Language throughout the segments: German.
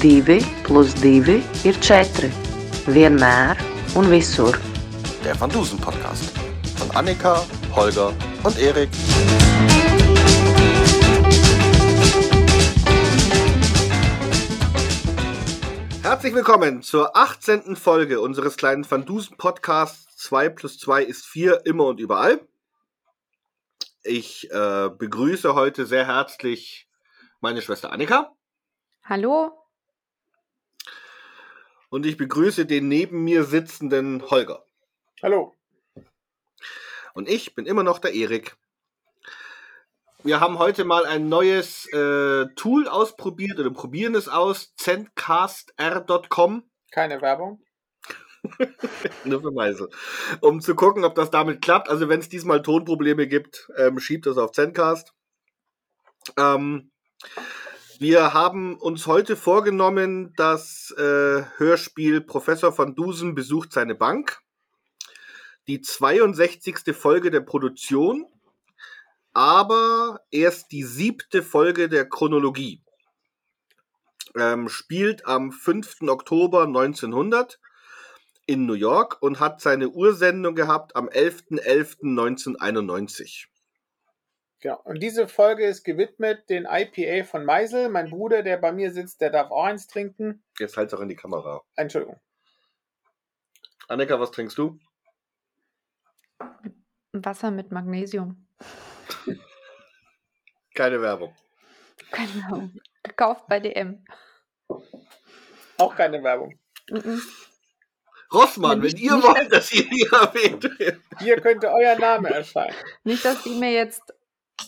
2 plus 2 ir 4. Vienmēr un visur. Der Van Dusen Podcast. Von Annika, Holger und Erik. Herzlich willkommen zur 18. Folge unseres kleinen Van Dusen Podcasts 2 plus 2 ist 4 immer und überall. Ich äh, begrüße heute sehr herzlich meine Schwester Annika Hallo? Und ich begrüße den neben mir sitzenden Holger. Hallo. Und ich bin immer noch der Erik. Wir haben heute mal ein neues äh, Tool ausprobiert oder probieren es aus, zencastr.com. Keine Werbung. Nur für Meise. Um zu gucken, ob das damit klappt. Also wenn es diesmal Tonprobleme gibt, ähm, schiebt das auf Zencast. Ähm, wir haben uns heute vorgenommen, das äh, Hörspiel Professor van Dusen besucht seine Bank. Die 62. Folge der Produktion, aber erst die siebte Folge der Chronologie. Ähm, spielt am 5. Oktober 1900 in New York und hat seine Ursendung gehabt am 11.11.1991. Genau. Und diese Folge ist gewidmet den IPA von Meisel. Mein Bruder, der bei mir sitzt, der darf auch eins trinken. Jetzt halt auch in die Kamera. Entschuldigung. Annika, was trinkst du? Wasser mit Magnesium. Keine Werbung. Genau. Gekauft bei DM. Auch keine Werbung. Mhm. Rossmann, wenn Nicht- ihr wollt, dass ihr hier erwähnt wird. Hier könnte euer Name erscheinen. Nicht, dass die mir jetzt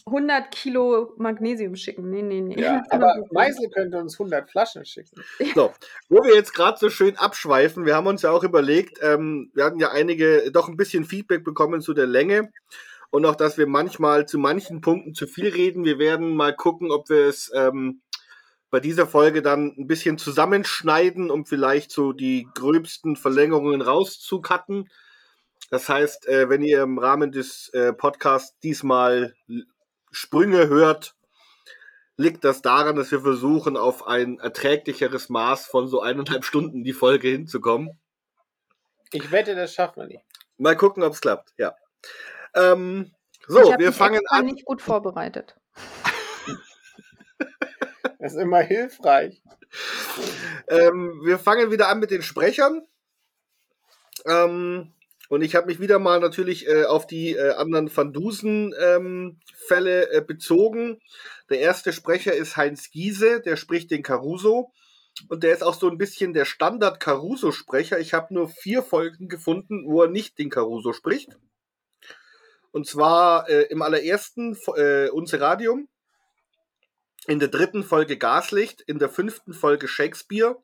100 Kilo Magnesium schicken. Nee, nee, nee. Ja, aber Meisel könnte uns 100 Flaschen schicken. So, wo wir jetzt gerade so schön abschweifen, wir haben uns ja auch überlegt, ähm, wir hatten ja einige doch ein bisschen Feedback bekommen zu der Länge und auch, dass wir manchmal zu manchen Punkten zu viel reden. Wir werden mal gucken, ob wir es ähm, bei dieser Folge dann ein bisschen zusammenschneiden, um vielleicht so die gröbsten Verlängerungen rauszucutten. Das heißt, äh, wenn ihr im Rahmen des äh, Podcasts diesmal Sprünge hört, liegt das daran, dass wir versuchen, auf ein erträglicheres Maß von so eineinhalb Stunden die Folge hinzukommen. Ich wette, das schaffen wir nicht. Mal gucken, ob es klappt. Ja. Ähm, Ich so, wir mich fangen an. nicht gut vorbereitet. Das ist immer hilfreich. Ähm, wir fangen wieder an mit den Sprechern. Ähm, und ich habe mich wieder mal natürlich äh, auf die äh, anderen Van Dusen-Fälle äh, bezogen. Der erste Sprecher ist Heinz Giese, der spricht den Caruso. Und der ist auch so ein bisschen der Standard-Caruso-Sprecher. Ich habe nur vier Folgen gefunden, wo er nicht den Caruso spricht. Und zwar äh, im allerersten äh, Unser Radium, in der dritten Folge Gaslicht, in der fünften Folge Shakespeare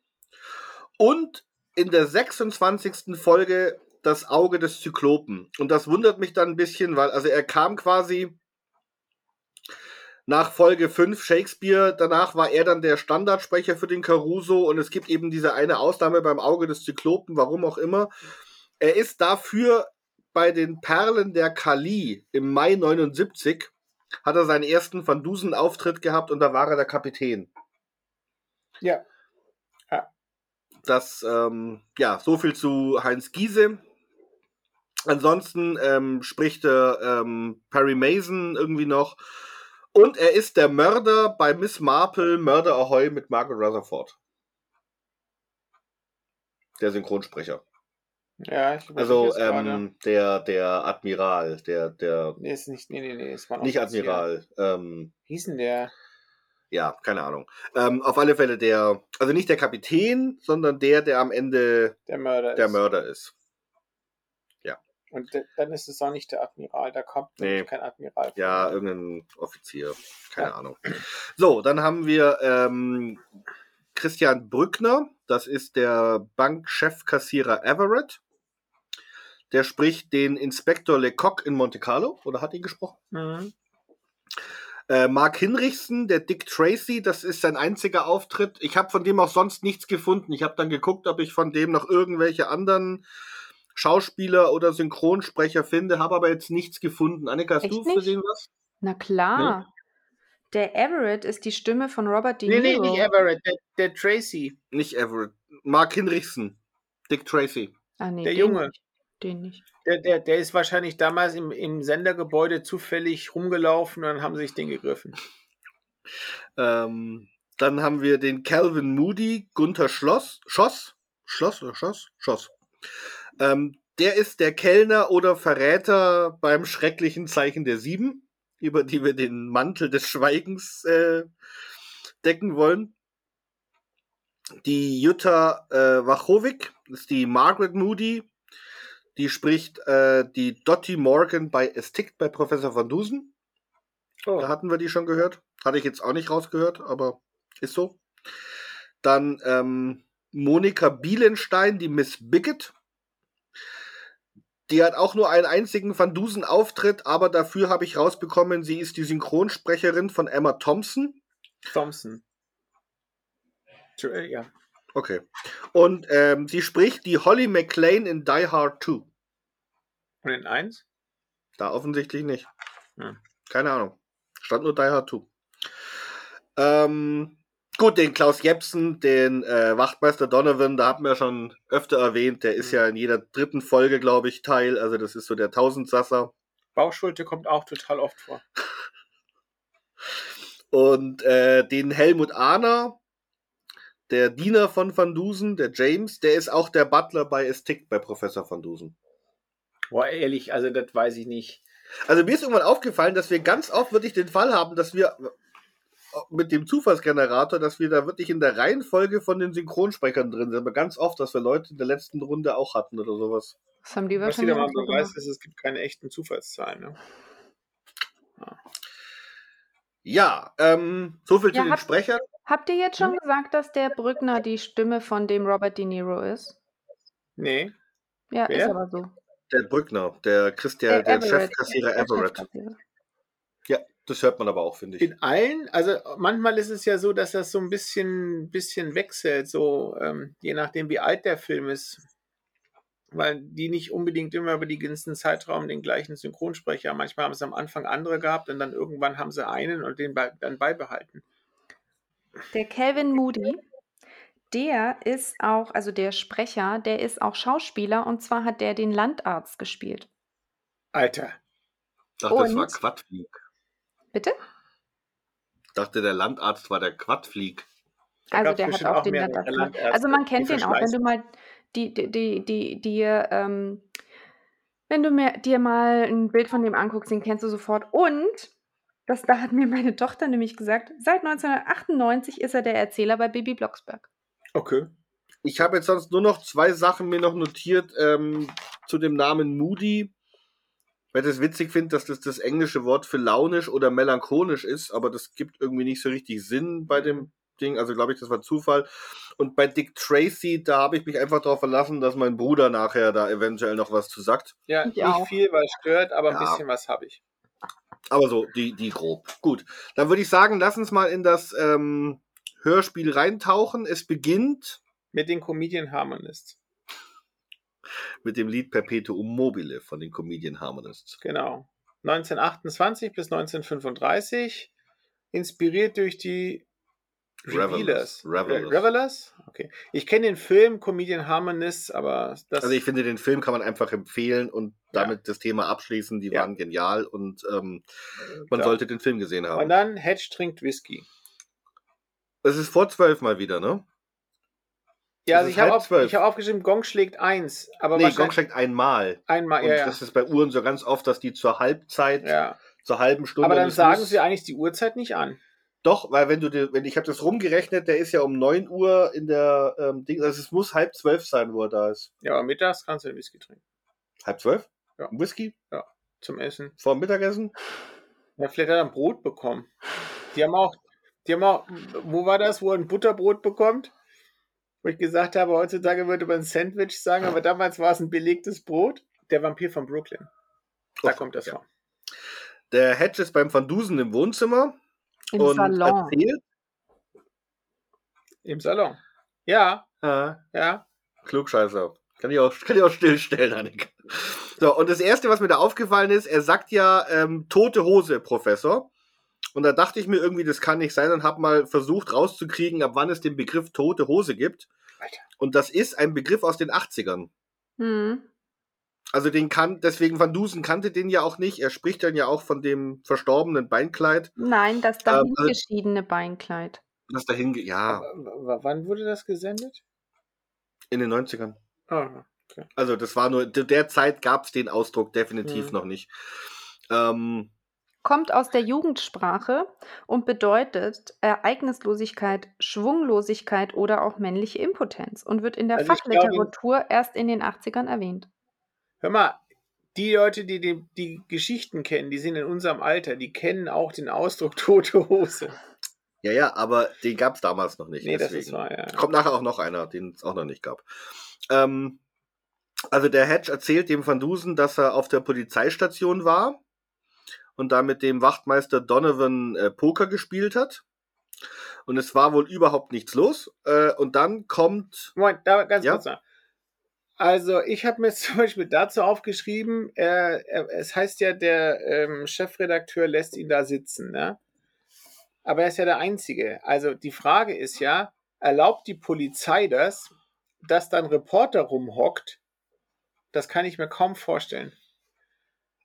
und in der 26. Folge Das Auge des Zyklopen. Und das wundert mich dann ein bisschen, weil also er kam quasi nach Folge 5 Shakespeare, danach war er dann der Standardsprecher für den Caruso und es gibt eben diese eine Ausnahme beim Auge des Zyklopen, warum auch immer. Er ist dafür bei den Perlen der Kali im Mai 79 hat er seinen ersten Van Dusen Auftritt gehabt und da war er der Kapitän. Ja. Das, ähm, ja, so viel zu Heinz Giese. Ansonsten ähm, spricht er ähm, Perry Mason irgendwie noch. Und er ist der Mörder bei Miss Marple, Mörder Ahoy mit Margaret Rutherford. Der Synchronsprecher. Ja, ich Also ähm, der, der Admiral, der, der, Nee, ist nicht, nee, nee, nee, es war noch nicht. Admiral, ähm, Wie hieß denn der? ja, keine Ahnung. Ähm, auf alle Fälle der, also nicht der Kapitän, sondern der, der am Ende Der Mörder der ist. Mörder ist. Und dann ist es auch nicht der Admiral, da kommt Nee. kein Admiral. Ja, irgendein Offizier. Keine Ja. Ahnung. So, dann haben wir ähm, Christian Brückner. Das ist der Bankchefkassierer Everett. Der spricht den Inspektor Lecoq in Monte Carlo oder hat ihn gesprochen. Mhm. Äh, Mark Hinrichsen, der Dick Tracy, das ist sein einziger Auftritt. Ich habe von dem auch sonst nichts gefunden. Ich habe dann geguckt, ob ich von dem noch irgendwelche anderen Schauspieler oder Synchronsprecher finde, habe aber jetzt nichts gefunden. Annika, hast Echt du für nicht? den was? Na klar. Der Everett ist die Stimme von Robert De Nee, Niro. nee, nicht Everett, der, der Tracy. Nicht Everett. Mark Hinrichsen. Dick Tracy. ah, nee, der den Junge. Nicht. Den nicht. Der, der, der ist wahrscheinlich damals im, im Sendergebäude zufällig rumgelaufen und dann haben sie sich den gegriffen. Ähm, dann haben wir den Calvin Moody, Gunther Schloss, Schoss, Schloss oder Schoss? Schoss. Ähm, der ist der Kellner oder Verräter beim schrecklichen Zeichen der Sieben, über die wir den Mantel des Schweigens äh, decken wollen. Die Jutta äh, Wachowik ist die Margaret Moody. Die spricht äh, die Dottie Morgan bei Es tickt bei Professor Van Dusen. Oh. Da hatten wir die schon gehört. Hatte ich jetzt auch nicht rausgehört, aber ist so. Dann ähm, Monika Bielenstein, die Miss Bigot. Die hat auch nur einen einzigen Van Dusen-Auftritt, aber dafür habe ich rausbekommen, sie ist die Synchronsprecherin von Emma Thompson. Thompson. Äh, Ja. Okay. Und ähm, sie spricht die Holly McLean in Die Hard 2. Und in eins? Da offensichtlich nicht. Hm. Keine Ahnung. Stand nur Die Hard 2. Ähm, gut, den Klaus Jepsen, den äh, Wachtmeister Donovan, da haben wir schon öfter erwähnt. Der ist Hm. ja in jeder dritten Folge, glaube ich, Teil. Also das ist so der Tausendsasser. Bauschulte kommt auch total oft vor. Und äh, den Helmut Ahner, der Diener von Van Dusen, der James, der ist auch der Butler bei Es tickt bei Professor Van Dusen. Boah, ehrlich, also das weiß ich nicht. Also mir ist irgendwann aufgefallen, dass wir ganz oft wirklich den Fall haben, dass wir mit dem Zufallsgenerator, dass wir da wirklich in der Reihenfolge von den Synchronsprechern drin sind. Aber ganz oft, dass wir Leute in der letzten Runde auch hatten oder sowas. Das haben die Was wahrscheinlich wieder mal auch so Beweis gemacht. ist, es gibt keine echten Zufallszahlen. Ne? Ja, ähm, so viel Ja, zu den Sprechern. Habt ihr jetzt schon Hm? gesagt, dass der Brückner die Stimme von dem Robert De Niro ist? Nee. Ja, Wer? ist aber so. Der Brückner, der Christian, der Everett. Chefkassierer Der Everett. Chefkassierer. Ja, das hört man aber auch, finde ich. In allen, also manchmal ist es ja so, dass das so ein bisschen, bisschen wechselt, so ähm, je nachdem, wie alt der Film ist. Weil die nicht unbedingt immer über den ganzen Zeitraum den gleichen Synchronsprecher haben. Manchmal haben sie am Anfang andere gehabt und dann irgendwann haben sie einen und den bei, dann beibehalten. Der Calvin Moody, der ist auch, also der Sprecher, der ist auch Schauspieler und zwar hat der den Landarzt gespielt. Alter. Ich dachte, das Und? war Quadflieg. Bitte? Ich dachte, der Landarzt war der Quadflieg. Also der hat auch den Landarzt. Landärzte, gemacht. Also man die kennt den auch, wenn du mal die, die, die, die, dir, ähm, wenn du mir, dir mal ein Bild von dem anguckst, den kennst du sofort. Und das, da hat mir meine Tochter nämlich gesagt, seit 1998 ist er der Erzähler bei Baby Blocksberg. Okay. Ich habe jetzt sonst nur noch zwei Sachen mir noch notiert ähm, zu dem Namen Moody. Weil ich das witzig finde, dass das das englische Wort für launisch oder melancholisch ist, aber das gibt irgendwie nicht so richtig Sinn bei dem Ding. Also glaube ich, das war Zufall. Und bei Dick Tracy, da habe ich mich einfach darauf verlassen, dass mein Bruder nachher da eventuell noch was zu sagt. Ja, Ich nicht auch. viel, weil es stört, aber ein Ja. bisschen was habe ich. Aber so, die, die grob. Gut. Dann würde ich sagen, lass uns mal in das ähm, Hörspiel reintauchen. Es beginnt Mit den Comedian Harmonists. Mit dem Lied Perpetuum mobile von den Comedian Harmonists. Genau. 1928 bis 1935. Inspiriert durch die Revelers. Revelers. Revelers. Äh? Okay. Ich kenne den Film Comedian Harmonists, aber das. Also ich finde, den Film kann man einfach empfehlen und Ja. damit das Thema abschließen. Die Ja. waren genial und ähm, man klar. sollte den Film gesehen Und haben. dann Hedge trinkt Whisky. Es ist vor zwölf mal wieder, ne? Ja, also ich habe auf, ich hab aufgeschrieben, Gong schlägt eins. Aber nee, Gong schlägt einmal. einmal, Und ja, ja. das ist bei Uhren so ganz oft, dass die zur Halbzeit, ja. zur halben Stunde. Aber dann sagen sie eigentlich die Uhrzeit nicht an. Doch, weil wenn du, dir- wenn ich habe das rumgerechnet, der ist ja um 9 Uhr in der ähm, Ding, also es muss halb zwölf sein, wo er da ist. Ja, aber mittags kannst du den Whisky trinken. Halb zwölf? Ja. Ein Whisky Zum Essen. vor dem Mittagessen? Ja, vielleicht hat er ein Brot bekommen. Die haben auch, die haben auch, wo war das, wo er ein Butterbrot bekommt? Wo ich gesagt habe, heutzutage würde man ein Sandwich sagen, aber damals war es ein belegtes Brot. Der Vampir von Brooklyn. Da Oh, kommt das ja. vor. Der Hedge ist beim Van Dusen im Wohnzimmer Im und Salon. erzählt. Im Salon. Ja, Ah, ja. Klugscheißer. Kann ich auch, kann ich auch stillstellen, Annika. So, und das Erste, was mir da aufgefallen ist, er sagt ja ähm, tote Hose, Professor. Und da dachte ich mir irgendwie, das kann nicht sein und habe mal versucht rauszukriegen, ab wann es den Begriff tote Hose gibt. Alter. Und das ist ein Begriff aus den 80ern. Hm. Also den kann, deswegen Van Dusen kannte den ja auch nicht. Er spricht dann ja auch von dem verstorbenen Beinkleid, Nein, das Ähm, also- dahingeschiedene Beinkleid. das dahin, ja, W- Wann wurde das gesendet? in den 90ern. Ah, Also das war nur, zu der Zeit gab es den Ausdruck definitiv Mhm. noch nicht. Ähm, Kommt aus der Jugendsprache und bedeutet Ereignislosigkeit, Schwunglosigkeit oder auch männliche Impotenz und wird in der Also ich glaube- Fachliteratur erst in den 80ern erwähnt. Hör mal, die Leute, die, die die Geschichten kennen, die sind in unserem Alter, die kennen auch den Ausdruck tote Hose. ja, ja, aber den gab es damals noch nicht. Nee, das deswegen. ist wahr, ja. Kommt nachher auch noch einer, den es auch noch nicht gab. Ähm, also der Hedge erzählt dem Van Dusen, dass er auf der Polizeistation war und da mit dem Wachtmeister Donovan äh, Poker gespielt hat. Und es war wohl überhaupt nichts los. Äh, und dann kommt. Moment, da ganz Ja? kurz noch. Also, ich habe mir zum Beispiel dazu aufgeschrieben, äh, äh, es heißt ja, der ähm, Chefredakteur lässt ihn da sitzen, ne? Aber er ist ja der Einzige. Also, die Frage ist ja, erlaubt die Polizei das, dass dann Reporter rumhockt? Das kann ich mir kaum vorstellen.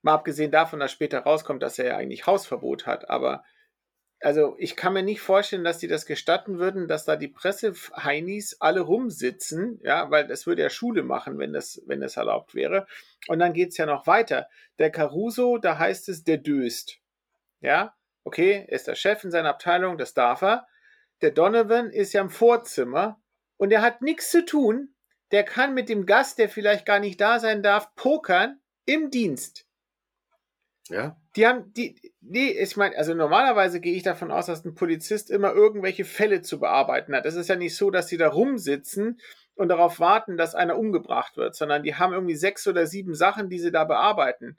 Mal abgesehen davon, dass später rauskommt, dass er ja eigentlich Hausverbot hat, aber also ich kann mir nicht vorstellen, dass die das gestatten würden, dass da die Presseheinis alle rumsitzen, ja, weil das würde ja Schule machen, wenn das, wenn das erlaubt wäre. Und dann geht's ja noch weiter. Der Caruso, da heißt es, der döst. Ja, okay, er ist der Chef in seiner Abteilung, das darf er. Der Donovan ist ja im Vorzimmer und er hat nichts zu tun. Der kann mit dem Gast, der vielleicht gar nicht da sein darf, pokern im Dienst. Ja. Die haben, die, nee, ich meine, also normalerweise gehe ich davon aus, dass ein Polizist immer irgendwelche Fälle zu bearbeiten hat. Es ist ja nicht so, dass sie da rumsitzen und darauf warten, dass einer umgebracht wird, sondern die haben irgendwie sechs oder sieben Sachen, die sie da bearbeiten.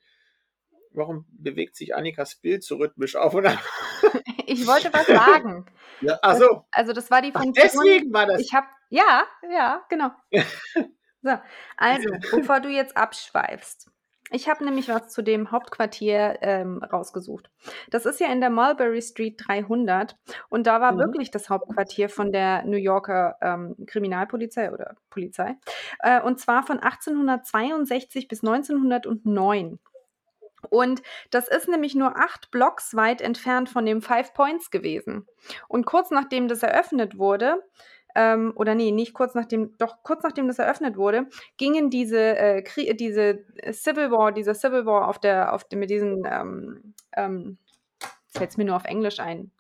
Warum bewegt sich Annikas Bild so rhythmisch auf und ab? Ich wollte was sagen. Achso, Also das war die ach, Funktion. deswegen war das. Ich habe ja, ja, genau. So, also bevor du jetzt abschweifst, ich habe nämlich was zu dem Hauptquartier ähm, rausgesucht. Das ist ja in der Mulberry Street 300 und da war Mhm. wirklich das Hauptquartier von der New Yorker ähm, Kriminalpolizei oder Polizei äh, und zwar von 1862 bis 1909. Und das ist nämlich nur acht Blocks weit entfernt von dem Five Points gewesen. Und kurz nachdem das eröffnet wurde, ähm, oder nee, nicht kurz nachdem, doch kurz nachdem das eröffnet wurde, gingen diese, äh, Krie diese Civil War, dieser Civil War auf der, auf dem, mit diesen, ähm, ähm, fällt mir nur auf Englisch ein,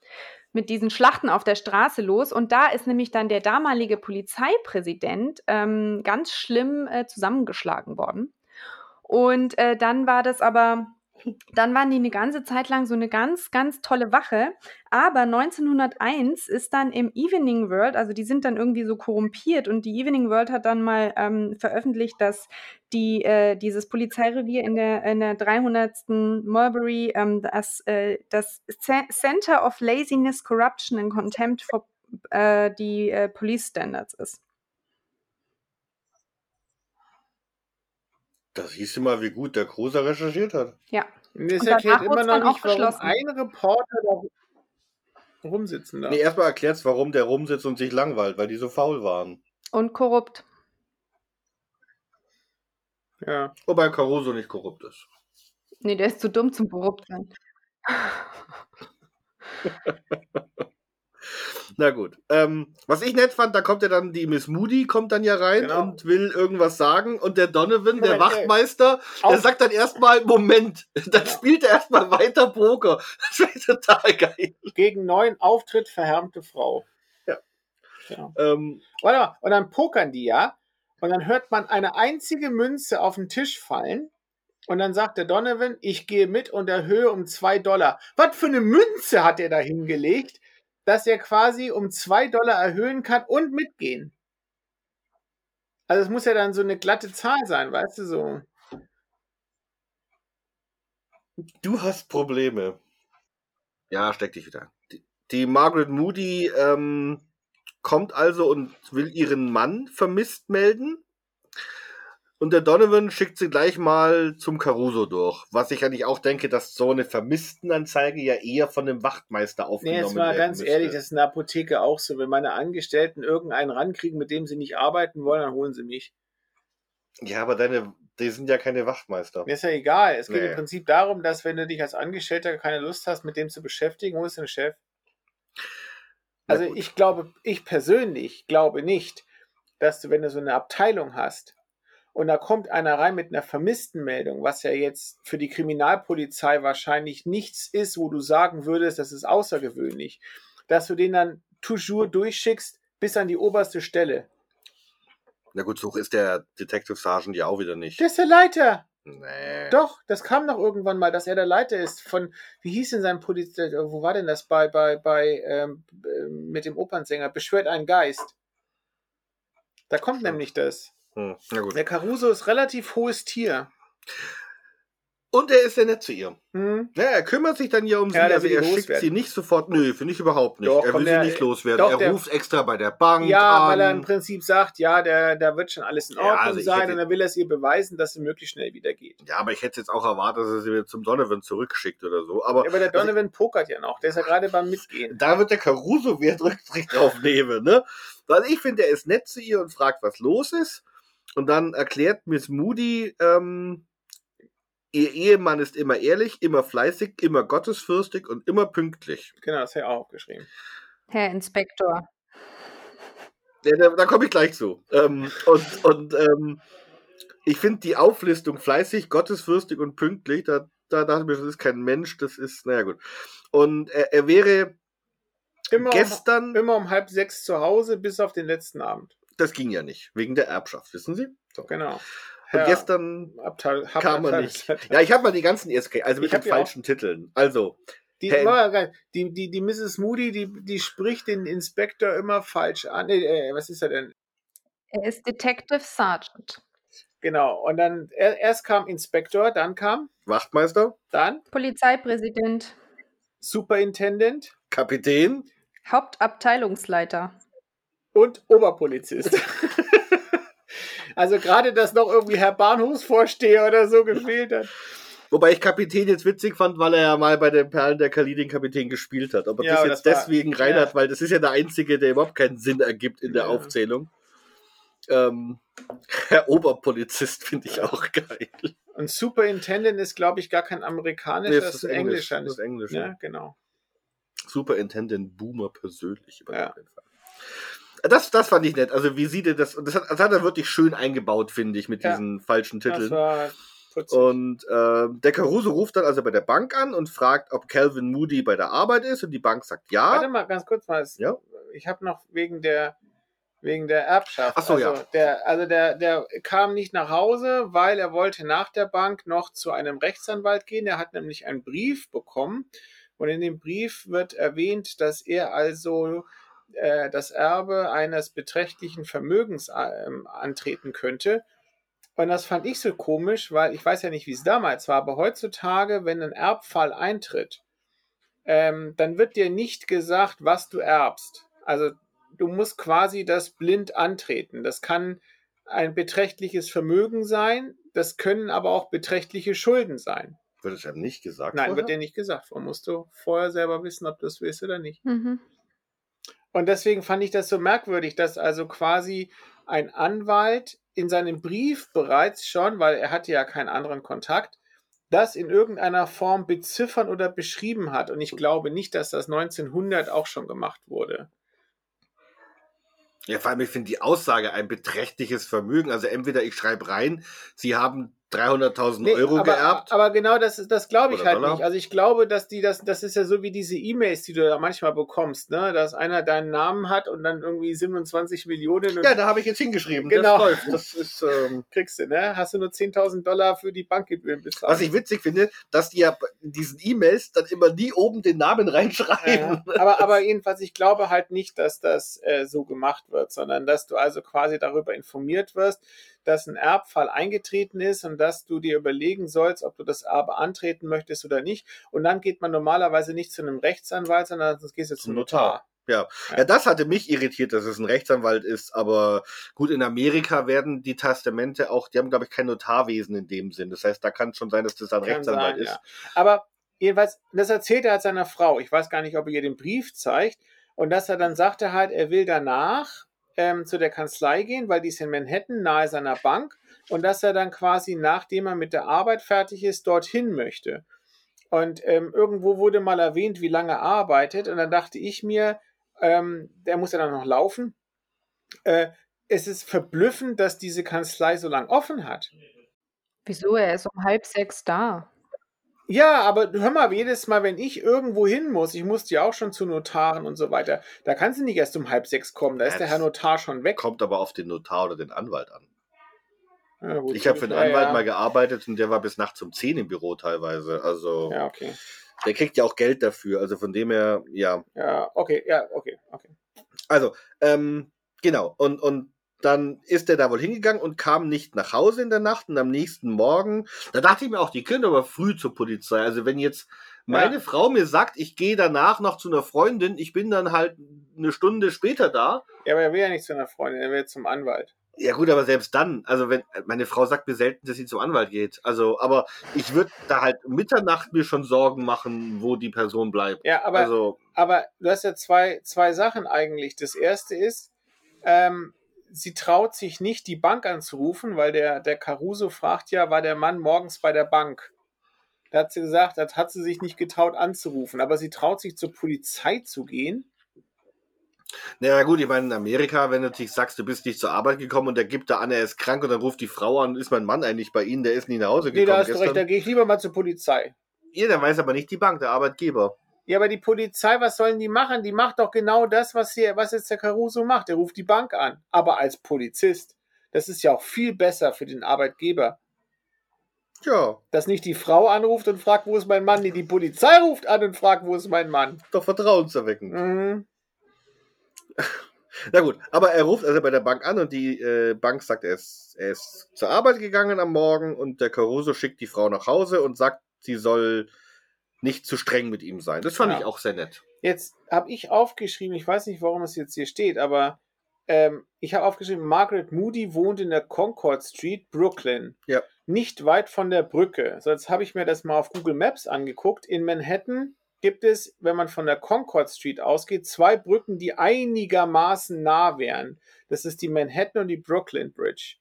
mit diesen Schlachten auf der Straße los. Und da ist nämlich dann der damalige Polizeipräsident ähm, ganz schlimm äh, zusammengeschlagen worden. Und äh, dann war das aber, dann waren die eine ganze Zeit lang so eine ganz, ganz tolle Wache. Aber 1901 ist dann im Evening World, also die sind dann irgendwie so korrumpiert und die Evening World hat dann mal ähm, veröffentlicht, dass die, äh, dieses Polizeirevier in der, in der 300. Mulberry ähm, das, äh, das Ce- Center of Laziness, Corruption and Contempt for äh, die äh, Police Standards ist. Das hieß immer, wie gut der Großer recherchiert hat. Ja. Und das Und erklärt immer noch dann auch nicht, warum ein Reporter da rumsitzen darf. Nee, erstmal erklärt's, warum der rumsitzt und sich langweilt, weil die so faul waren. Und korrupt. Ja. Wobei Caruso nicht korrupt ist. Nee, der ist zu dumm zum korrupt sein. Na gut. Ähm, was ich nett fand, da kommt ja dann die Miss Moody, kommt dann ja rein Genau. und will irgendwas sagen. Und der Donovan, der Moment, Wachtmeister, der Auf- sagt dann erstmal, Moment, dann spielt er erstmal weiter Poker. Das ist total geil. Gegen neuen Auftritt verhärmte Frau. Ja. ja. Ähm, Warte mal, und dann pokern die ja. Und dann hört man eine einzige Münze auf den Tisch fallen. Und dann sagt der Donovan, ich gehe mit und erhöhe um zwei Dollar. Was für eine Münze hat er da hingelegt, dass er quasi um zwei Dollar erhöhen kann und mitgehen? Also es muss ja dann so eine glatte Zahl sein, weißt du so. du hast Probleme. Ja, steck dich wieder. Die, die Margaret Moody ähm, kommt also und will ihren Mann vermisst melden. Und der Donovan schickt sie gleich mal zum Caruso durch. Was ich eigentlich auch denke, dass so eine Vermisstenanzeige ja eher von dem Wachtmeister Nee, aufgenommen jetzt mal ganz müsste. ehrlich, das ist in der Apotheke auch so. Wenn meine Angestellten irgendeinen rankriegen, mit dem sie nicht arbeiten wollen, dann holen sie mich. Ja, aber deine, die sind ja keine Wachtmeister. Mir ist ja egal. Es geht Nee. im Prinzip darum, dass wenn du dich als Angestellter keine Lust hast, mit dem zu beschäftigen, holst du einen Chef. Also ich glaube, ich persönlich glaube nicht, dass du, wenn du so eine Abteilung hast und da kommt einer rein mit einer Vermisstenmeldung, was ja jetzt für die Kriminalpolizei wahrscheinlich nichts ist, wo du sagen würdest, das ist außergewöhnlich, dass du den dann toujours durchschickst bis an die oberste Stelle. Na gut, so ist der Detective Sergeant ja auch wieder nicht. Der ist der Leiter. Nee. Doch, das kam doch irgendwann mal, dass er der Leiter ist von, wie hieß denn sein Poliz, äh, wo war denn das bei, bei, bei, ähm, äh, mit dem Opernsänger, beschwört ein Geist. Da kommt Stimmt. nämlich das. Hm. Der Caruso ist relativ hohes Tier. Und er ist sehr nett zu ihr. Hm? Ja, er kümmert sich dann ja um sie, Ja, also er schickt loswerden. sie nicht sofort. Nö, finde ich überhaupt nicht. Doch, er will der- sie nicht loswerden. doch, er der- ruft extra bei der Bank Ja, an. weil er im Prinzip sagt, ja, der, da wird schon alles in Ja, Ordnung also ich sein hätte- und dann will er es ihr beweisen, dass es möglichst schnell wieder geht. Ja, aber ich hätte jetzt auch erwartet, dass er sie wieder zum Donovan zurückschickt oder so. Aber Aber der Donovan pokert ja noch, der ist ja gerade beim Mitgehen. da wird der Caruso Wert Rücksicht drauf nehmen, ne? Weil ich finde, er ist nett zu ihr und fragt, was los ist. Und dann erklärt Miss Moody, ähm, ihr Ehemann ist immer ehrlich, immer fleißig, immer gottesfürchtig und immer pünktlich. Genau, das hat er auch aufgeschrieben. Herr Inspektor. Ja, da, da komme ich gleich zu. Ähm, und und ähm, ich finde die Auflistung fleißig, gottesfürchtig und pünktlich, da, da dachte ich mir, das ist kein Mensch, das ist, naja gut. Und er, er wäre Immer, gestern, um, immer um halb sechs zu Hause, bis auf den letzten Abend. Das ging ja nicht, wegen der Erbschaft, wissen Sie? So. Genau. Und gestern Abteil, kam er nicht. Ja, ich habe mal die ganzen ESK, also mit Ich hab den die auch. falschen Titeln. Also, Die, Hey. die, die, die Mrs. Moody, die, die spricht den Inspektor immer falsch an. Nee, äh, was ist er denn? Er ist Detective Sergeant. Genau. Und dann er, erst kam Inspektor, dann kam, Wachtmeister, dann Polizeipräsident. Superintendent Kapitän, Hauptabteilungsleiter. Und Oberpolizist. also gerade, dass noch irgendwie Herr Bahnhofsvorsteher oder so gefehlt hat. Wobei ich Kapitän jetzt witzig fand, weil er ja mal bei den Perlen der Kali den Kapitän gespielt hat. Aber Ja, das jetzt das war- deswegen rein ja. hat, weil das ist ja der einzige, der überhaupt keinen Sinn ergibt in der Ja. Aufzählung. Ähm, Herr Oberpolizist finde ich auch geil. Und Superintendent ist, glaube ich, gar kein amerikanischer, das ist ein Englisch, englischer. Das ist Englisch. Ja, genau. Superintendent Boomer persönlich. über Ja. Fall. Das, das fand ich nett. Also wie sieht er das? Das hat, das hat er wirklich schön eingebaut, finde ich, mit Ja. diesen falschen Das Titeln. war putzig. Und äh, der Caruso ruft dann also bei der Bank an und fragt, ob Calvin Moody bei der Arbeit ist. Und die Bank sagt Warte ja. mal, ganz kurz mal. Ja. Ich habe noch wegen der wegen der Erbschaft. Ach so, also ja. Der, also der, der kam nicht nach Hause, weil er wollte nach der Bank noch zu einem Rechtsanwalt gehen. Er hat nämlich einen Brief bekommen. Und in dem Brief wird erwähnt, dass er also äh, das Erbe eines beträchtlichen Vermögens ähm, antreten könnte. Und das fand ich so komisch, weil ich weiß ja nicht, wie es damals war, aber heutzutage, wenn ein Erbfall eintritt, ähm, dann wird dir nicht gesagt, was du erbst. Also du musst quasi das blind antreten. Das kann ein beträchtliches Vermögen sein, das können aber auch beträchtliche Schulden sein. Wird es einem nicht gesagt? Nein, vorher? wird dir nicht gesagt. Vorher musst du vorher selber wissen, ob du es willst oder nicht. Mhm. Und deswegen fand ich das so merkwürdig, dass also quasi ein Anwalt in seinem Brief bereits schon, weil er hatte ja keinen anderen Kontakt, das in irgendeiner Form beziffern oder beschrieben hat. Und ich glaube nicht, dass das 1900 auch schon gemacht wurde. Ja, vor allem, ich finde die Aussage ein beträchtliches Vermögen. Also entweder ich schreibe rein, Sie haben 300.000 Nee, Euro aber, geerbt. aber genau das, das glaube ich Oder halt Dollar. nicht. Also ich glaube, dass die das, das ist ja so wie diese E-Mails, die du da manchmal bekommst, ne? Dass einer deinen Namen hat und dann irgendwie 27 Millionen und ja, da habe ich jetzt hingeschrieben. Genau. Das läuft. Das ist, ähm, kriegst du, ne? Hast du nur 10.000 Dollar für die Bankgebühren bezahlt. was ich witzig finde, dass die ja in diesen E-Mails dann immer nie oben den Namen reinschreiben. Ja, aber, aber jedenfalls, ich glaube halt nicht, dass das äh, so gemacht wird, sondern dass du also quasi darüber informiert wirst, dass ein Erbfall eingetreten ist und dass du dir überlegen sollst, ob du das Erbe antreten möchtest oder nicht. Und dann geht man normalerweise nicht zu einem Rechtsanwalt, sondern sonst gehst du zum Notar. Notar. Ja. Ja. ja, das hatte mich irritiert, dass es ein Rechtsanwalt ist, aber gut, in Amerika werden die Testamente auch, die haben, glaube ich, kein Notarwesen in dem Sinn. Das heißt, da kann es schon sein, dass das ein Kann Rechtsanwalt sein, ist. ja. Aber jedenfalls, das erzählt er halt seiner Frau. Ich weiß gar nicht, ob er ihr den Brief zeigt. Und dass er dann sagte halt, er will danach ähm, zu der Kanzlei gehen, weil die ist in Manhattan, nahe seiner Bank. Und dass er dann quasi, nachdem er mit der Arbeit fertig ist, dorthin möchte. Und ähm, irgendwo wurde mal erwähnt, wie lange er arbeitet. Und dann dachte ich mir, ähm, der muss ja dann noch laufen. Äh, es ist verblüffend, dass diese Kanzlei so lang offen hat. Wieso? Er ist um halb sechs da. Ja, aber hör mal, jedes Mal, wenn ich irgendwo hin muss, ich musste ja auch schon zu Notaren und so weiter, da kannst du nicht erst um halb sechs kommen, da ist Ja, der Herr Notar schon weg. Kommt aber auf den Notar oder den Anwalt an. Ja, gut, Ich habe für den Anwalt ja. mal gearbeitet und der war bis nachts um 10 im Büro teilweise. Also Ja, okay. der kriegt ja auch Geld dafür. Also von dem her, ja. Ja, okay, ja, okay, okay. Also, ähm, genau. Und, und dann ist er da wohl hingegangen und kam nicht nach Hause in der Nacht und am nächsten Morgen, da dachte ich mir auch, die können aber früh zur Polizei. Also wenn jetzt meine Ja. Frau mir sagt, ich gehe danach noch zu einer Freundin, ich bin dann halt eine Stunde später da. Ja, aber er will ja nicht zu einer Freundin, er will zum Anwalt. Ja gut, aber selbst dann, also wenn meine Frau sagt mir selten, dass sie zum Anwalt geht. Also, aber ich würde da halt Mitternacht mir schon Sorgen machen, wo die Person bleibt. Ja, aber, also, aber du hast ja zwei, zwei Sachen eigentlich. Das erste ist, ähm, sie traut sich nicht, die Bank anzurufen, weil der, der Caruso fragt ja, war der Mann morgens bei der Bank? Da hat sie gesagt, das hat sie sich nicht getraut anzurufen, aber sie traut sich zur Polizei zu gehen. naja gut, ich meine, in Amerika, wenn du natürlich sagst, du bist nicht zur Arbeit gekommen und der gibt da an, er ist krank und dann ruft die Frau an, ist mein Mann eigentlich bei Ihnen, der ist nie nach Hause Nee, gekommen da hast du recht, da gehe ich lieber mal zur Polizei. Ja, der weiß aber nicht die Bank, der Arbeitgeber. Ja, aber die Polizei, was sollen die machen? Die macht doch genau das, was hier, was jetzt der Caruso macht. Der ruft die Bank an. Aber als Polizist. Das ist ja auch viel besser für den Arbeitgeber. Ja, Dass nicht die Frau anruft und fragt, wo ist mein Mann? Nee, die Polizei ruft an und fragt, wo ist mein Mann? doch vertrauenserweckend. Mhm. Na gut, aber er ruft also bei der Bank an und die äh, Bank sagt, er ist, er ist zur Arbeit gegangen am Morgen und der Caruso schickt die Frau nach Hause und sagt, sie soll nicht zu streng mit ihm sein. Das fand Ja. ich auch sehr nett. Jetzt habe ich aufgeschrieben, ich weiß nicht, warum es jetzt hier steht, aber ähm, ich habe aufgeschrieben, Margaret Moody wohnt in der Concord Street, Brooklyn. Ja. Nicht weit von der Brücke. So, jetzt habe ich mir das mal auf Google Maps angeguckt. In Manhattan gibt es, wenn man von der Concord Street ausgeht, zwei Brücken, die einigermaßen nah wären. Das ist die Manhattan und die Brooklyn Bridge.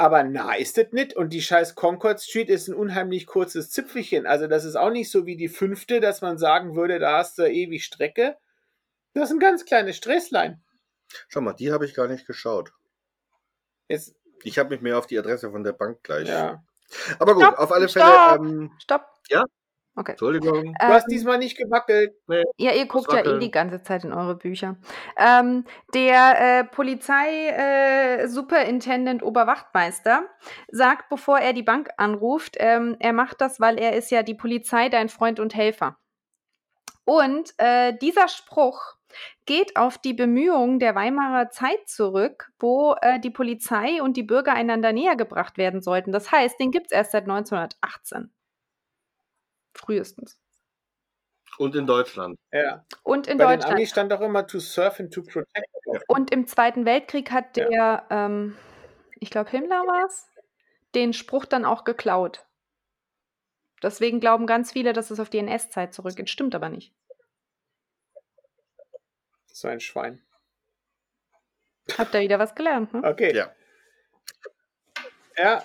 Aber nah ist das nicht. Und die scheiß Concord Street ist ein unheimlich kurzes Zipfelchen. Also das ist auch nicht so wie die fünfte, dass man sagen würde, da hast du ewig Strecke. Das ist ein ganz kleines Sträßlein. Schau mal, die habe ich gar nicht geschaut. Jetzt, Ich habe mich mehr auf die Adresse von der Bank gleich. ja. Aber gut, Stopp, auf alle stopp. Fälle. Ähm, Stopp. Ja? Okay. Entschuldigung. Du hast Ähm, diesmal nicht gewackelt. Ja, ihr guckt ja eh die ganze Zeit in eure Bücher. Ähm, der äh, Polizei-Superintendent Oberwachtmeister sagt, bevor er die Bank anruft, ähm, er macht das, weil er ist ja die Polizei, dein Freund und Helfer. Und äh, dieser Spruch geht auf die Bemühungen der Weimarer Zeit zurück, wo äh, die Polizei und die Bürger einander näher gebracht werden sollten. Das heißt, den gibt es erst seit 1918. Frühestens. Und in Deutschland. Ja. Und in Bei den Deutschland. Amis stand doch immer to serve and to protect. Und im Zweiten Weltkrieg hat Ja. der, ähm, ich glaube Himmler war es, den Spruch dann auch geklaut. Deswegen glauben ganz viele, dass es auf die NS-Zeit zurückgeht. Stimmt aber nicht. So ein Schwein. Habt ihr wieder was gelernt, ne? Okay. Ja. Ja.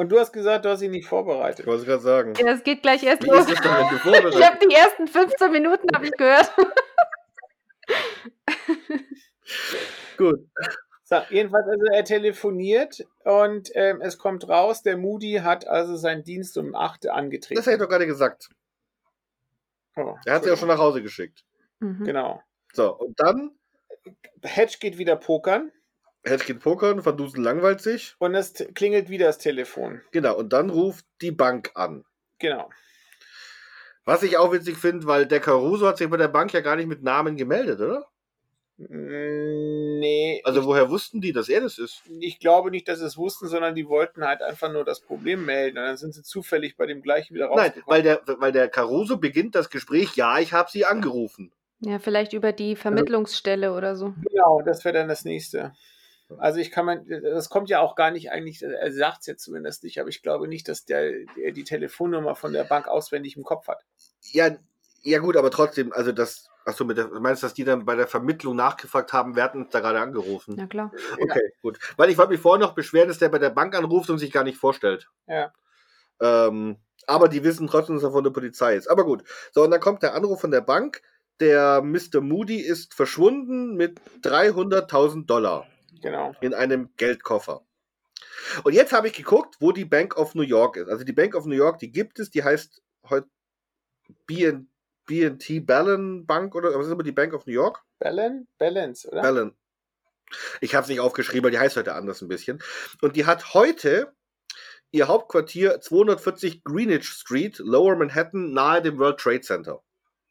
Und du hast gesagt, du hast ihn nicht vorbereitet. Ich wollte gerade sagen. Ja, es geht gleich erst Wie los. denn, wenn du Ich habe die ersten 15 Minuten habe ich gehört. Gut. So, jedenfalls, also er telefoniert und ähm, es kommt raus, der Moody hat also seinen Dienst um 8 Uhr angetreten. Das hätte ich doch gerade gesagt. Oh, Er hat sie auch schon nach Hause geschickt. Mhm. Genau. So, und dann, Hedge geht wieder pokern Hedge geht pokern, Van Dusen langweilt sich. und es klingelt wieder das Telefon. Genau, und dann ruft die Bank an. Genau. Was ich auch witzig finde, weil der Caruso hat sich bei der Bank ja gar nicht mit Namen gemeldet, oder? Mm, Nee, Also woher wussten die, dass er das ist? ich glaube nicht, dass sie es wussten, sondern die wollten halt einfach nur das Problem melden. Und dann sind sie zufällig bei dem gleichen wieder Nein, rausgekommen. weil der, weil der Caruso beginnt das Gespräch, ja, ich habe sie angerufen. Ja, vielleicht über die Vermittlungsstelle oder so. Genau, das wäre dann das nächste. Also ich kann man, das kommt ja auch gar nicht eigentlich, er sagt es jetzt zumindest nicht, aber ich glaube nicht, dass der, der die Telefonnummer von der Bank auswendig im Kopf hat. Ja, ja gut, aber trotzdem, also das, achso, mit der, meinst du, dass die dann bei der Vermittlung nachgefragt haben, wer hat uns da gerade angerufen? Ja, klar. Okay, gut. Weil ich wollte mich vorher noch beschweren, dass der bei der Bank anruft und sich gar nicht vorstellt. Ja. Ähm, aber die wissen trotzdem, dass er von der Polizei ist. Aber gut. So, und dann kommt der Anruf von der Bank. Der Mr. Moody ist verschwunden mit 300.000 Dollar Genau. in einem Geldkoffer. Und jetzt habe ich geguckt, wo die Bank of New York ist. Also die Bank of New York, die gibt es, die heißt heute BN BNT Ballon Bank oder was ist aber die Bank of New York? Balance? Balance, oder? Ballon. Ich habe es nicht aufgeschrieben, weil die heißt heute anders ein bisschen. Und die hat heute ihr Hauptquartier 240 Greenwich Street, Lower Manhattan, nahe dem World Trade Center.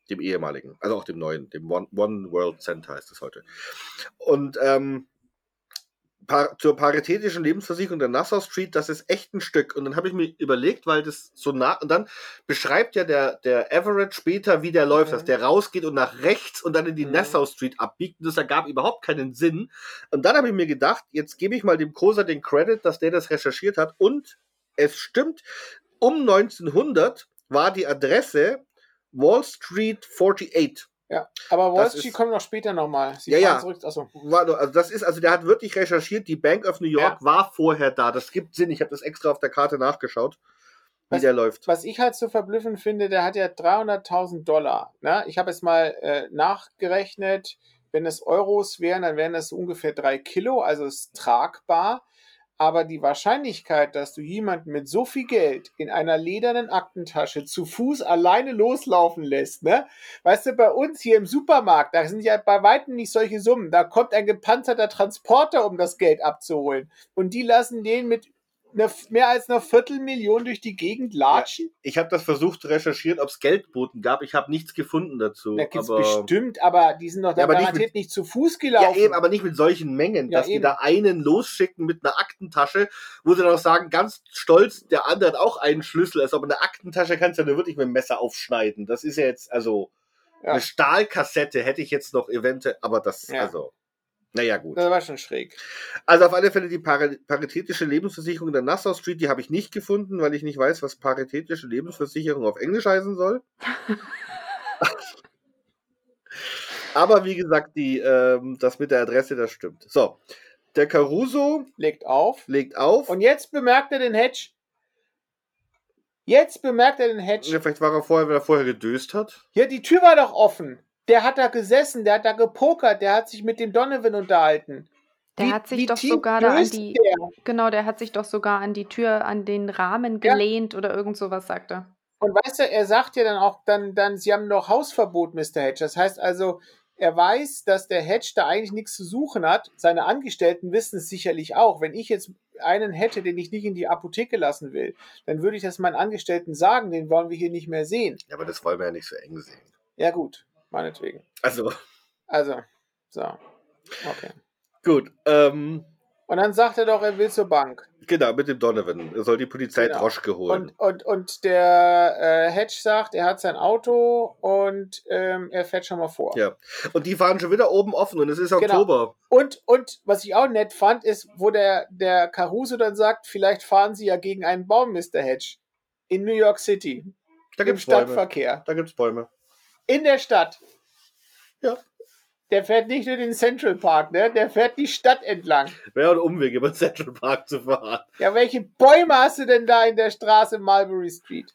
Dem ehemaligen, also auch dem neuen, dem One, One World Center heißt es heute. Und ähm, par zur paritätischen Lebensversicherung der Nassau Street, das ist echt ein Stück. Und dann habe ich mir überlegt, weil das so nah, und dann beschreibt ja der, der Everett später, wie der läuft, Mhm. dass der rausgeht und nach rechts und dann in die Mhm. Nassau Street abbiegt. Und das ergab überhaupt keinen Sinn. Und dann habe ich mir gedacht, jetzt gebe ich mal dem Koser den Credit, dass der das recherchiert hat. Und es stimmt, um 1900 war die Adresse Wall Street 48. Ja. Aber ist- kommt noch später nochmal. Ja, ja. Zurück, achso. War, nur- also das ist, also der hat wirklich recherchiert, die Bank of New York Ja. war vorher da. Das gibt Sinn. Ich habe das extra auf der Karte nachgeschaut, wie Was- der läuft. Was ich halt so verblüffend finde, der hat ja 300.000 Dollar. Ne? Ich habe jetzt mal äh, nachgerechnet, wenn es Euros wären, dann wären das ungefähr drei Kilo, also ist tragbar. Aber die Wahrscheinlichkeit, dass du jemanden mit so viel Geld in einer ledernen Aktentasche zu Fuß alleine loslaufen lässt, ne? Weißt du, bei uns hier im Supermarkt, da sind ja bei weitem nicht solche Summen. Da kommt ein gepanzerter Transporter, um das Geld abzuholen. Und die lassen den mit einer, mehr als einer Viertelmillion durch die Gegend latschen. Ich habe das versucht zu recherchieren, ob es Geldboten gab. Ich habe nichts gefunden dazu. Da gibt's aber, bestimmt, aber die sind doch da Ja, aber nicht garantiert mit- nicht zu Fuß ja, gelaufen. eben, aber nicht mit solchen Mengen, Ja, dass die eben. da einen losschicken mit einer Aktentasche, wo sie dann auch sagen, ganz stolz, der andere hat auch einen Schlüssel. Also, aber eine Aktentasche kannst du ja nur wirklich mit dem Messer aufschneiden. Das ist ja jetzt, also, Ja. eine Stahlkassette hätte ich jetzt noch eventuell, aber das, Ja. also, naja, gut. das war schon schräg. Also auf alle Fälle die Pari paritätische Lebensversicherung in der Nassau Street, die habe ich nicht gefunden, weil ich nicht weiß, was paritätische Lebensversicherung auf Englisch heißen soll. Aber wie gesagt, die, ähm, das mit der Adresse, das stimmt. So, der Caruso Legt auf. legt auf. Und jetzt bemerkt er den Hedge. Jetzt bemerkt er den Hedge. ja, vielleicht war er vorher, wenn er vorher gedöst hat. Ja, die Tür war doch offen. Der hat da gesessen, der hat da gepokert, der hat sich mit dem Donovan unterhalten. Der Wie- hat sich doch sogar da an die, der? genau, der hat sich doch sogar an die Tür, an den Rahmen Ja. gelehnt oder irgend sowas, sagt er. Und weißt du, er sagt ja dann auch, dann, dann, sie haben noch Hausverbot, Mr. Hedge. Das heißt also, er weiß, dass der Hedge da eigentlich nichts zu suchen hat. Seine Angestellten wissen es sicherlich auch. Wenn ich jetzt einen hätte, den ich nicht in die Apotheke lassen will, dann würde ich das meinen Angestellten sagen, den wollen wir hier nicht mehr sehen. Ja, aber das wollen wir ja nicht so eng sehen. Ja, gut, meinetwegen. Also, Also, so. Okay. gut. Ähm, Und dann sagt er doch, er will zur Bank. genau, mit dem Donovan. Er soll die Polizei Genau. Droschke holen. Und, und, und der äh, Hedge sagt, er hat sein Auto und ähm, er fährt schon mal vor. Ja. Und die fahren schon wieder oben offen und es ist Genau. Oktober. Und, und was ich auch nett fand, ist, wo der, der Caruso dann sagt, vielleicht fahren sie ja gegen einen Baum, Mr. Hedge. In New York City. Da Im gibt's Bäume. Stadtverkehr. Da gibt's Bäume. In der Stadt. Ja. Der fährt nicht nur den Central Park, ne? Der fährt die Stadt entlang. Wäre ein Umweg, über den Central Park zu fahren. Ja, welche Bäume hast du denn da in der Straße Mulberry Street?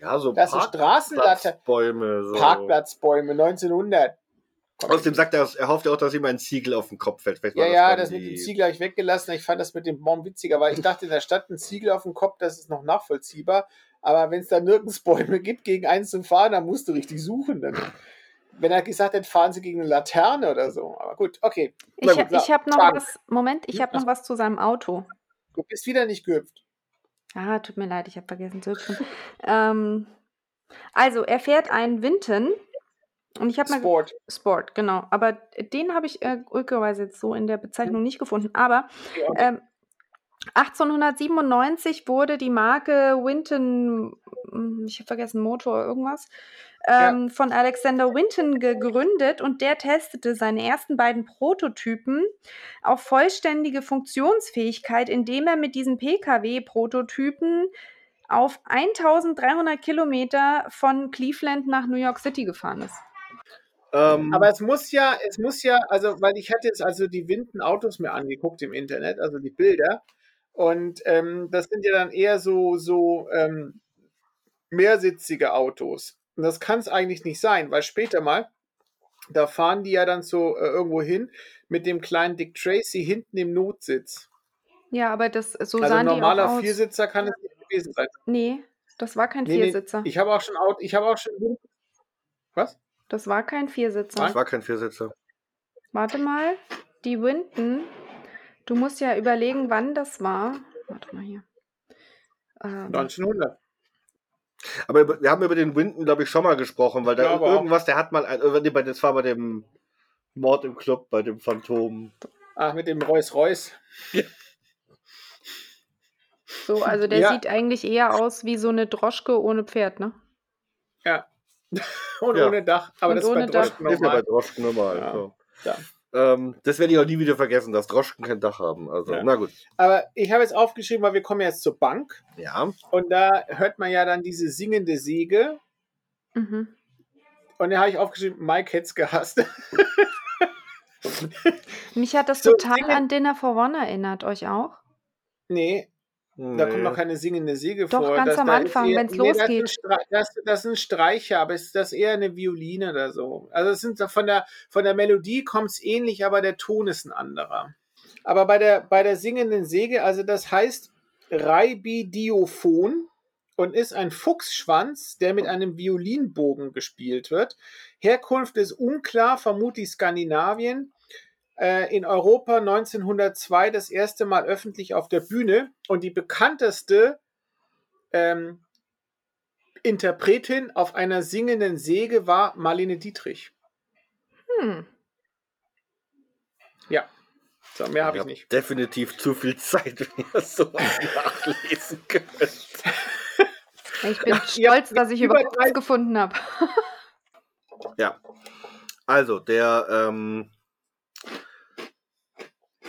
Ja, so Das sind Straßenlatte. Bäume. So. Parkplatzbäume, 1900. Außerdem sagt er, er hofft ja auch, dass ihm ein Ziegel auf den Kopf fällt. Vielleicht Ja, war ja, das mit dem Ziegel habe ich weggelassen. Ich fand das mit dem Baum witziger, weil ich dachte, in der Stadt ein Ziegel auf dem Kopf, das ist noch nachvollziehbar. Aber wenn es da nirgends Bäume gibt, gegen eins zu fahren, dann musst du richtig suchen. Dann. Wenn er gesagt hätte, fahren sie gegen eine Laterne oder so. Aber gut, okay. Ich, gut, ich habe noch Bank. was, Moment, ich habe noch was zu seinem Auto. Du bist wieder nicht gehüpft. Ah, tut mir leid, ich habe vergessen zu hüpfen. ähm, also, er fährt einen Vinton. Und ich habe mal Sport. Sport, genau. Aber den habe ich äh, glücklicherweise jetzt so in der Bezeichnung nicht gefunden. Aber Ja. ähm, 1897 wurde die Marke Winton, hm, ich habe vergessen, Motor irgendwas, Ja. ähm, von Alexander Winton gegründet und der testete seine ersten beiden Prototypen auf vollständige Funktionsfähigkeit, indem er mit diesen Pkw-Prototypen auf 1300 Kilometer von Cleveland nach New York City gefahren ist. Ähm, Aber es muss ja, es muss ja, also, weil ich hatte jetzt also die Winden Autos mir angeguckt im Internet, also die Bilder. Und ähm, das sind ja dann eher so, so ähm, mehrsitzige Autos. Und das kann es eigentlich nicht sein, weil später mal, da fahren die ja dann so äh, irgendwo hin mit dem kleinen Dick Tracy hinten im Notsitz. Ja, aber das so Also ein sahen die auch normaler aus. Viersitzer kann es nicht gewesen sein. Nee, das war kein Nee, nee, Viersitzer. ich habe auch schon Auto, ich habe auch schon. Was? Das war kein Viersitzer. das war kein Viersitzer. Warte mal, die Winton. Du musst ja überlegen, wann das war. Warte mal hier. Ähm, 1900. Aber wir haben über den Winton, glaube ich, schon mal gesprochen, weil da Ja, auch- irgendwas, der hat mal, äh, nee, das war bei dem Mord im Club, bei dem Phantom. Ach, mit dem Reus Reus. so, also der Ja. sieht eigentlich eher aus wie so eine Droschke ohne Pferd, ne? Ja. Und Ja. ohne Dach. Aber Und das ist bei. Droschken Ist ja bei normal. Droschken normal. Ja. So. Ja. Ähm, das werde ich auch nie wieder vergessen, dass Droschken kein Dach haben. Also, Ja. na gut. Aber ich habe jetzt aufgeschrieben, weil wir kommen jetzt zur Bank. Ja. Und da hört man ja dann diese singende Säge. Mhm. Und da habe ich aufgeschrieben, Mike hätte es gehasst. Mich hat das So, total singen- an Dinner for One erinnert, euch auch? nee, da kommt Nee. noch keine singende Säge Doch, vor. ganz Das- am Anfang, nee, ist ein losgeht. Das, das ist ein Streicher, aber ist das eher eine Violine oder so. Also es sind von der, von der Melodie kommt es ähnlich, aber der Ton ist ein anderer. Aber bei der, bei der singenden Säge, also das heißt Raibidiophon und ist ein Fuchsschwanz, der mit einem Violinbogen gespielt wird. Herkunft ist unklar, vermutlich Skandinavien. Äh, in Europa 1902 das erste Mal öffentlich auf der Bühne und die bekannteste ähm, Interpretin auf einer singenden Säge war Marlene Dietrich. Hm. Ja, so, mehr habe ich hab nicht. definitiv zu viel Zeit, wenn ihr sowas nachlesen könnt. Ich bin Ja, stolz, dass ich über überhaupt was gefunden habe. Ja. Also, der, ähm,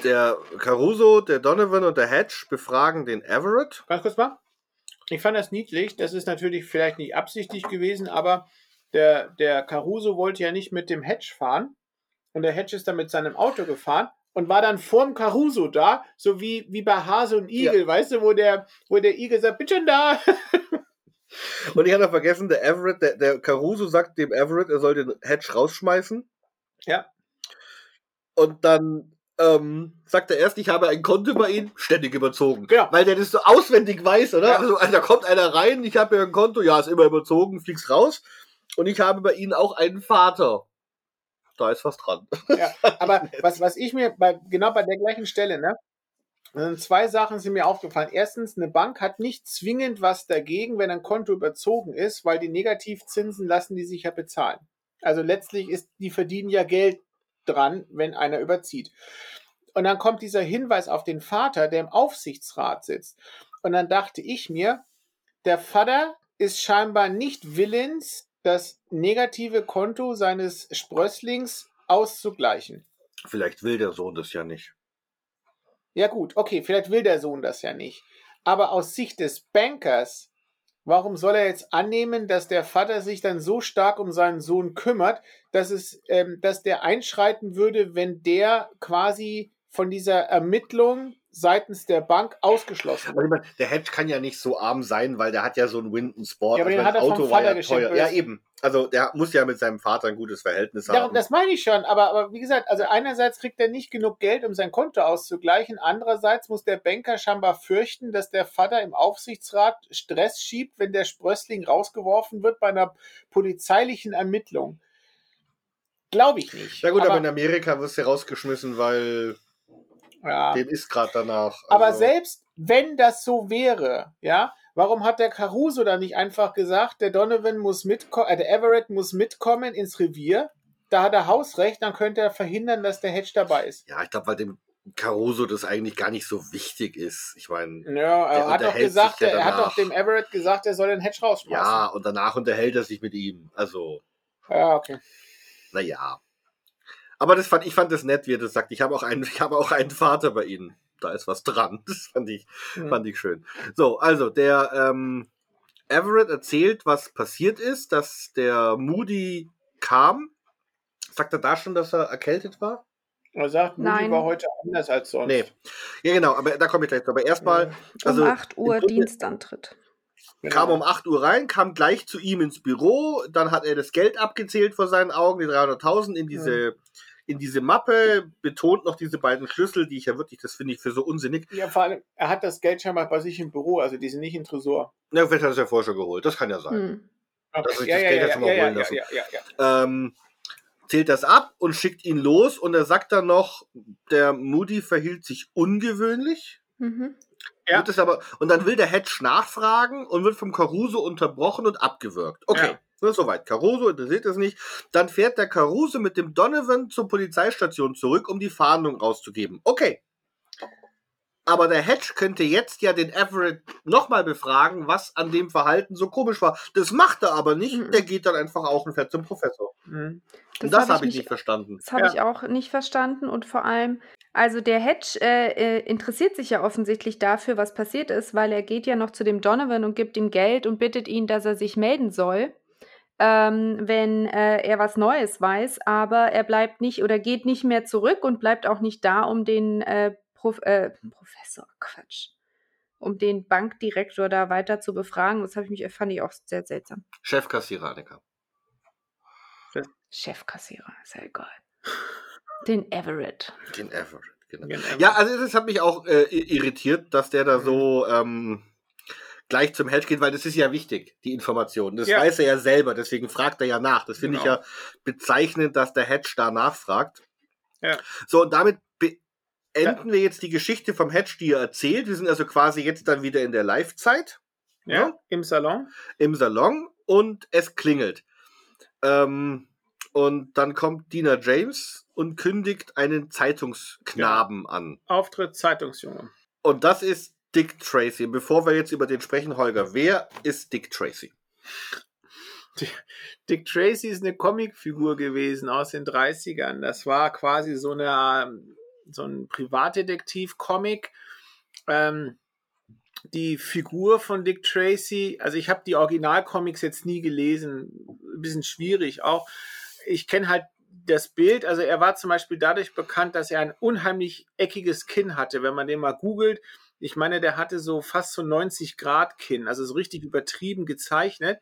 der Caruso, der Donovan und der Hedge befragen den Everett. Ganz kurz mal. Ich fand das niedlich. Das ist natürlich vielleicht nicht absichtlich gewesen, aber der, der Caruso wollte ja nicht mit dem Hedge fahren. Und der Hedge ist dann mit seinem Auto gefahren und war dann vorm Caruso da, so wie, wie bei Hase und Igel, weißt du, wo der, wo der Igel sagt, bitte da. Und ich hatte vergessen, der Everett, der, der Caruso sagt dem Everett, er soll den Hedge rausschmeißen. Ja. Und dann ähm, sagt er erst, ich habe ein Konto bei Ihnen, ständig überzogen. Genau. Weil der das so auswendig weiß, oder? Ja. Also, also da kommt einer rein, ich habe ja ein Konto, ja, ist immer überzogen, fliegst raus. Und ich habe bei Ihnen auch einen Vater. Da ist was dran. Ja, aber was, was ich mir bei, genau bei der gleichen Stelle, ne? sind Zwei Sachen sind mir aufgefallen. Erstens, eine Bank hat nicht zwingend was dagegen, wenn ein Konto überzogen ist, weil die Negativzinsen lassen die sich ja bezahlen. Also letztlich ist, die verdienen ja Geld dran, wenn einer überzieht. Und dann kommt dieser Hinweis auf den Vater, der im Aufsichtsrat sitzt. Und dann dachte ich mir, der Vater ist scheinbar nicht willens, das negative Konto seines Sprösslings auszugleichen. Vielleicht will der Sohn das ja nicht. Ja gut, okay, vielleicht will der Sohn das ja nicht. Aber aus Sicht des Bankers, warum soll er jetzt annehmen, dass der Vater sich dann so stark um seinen Sohn kümmert, dass es, ähm, dass der einschreiten würde, wenn der quasi von dieser Ermittlung seitens der Bank ausgeschlossen meine, der Hedge kann ja nicht so arm sein, weil der hat ja so einen Winton Sport. Ja, aber also den hat er vom Auto Vater war ja geschenkt? Ja, eben. Also der muss ja mit seinem Vater ein gutes Verhältnis Ja, haben. das meine ich schon, aber, aber wie gesagt, also einerseits kriegt er nicht genug Geld, um sein Konto auszugleichen, andererseits muss der Banker scheinbar fürchten, dass der Vater im Aufsichtsrat Stress schiebt, wenn der Sprössling rausgeworfen wird bei einer polizeilichen Ermittlung. Glaube ich nicht. ja gut, aber, aber, in Amerika wirst du rausgeschmissen, weil ja. dem ist gerade danach. aber Also, selbst wenn das so wäre, ja, warum hat der Caruso dann nicht einfach gesagt, der Donovan muss mitkommen, äh, der Everett muss mitkommen ins Revier? Da hat er Hausrecht, dann könnte er verhindern, dass der Hedge dabei ist. Ja, ich glaube, weil dem Caruso das eigentlich gar nicht so wichtig ist. Ich meine, Ja, er hat doch gesagt, ja er hat doch dem Everett gesagt, er soll den Hedge rausschmeißen. ja, und danach unterhält er sich mit ihm. Also, Ja, okay. naja. Aber das fand, ich fand das nett, wie er das sagt. Ich habe auch einen, ich habe auch einen Vater bei Ihnen. Da ist was dran. Das fand ich, Hm. fand ich schön. So, also der ähm, Everett erzählt, was passiert ist, dass der Moody kam. Sagt er da schon, dass er erkältet war? Er sagt, Moody Nein. war heute anders als sonst. Nee. Ja, genau, aber da komme ich gleich zu. Aber erstmal, also um 8 Uhr Dienstantritt. Genau. kam um 8 Uhr rein, kam gleich zu ihm ins Büro, dann hat er das Geld abgezählt vor seinen Augen, die 300.000 in diese, in diese Mappe, betont noch diese beiden Schlüssel, die ich ja wirklich, das finde ich für so unsinnig. Ja, vor allem, er hat das Geld scheinbar bei sich im Büro, also die sind nicht im Tresor. Na, vielleicht hat er es ja vorher schon geholt, das kann ja sein. Hm. Dass er sich das Geld jetzt mal holen lassen. ja, ja, ja. Ähm, zählt das ab und schickt ihn los und er sagt dann noch, der Moody verhielt sich ungewöhnlich. Mhm. Ja. Wird es aber, und dann will der Hedge nachfragen und wird vom Caruso unterbrochen und abgewürgt. Okay, Ja. nur soweit. Caruso interessiert es nicht. Dann fährt der Caruso mit dem Donovan zur Polizeistation zurück, um die Fahndung rauszugeben. Okay. Aber der Hedge könnte jetzt ja den Everett nochmal befragen, was an dem Verhalten so komisch war. Das macht er aber nicht. Mhm. Der geht dann einfach auch und fährt zum Professor. Mhm. das hab habe ich nicht verstanden. Das habe Ja. ich auch nicht verstanden und vor allem, also der Hedge äh, äh, interessiert sich ja offensichtlich dafür, was passiert ist, weil er geht ja noch zu dem Donovan und gibt ihm Geld und bittet ihn, dass er sich melden soll, ähm, wenn äh, er was Neues weiß, aber er bleibt nicht oder geht nicht mehr zurück und bleibt auch nicht da, um den äh, Prof äh, Professor, Quatsch, um den Bankdirektor da weiter zu befragen. Das habe ich mich, fand ich auch sehr seltsam. Chefkassierer, Annika. Chefkassierer, ist ja egal. Den Everett. Den Everett, genau. Genau. Ja, also das hat mich auch äh, irritiert, dass der da so ähm, gleich zum Hedge geht, weil das ist ja wichtig, die Information. Das Ja. weiß er ja selber, deswegen fragt er ja nach. Das finde Genau. ich ja bezeichnend, dass der Hedge da nachfragt. Ja. So, und damit beenden wir jetzt die Geschichte vom Hedge, die er erzählt. Wir sind also quasi jetzt dann wieder in der Live-Zeit ja, im Salon. im Salon und es klingelt. Ähm, und dann kommt Dina James und kündigt einen Zeitungsknaben an. Auftritt Zeitungsjunge. Und das ist Dick Tracy. Bevor wir jetzt über den sprechen, Holger, wer ist Dick Tracy? Dick Tracy ist eine Comicfigur gewesen aus den 30ern. Das war quasi so, eine, so ein Privatdetektiv-Comic. Ähm, die Figur von Dick Tracy, also ich habe die Originalcomics jetzt nie gelesen, ein bisschen schwierig auch. Ich kenne halt das Bild, also er war zum Beispiel dadurch bekannt, dass er ein unheimlich eckiges Kinn hatte. Wenn man den mal googelt, ich meine, der hatte so fast so 90 Grad Kinn, also so richtig übertrieben gezeichnet.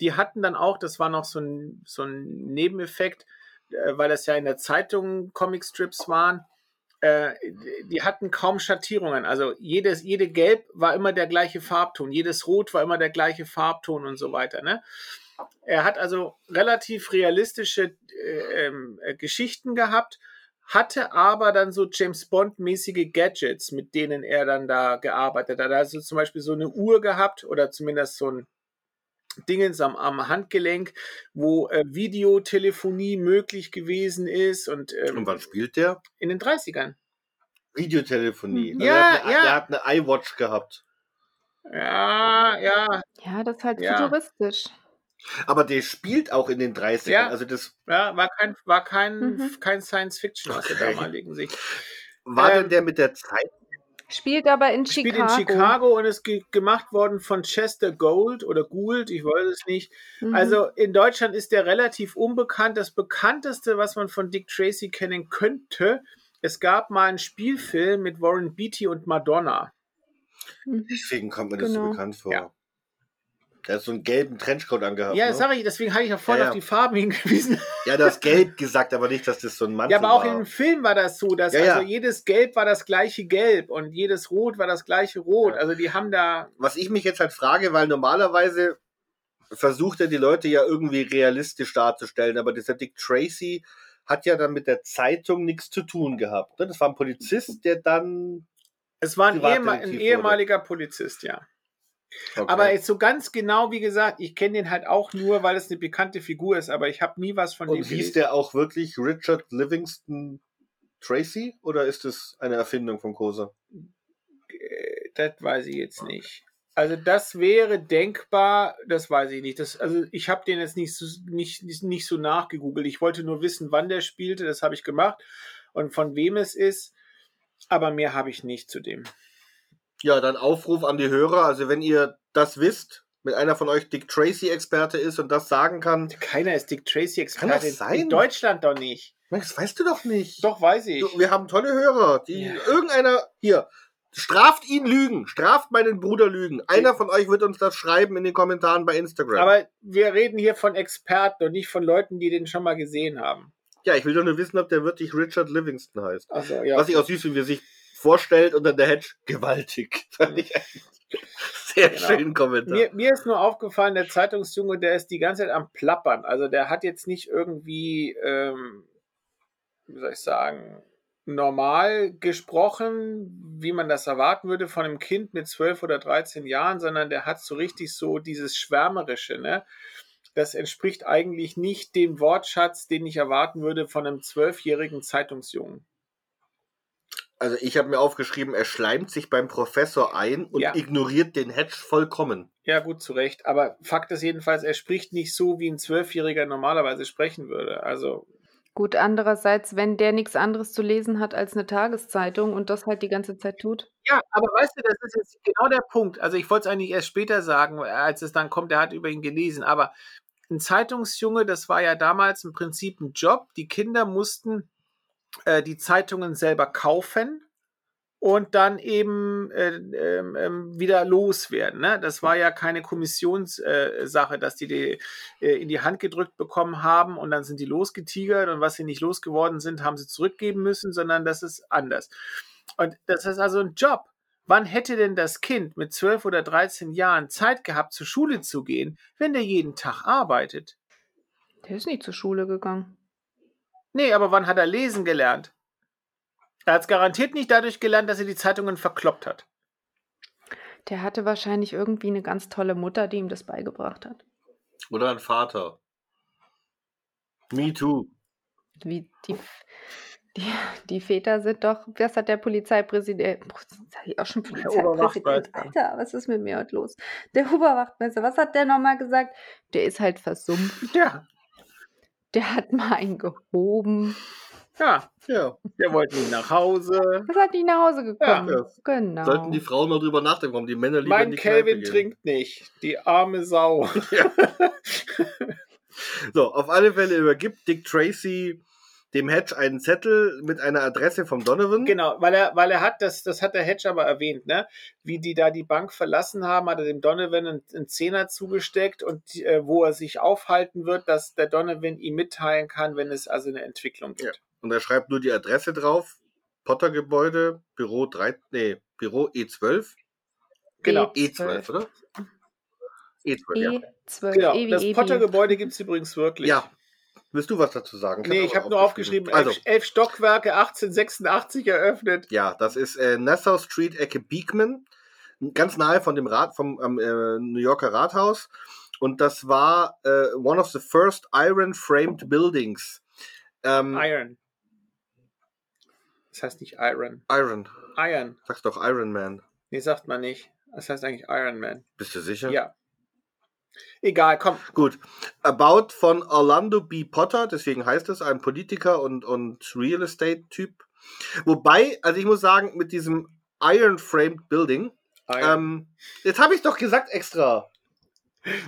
Die hatten dann auch, das war noch so ein, so ein Nebeneffekt, äh, weil das ja in der Zeitung Comicstrips waren, äh, die hatten kaum Schattierungen. Also jedes, jede Gelb war immer der gleiche Farbton, jedes Rot war immer der gleiche Farbton und so weiter. Ne? Er hat also relativ realistische äh, ähm, äh, Geschichten gehabt, hatte aber dann so James Bond-mäßige Gadgets, mit denen er dann da gearbeitet hat. Er hat also zum Beispiel so eine Uhr gehabt oder zumindest so ein Dingens am, am Handgelenk, wo äh, Videotelefonie möglich gewesen ist und, ähm, Und wann spielt der? in den 30ern. Videotelefonie. Mhm. Also Ja, er hat eine, ja. Der hat eine iWatch gehabt. Ja, ja, Ja, das ist halt Ja. futuristisch. Aber der spielt auch in den 30ern. Ja. Also das ja, war kein, war kein, Mhm. kein Science Fiction aus der damaligen Sicht. war Ähm, denn der mit der Zeit? Spielt aber in Spielt Chicago. in Chicago und ist ge gemacht worden von Chester Gold oder Gould, ich weiß es nicht. Mhm. Also in Deutschland ist der relativ unbekannt. Das bekannteste, was man von Dick Tracy kennen könnte, es gab mal einen Spielfilm mit Warren Beatty und Madonna. Mhm. Deswegen kommt mir das so Genau. bekannt vor. Ja. Der hat so einen gelben Trenchcoat angehabt. Ja, ne? das sage ich, deswegen habe ich ja vorhin Ja, ja. auf die Farben hingewiesen. Ja, du hast gelb gesagt, aber nicht, dass das so ein Mantel Ja, aber auch war. im Film war das so, dass Ja, ja. also jedes Gelb war das gleiche Gelb und jedes Rot war das gleiche Rot. Also die haben da. Was ich mich jetzt halt frage, weil normalerweise versucht er die Leute ja irgendwie realistisch darzustellen, aber dieser Dick Tracy hat ja dann mit der Zeitung nichts zu tun gehabt. ne? Das war ein Polizist, der dann. Es war ein, ehema ein ehemaliger Polizist, ja. Okay. Aber jetzt so ganz genau, wie gesagt, ich kenne den halt auch nur, weil es eine bekannte Figur ist, aber ich habe nie was von Und dem hieß der auch wirklich Richard Livingston Tracy oder ist es eine Erfindung von Kosa? Äh, Das weiß ich jetzt nicht. Also das wäre denkbar, das weiß ich nicht. Das, also ich habe den jetzt nicht so, nicht, nicht so nachgegoogelt. Ich wollte nur wissen, wann der spielte, das habe ich gemacht und von wem es ist, aber mehr habe ich nicht zu dem. Ja, dann Aufruf an die Hörer. Also wenn ihr das wisst, wenn einer von euch Dick Tracy-Experte ist und das sagen kann, Keiner ist Dick Tracy Kann das sein? in Deutschland doch nicht. das weißt du doch nicht. Doch weiß ich. Du, wir haben tolle Hörer, die Ja. irgendeiner hier straft ihn Lügen, straft meinen Bruder Lügen. Einer von euch wird uns das schreiben in den Kommentaren bei Instagram. Aber wir reden hier von Experten und nicht von Leuten, die den schon mal gesehen haben. ja, ich will doch nur wissen, ob der wirklich Richard Livingston heißt. Also ja. Was ich auch süß, wie er sich vorstellt und dann der Hedge gewaltig. Fand ich sehr Genau. schönen Kommentar. Mir, mir ist nur aufgefallen, der Zeitungsjunge, der ist die ganze Zeit am Plappern. Also der hat jetzt nicht irgendwie, ähm, wie soll ich sagen, normal gesprochen, wie man das erwarten würde von einem Kind mit 12 oder 13 Jahren, sondern der hat so richtig so dieses Schwärmerische, ne? Das entspricht eigentlich nicht dem Wortschatz, den ich erwarten würde von einem zwölfjährigen Zeitungsjungen. Also ich habe mir aufgeschrieben, er schleimt sich beim Professor ein und Ja. ignoriert den Hedge vollkommen. Ja, gut, zu Recht. Aber Fakt ist jedenfalls, er spricht nicht so, wie ein Zwölfjähriger normalerweise sprechen würde. Also Gut, andererseits, wenn der nichts anderes zu lesen hat als eine Tageszeitung und das halt die ganze Zeit tut. Ja, aber weißt du, das ist jetzt genau der Punkt. Also ich wollte es eigentlich erst später sagen, als es dann kommt, er hat über ihn gelesen. Aber ein Zeitungsjunge, das war ja damals im Prinzip ein Job. Die Kinder mussten äh, die Zeitungen selber kaufen und dann eben äh, ähm, wieder loswerden. Ne? Das war ja keine Kommissionssache, äh, dass die die äh, in die Hand gedrückt bekommen haben und dann sind die losgetigert und was sie nicht losgeworden sind, haben sie zurückgeben müssen, sondern das ist anders. Und das ist also ein Job. Wann hätte denn das Kind mit 12 oder 13 Jahren Zeit gehabt, zur Schule zu gehen, wenn der jeden Tag arbeitet? Der ist nicht zur Schule gegangen. Nee, aber wann hat er lesen gelernt? Er hat es garantiert nicht dadurch gelernt, dass er die Zeitungen verkloppt hat. Der hatte wahrscheinlich irgendwie eine ganz tolle Mutter, die ihm das beigebracht hat. Oder ein Vater. Me too. Wie die, die, die Väter sind doch, was hat der Polizeipräsident, sag ich auch schon Polizeipräsident. Alter, was ist mit mir heute los? Der Oberwachtmeister, was hat der nochmal gesagt? Der ist halt versumpft, Ja, der hat mal einen gehoben, ja, Ja. der wollte nicht nach Hause. was hat nicht nach Hause gekommen? Ja. Genau. Sollten die Frauen mal drüber nachdenken, warum die Männer lieber in Mein die Kneipe Kelvin gehen. trinkt nicht. Die arme Sau. So, auf alle Fälle übergibt Dick Tracy dem Hedge einen Zettel mit einer Adresse vom Donovan. Genau, weil er, weil er hat, das, das hat der Hedge aber erwähnt, ne? Wie die da die Bank verlassen haben, hat er dem Donovan einen, einen Zehner zugesteckt und äh, wo er sich aufhalten wird, dass der Donovan ihm mitteilen kann, wenn es also eine Entwicklung gibt. Und er schreibt nur die Adresse drauf. Potter-Gebäude, Büro 3, nee, Büro E12. Genau. E12, oder? E12, ja. E12, Genau, E wie das. Potter-Gebäude gibt es übrigens wirklich. Ja. Willst du was dazu sagen? Nee, hab's ich habe nur aufgeschrieben, Also, elf, elf Stockwerke, 1886 eröffnet. ja, das ist äh, Nassau Street, Ecke Beekman. Ganz nahe von dem Rat, vom ähm, äh, New Yorker Rathaus. Und das war äh, one of the first iron-framed buildings. Ähm, Iron. Das heißt nicht Iron. Iron. Iron. Sag's doch Iron Man. Nee, sagt man nicht. Das heißt eigentlich Iron Man. Bist du sicher? Ja. Egal, komm. Gut. About von Orlando B. Potter, deswegen heißt es ein Politiker und, und Real Estate-Typ. Wobei, also ich muss sagen, mit diesem Iron-Framed Building, Iron. ähm, jetzt habe ich doch gesagt extra,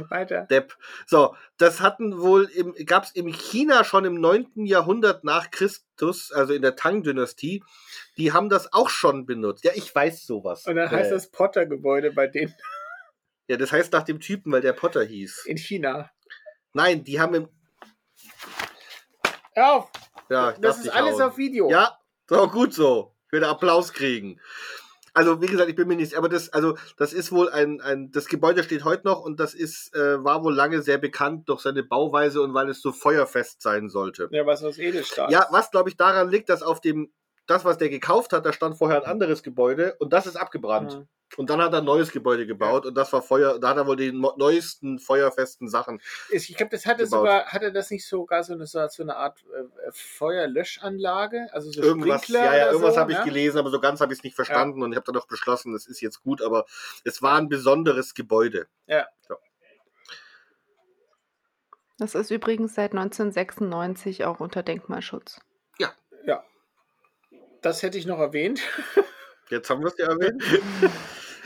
Weiter. Depp. So, das hatten wohl, im, gab es in China schon im 9. Jahrhundert nach Christus, also in der Tang-Dynastie, die haben das auch schon benutzt. Ja, ich weiß sowas. Und dann heißt Äh, das Potter-Gebäude bei denen Ja, das heißt nach dem Typen, weil der Potter hieß. in China. Nein, die haben im. Hör auf! Ja, ich das ist alles hauen. auf Video. Ja, so gut so. Ich werde Applaus kriegen. Also wie gesagt, ich bin mir nicht, aber das, also das ist wohl ein, ein, das Gebäude steht heute noch und das ist, äh, war wohl lange sehr bekannt durch seine Bauweise und weil es so feuerfest sein sollte. Ja, was aus Edelstahl. Ja, was glaube ich daran liegt, dass auf dem das, was der gekauft hat, da stand vorher ein anderes Gebäude und das ist abgebrannt. Mhm. Und dann hat er ein neues Gebäude gebaut und das war Feuer, da hat er wohl die neuesten feuerfesten Sachen. Ich glaube, das hatte gebaut. sogar, hatte das nicht sogar so eine, so eine Art äh, Feuerlöschanlage? Also so Irgendwas, Sprinkler ja, ja, oder irgendwas so, habe ich ne? gelesen, aber so ganz habe ich es nicht verstanden und ich habe dann auch beschlossen, das ist jetzt gut, aber es war ein besonderes Gebäude. Das ist übrigens seit 1996 auch unter Denkmalschutz. Das hätte ich noch erwähnt. Jetzt haben wir es ja erwähnt.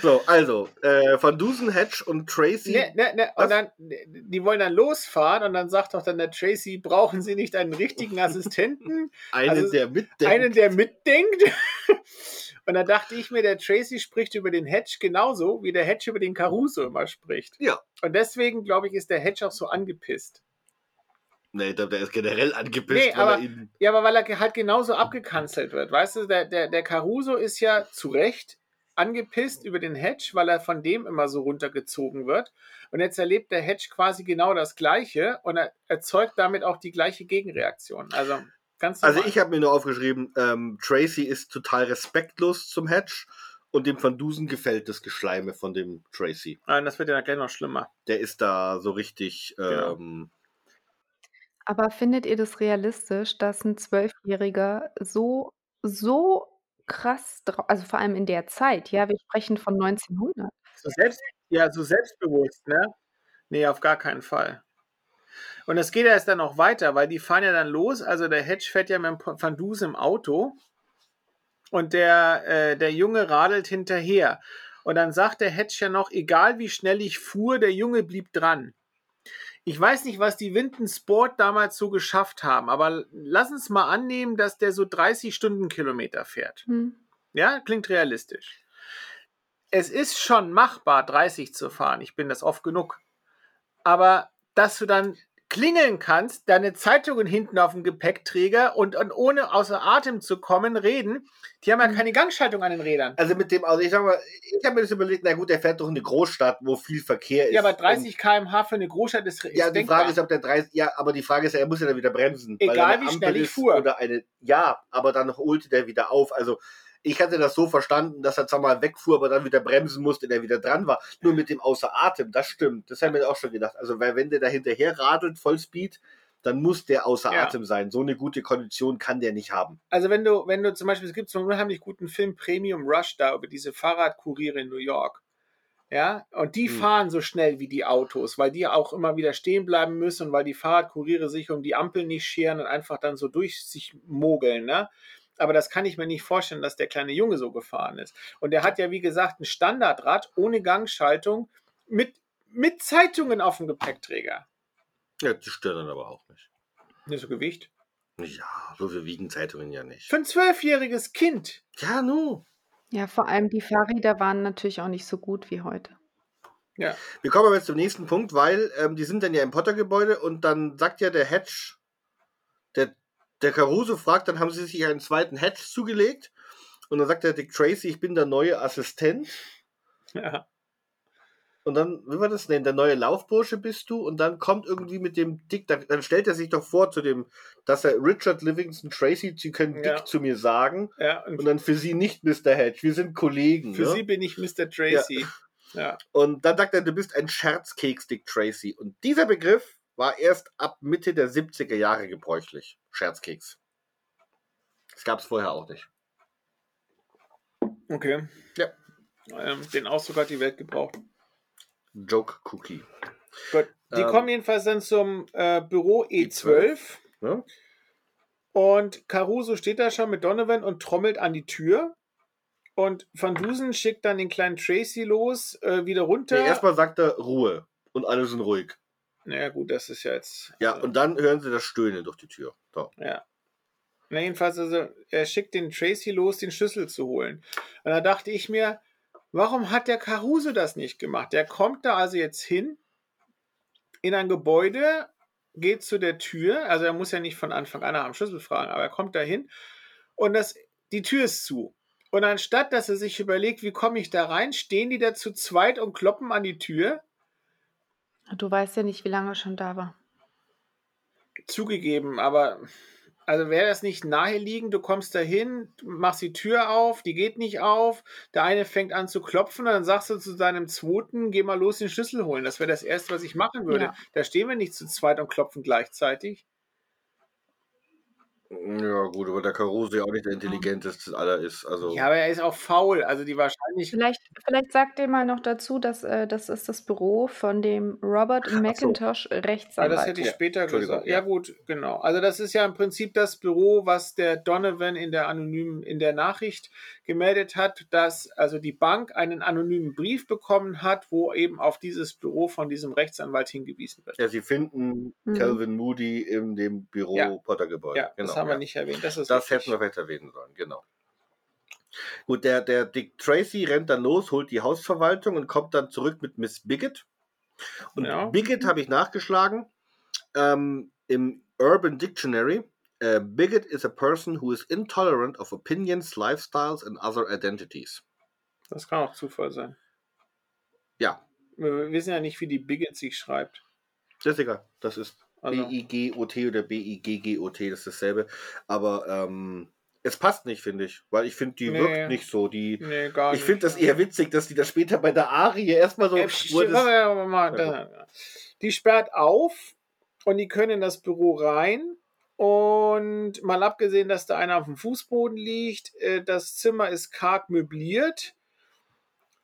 so, also, äh, Van Dusen, Hedge und Tracy. Ne, ne, ne. Und dann, die wollen dann losfahren und dann sagt doch dann der Tracy, brauchen Sie nicht einen richtigen Assistenten? einen, also der mitdenkt. einen, der mitdenkt. Und dann dachte ich mir, der Tracy spricht über den Hedge genauso, wie der Hedge über den Caruso immer spricht. Ja. Und deswegen, glaube ich, ist der Hedge auch so angepisst. Nee, der, der ist generell angepisst, Nee, aber- er ihn. Ja, aber weil er halt genauso abgekanzelt wird. Weißt du, der, der, der Caruso ist ja zu Recht angepisst über den Hedge, weil er von dem immer so runtergezogen wird. Und jetzt erlebt der Hedge quasi genau das Gleiche und er erzeugt damit auch die gleiche Gegenreaktion. Also ganz Also normal. ich habe mir nur aufgeschrieben, ähm, Tracy ist total respektlos zum Hedge und dem Van Dusen gefällt das Geschleime von dem Tracy. Nein, das wird ja gleich noch schlimmer. Der ist da so richtig. Genau. Aber findet ihr das realistisch, dass ein Zwölfjähriger so, so krass drauf, also vor allem in der Zeit, ja, wir sprechen von 1900. So selbst, ja, so selbstbewusst, ne? Nee, auf gar keinen Fall. Und es geht ja erst dann noch weiter, weil die fahren ja dann los. Also der Hedge fährt ja mit dem Van Dusen im Auto und der, äh, der Junge radelt hinterher. Und dann sagt der Hedge ja noch, egal wie schnell ich fuhr, der Junge blieb dran. Ich weiß nicht, was die Winton Sport damals so geschafft haben, aber lass uns mal annehmen, dass der so 30 Stundenkilometer fährt. Hm. Ja, klingt realistisch. Es ist schon machbar, 30 zu fahren. Ich bin das oft genug. Aber dass du dann klingeln kannst, deine Zeitungen hinten auf dem Gepäckträger und, und ohne außer Atem zu kommen, reden, die haben ja Mhm. keine Gangschaltung an den Rädern. also mit dem, also ich sag mal, ich habe mir das überlegt, na gut, der fährt doch in eine Großstadt, wo viel Verkehr ist. Ja, aber Und- 30 km/h für eine Großstadt ist, ist Ja, die denkbar. Frage ist, ob der 30, ja, aber die Frage ist, ja, er muss ja dann wieder bremsen. Egal, wie schnell ich fuhr. Oder eine, ja, aber dann holte der wieder auf. Also, ich hatte das so verstanden, dass er zwar mal wegfuhr, aber dann wieder bremsen musste, der wieder dran war. Nur mit dem Außer Atem, das stimmt. Das haben wir auch schon gedacht. Also, weil wenn der da hinterher radelt, Vollspeed, dann muss der außer Ja. Atem sein. So eine gute Kondition kann der nicht haben. Also wenn du, wenn du zum Beispiel, es gibt so einen unheimlich guten Film Premium Rush da über diese Fahrradkuriere in New York. Ja, und die Hm. fahren so schnell wie die Autos, weil die auch immer wieder stehen bleiben müssen und weil die Fahrradkuriere sich um die Ampel nicht scheren und einfach dann so durch sich mogeln, ne? Aber das kann ich mir nicht vorstellen, dass der kleine Junge so gefahren ist. Und der hat ja, wie gesagt, ein Standardrad ohne Gangschaltung mit, mit Zeitungen auf dem Gepäckträger. Ja, die stören dann aber auch nicht. Nicht so Gewicht. Ja, so viel wiegen Zeitungen ja nicht. Für ein zwölfjähriges Kind. Ja, nu. Ja, vor allem die Fahrräder waren natürlich auch nicht so gut wie heute. Ja. Wir kommen aber jetzt zum nächsten Punkt, weil ähm, die sind dann ja im Potter-Gebäude und dann sagt ja der Hedge, der, der Caruso fragt, dann haben sie sich einen zweiten Hedge zugelegt und dann sagt der Dick Tracy, ich bin der neue Assistent ja. und dann, wie war das? Nee, der neue Laufbursche bist du und dann kommt irgendwie mit dem Dick, dann, dann stellt er sich doch vor zu dem, dass er Richard Livingston Tracy, sie können Ja. Dick zu mir sagen ja. Und und dann für sie nicht Mr. Hedge, wir sind Kollegen. Für ne? sie bin ich Mr. Tracy. Ja. Und dann sagt er, du bist ein Scherzkeks, Dick Tracy. Und dieser Begriff war erst ab Mitte der 70er Jahre gebräuchlich. Scherzkeks. Das gab es vorher auch nicht. Okay. Ja. Ähm, den Ausdruck hat die Welt gebraucht. Joke Cookie. Gut. Die Ähm, kommen jedenfalls dann zum äh, Büro E12. Ne? Und Caruso steht da schon mit Donovan und trommelt an die Tür. Und Van Dusen schickt dann den kleinen Tracy los, äh, wieder runter. Nee, erstmal sagt er Ruhe. Und alle sind ruhig. Naja, gut, das ist ja jetzt. Ja, also, und dann hören sie das Stöhnen durch die Tür. So. Ja. Na, jedenfalls, also, er schickt den Tracy los, den Schlüssel zu holen. Und da dachte ich mir, warum hat der Caruso das nicht gemacht? Der kommt da also jetzt hin in ein Gebäude, geht zu der Tür, also er muss ja nicht von Anfang an nach dem Schlüssel fragen, aber er kommt da hin und das, die Tür ist zu. Und anstatt, dass er sich überlegt, wie komme ich da rein, stehen die da zu zweit und kloppen an die Tür. Du weißt ja nicht, wie lange er schon da war. Zugegeben, aber Also wäre das nicht naheliegend, du kommst da hin, machst die Tür auf, die geht nicht auf, der eine fängt an zu klopfen, dann sagst du zu deinem zweiten, geh mal los den Schlüssel holen. Das wäre das Erste, was ich machen würde. Ja. Da stehen wir nicht zu zweit und klopfen gleichzeitig. Ja, gut, aber der Caruso ja auch nicht der intelligenteste aller ist. Also, Ja, aber er ist auch faul. Also die Wahrscheinlichkeit. Vielleicht, vielleicht sagt ihr mal noch dazu, dass äh, das ist das Büro von dem Robert McIntosh, Ja, Rechtsanwalt. das hätte ich Ja, später Entschuldigung, gesagt. ja. Ja, gut, genau. Also das ist ja im Prinzip das Büro, was der Donovan in der anonymen, in der Nachricht gemeldet hat, dass also die Bank einen anonymen Brief bekommen hat, wo eben auf dieses Büro von diesem Rechtsanwalt hingewiesen wird. ja, sie finden Mhm. Calvin Moody in dem Büro Ja. Potter-Gebäude. Ja, genau, das haben wir nicht erwähnt. Das ist Das richtig. hätten wir vielleicht erwähnen sollen, genau. Gut, der, der Dick Tracy rennt dann los, holt die Hausverwaltung und kommt dann zurück mit Miss Bigot. Und Ja. Bigot habe ich nachgeschlagen ähm, im Urban Dictionary. äh, bigot is a person who is intolerant of opinions, lifestyles and other identities. Das kann auch Zufall sein. Ja, Wir wissen ja nicht, wie die Bigot sich schreibt. das ist egal. Das ist Also- B-I-G-O-T oder B-I-G-G-O-T, das ist dasselbe. Aber ähm, es passt nicht, finde ich. Weil ich finde, die Nee. wirkt nicht so. Die, Nee, gar ich finde das eher witzig, dass die das später bei der Arie erstmal so. Äh, Die sperrt auf und die können in das Büro rein. Und mal abgesehen, dass da einer auf dem Fußboden liegt, äh, das Zimmer ist karg möbliert.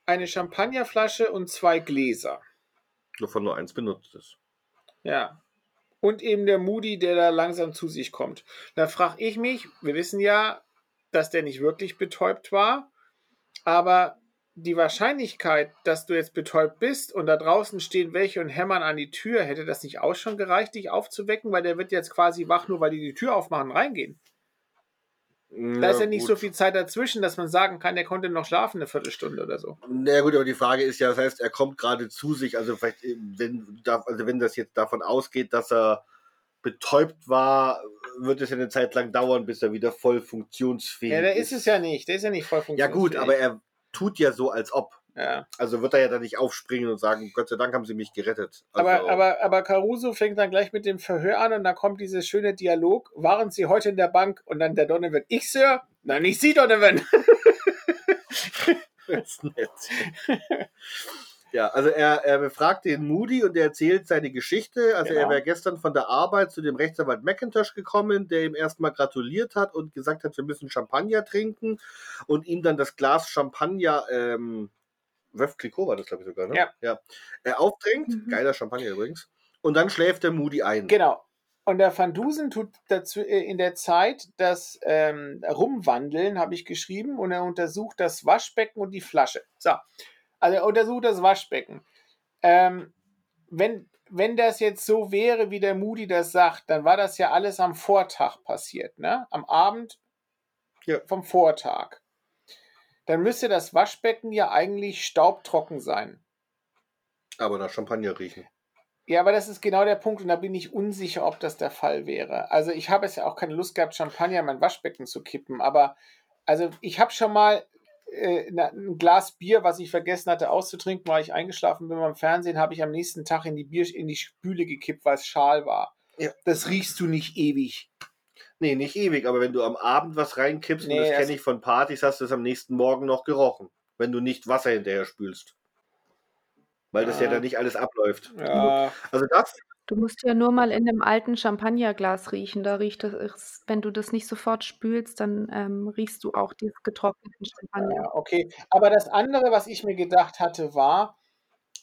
Eine Champagnerflasche und zwei Gläser. wovon nur eins benutzt ist. Ja. Und eben der Moody, der da langsam zu sich kommt. Da frage ich mich, wir wissen ja, dass der nicht wirklich betäubt war, aber die Wahrscheinlichkeit, dass du jetzt betäubt bist und da draußen stehen welche und hämmern an die Tür, hätte das nicht auch schon gereicht, dich aufzuwecken, weil der wird jetzt quasi wach, nur weil die die Tür aufmachen reingehen. Da ist ja nicht so viel Zeit dazwischen, dass man sagen kann, der konnte noch schlafen eine Viertelstunde oder so. Na gut, aber die Frage ist ja, das heißt, er kommt gerade zu sich, also vielleicht, äh, wenn, also wenn das jetzt davon ausgeht, dass er betäubt war, wird es ja eine Zeit lang dauern, bis er wieder voll funktionsfähig Ja, der ist. ist es ja nicht. Der ist ja nicht voll Ja funktionsfähig. gut, aber er tut ja so, als ob. Ja. Also wird er ja dann nicht aufspringen und sagen, Gott sei Dank haben sie mich gerettet. Also, Aber, aber, aber Caruso fängt dann gleich mit dem Verhör an und da kommt dieses schöne Dialog. Waren Sie heute in der Bank? Und dann der Donovan, ich, Sir? Nein, nicht Sie, Donovan. Das ist nett. ja, also er, er befragt den Moody und er erzählt seine Geschichte. Also Genau. er wäre gestern von der Arbeit zu dem Rechtsanwalt McIntosh gekommen, der ihm erstmal gratuliert hat und gesagt hat, wir müssen Champagner trinken und ihm dann das Glas Champagner, ähm, Wöf Clicquot war das, glaube ich, sogar, ne? Ja. ja. Er auftrinkt, Mhm. geiler Champagner übrigens, und dann schläft der Moody ein. Genau. Und der Van Dusen tut dazu äh, in der Zeit das ähm, Rumwandeln, habe ich geschrieben, und er untersucht das Waschbecken und die Flasche. So, also er untersucht das Waschbecken. Ähm, wenn, wenn das jetzt so wäre, wie der Moody das sagt, dann war das ja alles am Vortag passiert, ne? Am Abend Ja. vom Vortag. Dann müsste das Waschbecken ja eigentlich staubtrocken sein. Aber nach Champagner riechen. Ja, aber das ist genau der Punkt und da bin ich unsicher, ob das der Fall wäre. Also ich habe es ja auch keine Lust gehabt, Champagner in mein Waschbecken zu kippen, aber also ich habe schon mal äh, ein Glas Bier, was ich vergessen hatte auszutrinken, weil ich eingeschlafen bin beim Fernsehen, habe ich am nächsten Tag in die Bier in die Spüle gekippt, weil es schal war. Ja. Das riechst du nicht ewig. Nee, nicht ewig, aber wenn du am Abend was reinkippst, Nee, und das das- kenne ich von Partys, hast du es am nächsten Morgen noch gerochen. Wenn du nicht Wasser hinterher spülst. Weil das ja Ja. dann nicht alles abläuft. Ja, Also das, Du musst ja nur mal in einem alten Champagnerglas riechen. Da riecht es, wenn du das nicht sofort spülst, dann ähm, riechst du auch dieses getrockneten Champagner. Ja, okay. Aber das andere, was ich mir gedacht hatte, war,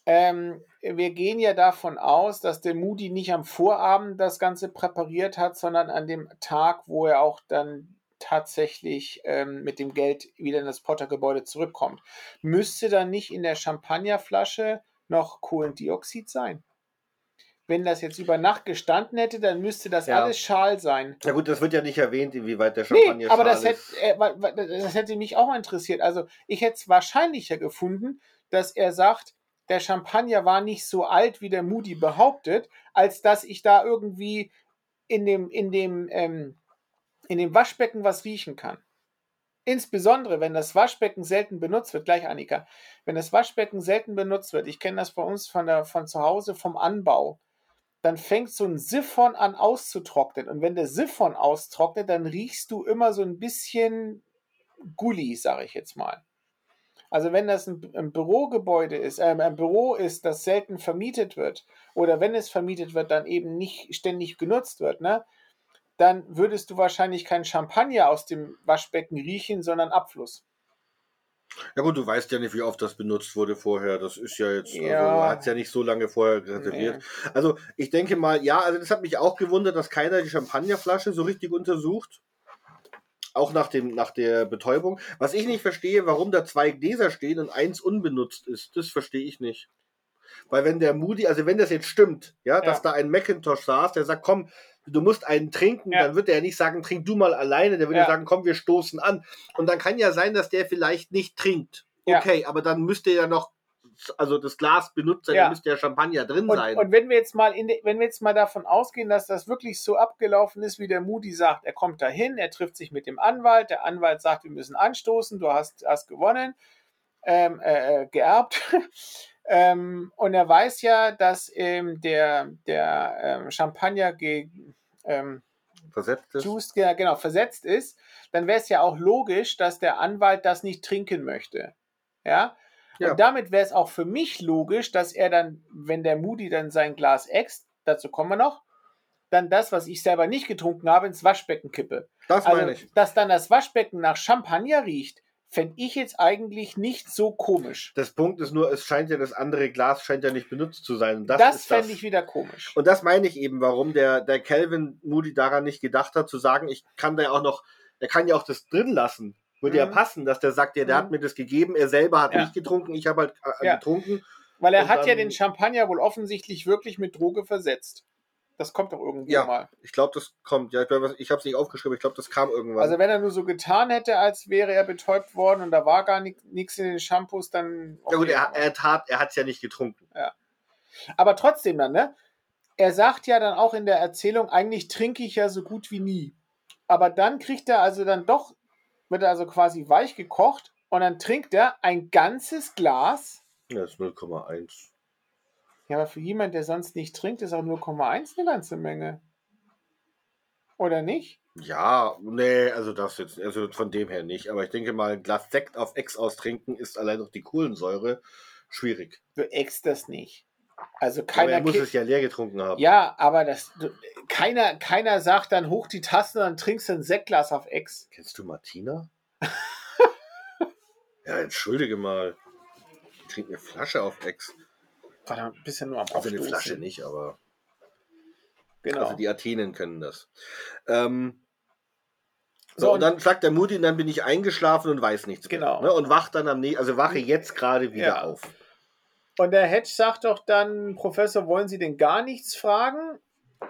ähm, wir gehen ja davon aus, dass der Moody nicht am Vorabend das Ganze präpariert hat, sondern an dem Tag, wo er auch dann tatsächlich ähm, mit dem Geld wieder in das Potter-Gebäude zurückkommt. Müsste dann nicht in der Champagnerflasche noch Kohlendioxid sein? Wenn das jetzt über Nacht gestanden hätte, dann müsste das Ja. alles Schal sein. na gut, das wird ja nicht erwähnt, inwieweit der Champagner Nee, aber das hätte, äh, das hätte mich auch interessiert. Also ich hätte es wahrscheinlicher gefunden, dass er sagt, der Champagner war nicht so alt, wie der Moody behauptet, als dass ich da irgendwie in dem, in dem, ähm, in dem Waschbecken was riechen kann. Insbesondere, wenn das Waschbecken selten benutzt wird, gleich Annika, wenn das Waschbecken selten benutzt wird, ich kenne das bei uns von, der, von zu Hause vom Anbau, dann fängt so ein Siphon an auszutrocknen. Und wenn der Siphon austrocknet, dann riechst du immer so ein bisschen Gulli, sage ich jetzt mal. Also wenn das ein, ein Bürogebäude ist, äh, ein Büro ist, das selten vermietet wird, oder wenn es vermietet wird, dann eben nicht ständig genutzt wird, ne, dann würdest du wahrscheinlich kein Champagner aus dem Waschbecken riechen, sondern Abfluss. Ja gut, du weißt ja nicht, wie oft das benutzt wurde vorher. Das ist ja jetzt, also Ja. hat es ja nicht so lange vorher reserviert. Also ich denke mal, ja, also das hat mich auch gewundert, dass keiner die Champagnerflasche so richtig untersucht. Auch nach, dem, nach der Betäubung. Was ich nicht verstehe, warum da zwei Gläser stehen und eins unbenutzt ist, das verstehe ich nicht. Weil wenn der Moody, also wenn das jetzt stimmt, ja, dass Ja. da ein Macintosh saß, der sagt, komm, du musst einen trinken, Ja. dann wird er ja nicht sagen, trink du mal alleine, der würde Ja. sagen, komm, wir stoßen an. Und dann kann ja sein, dass der vielleicht nicht trinkt. Okay, aber dann müsste ja noch, also das Glas benutzt Ja. da müsste ja Champagner drin Und, sein. und wenn wir jetzt mal in de, wenn wir jetzt mal davon ausgehen, dass das wirklich so abgelaufen ist, wie der Moody sagt, er kommt dahin, er trifft sich mit dem Anwalt, der Anwalt sagt, wir müssen anstoßen, du hast, hast gewonnen, ähm, äh, äh, geerbt. ähm, und er weiß ja, dass ähm, der, der ähm, Champagner gegen ähm, Versetzt ist. Juice, ja, genau, versetzt ist, dann wäre es ja auch logisch, dass der Anwalt das nicht trinken möchte. Ja. Ja. Und damit wäre es auch für mich logisch, dass er dann, wenn der Moody dann sein Glas äxt, dazu kommen wir noch, dann das, was ich selber nicht getrunken habe, ins Waschbecken kippe. Das Also, meine ich. dass dann das Waschbecken nach Champagner riecht, fände ich jetzt eigentlich nicht so komisch. Das Punkt ist nur, es scheint ja, das andere Glas scheint ja nicht benutzt zu sein. Und das, Das, fände ich wieder komisch. Und das meine ich eben, warum der, der Calvin Moody daran nicht gedacht hat, zu sagen, ich kann da ja auch noch, er kann ja auch das drin lassen. Würde ja Mhm. passen, dass der sagt, ja, der Mhm. hat mir das gegeben, er selber hat Ja. nicht getrunken, ich habe halt äh, Ja. getrunken. Weil er hat ja den Champagner wohl offensichtlich wirklich mit Droge versetzt. Das kommt doch irgendwo Ja. mal. Ich glaube, das kommt. Ja, ich, ich habe es nicht aufgeschrieben, ich glaube, das kam irgendwann. Also wenn er nur so getan hätte, als wäre er betäubt worden und da war gar nichts in den Shampoos, dann. ja gut, okay. er, er tat, er hat es ja nicht getrunken. Aber trotzdem dann, ne? Er sagt ja dann auch in der Erzählung, eigentlich trinke ich ja so gut wie nie. Aber dann kriegt er also dann doch, wird er also quasi weich gekocht und dann trinkt er ein ganzes Glas. Ja, das ist 0,1. Ja, aber für jemanden, der sonst nicht trinkt, ist auch 0,1 eine ganze Menge. Oder nicht? Ja, nee, also das jetzt, also von dem her nicht. Aber ich denke mal, ein Glas Sekt auf Ex austrinken ist allein durch die Kohlensäure schwierig. Du eckst das nicht. Also Aber keiner er muss es ja leer getrunken haben. Ja, aber das, keiner, keiner sagt dann hoch die Tasse und dann trinkst du ein Sektglas auf Ex. Kennst du Martina? ja, entschuldige mal. Ich trinke eine Flasche auf Ex. Verdammt, bist ja nur am Also eine. Flasche nicht, aber Genau. also die Athenen können das. Ähm, So, so, und und- dann sagt der Mutti, dann bin ich eingeschlafen und weiß nichts Genau. mehr. Ne? Und wach dann am nächsten, also wache jetzt gerade wieder Ja. auf. Und der Hedge sagt doch dann, Professor, wollen Sie denn gar nichts fragen?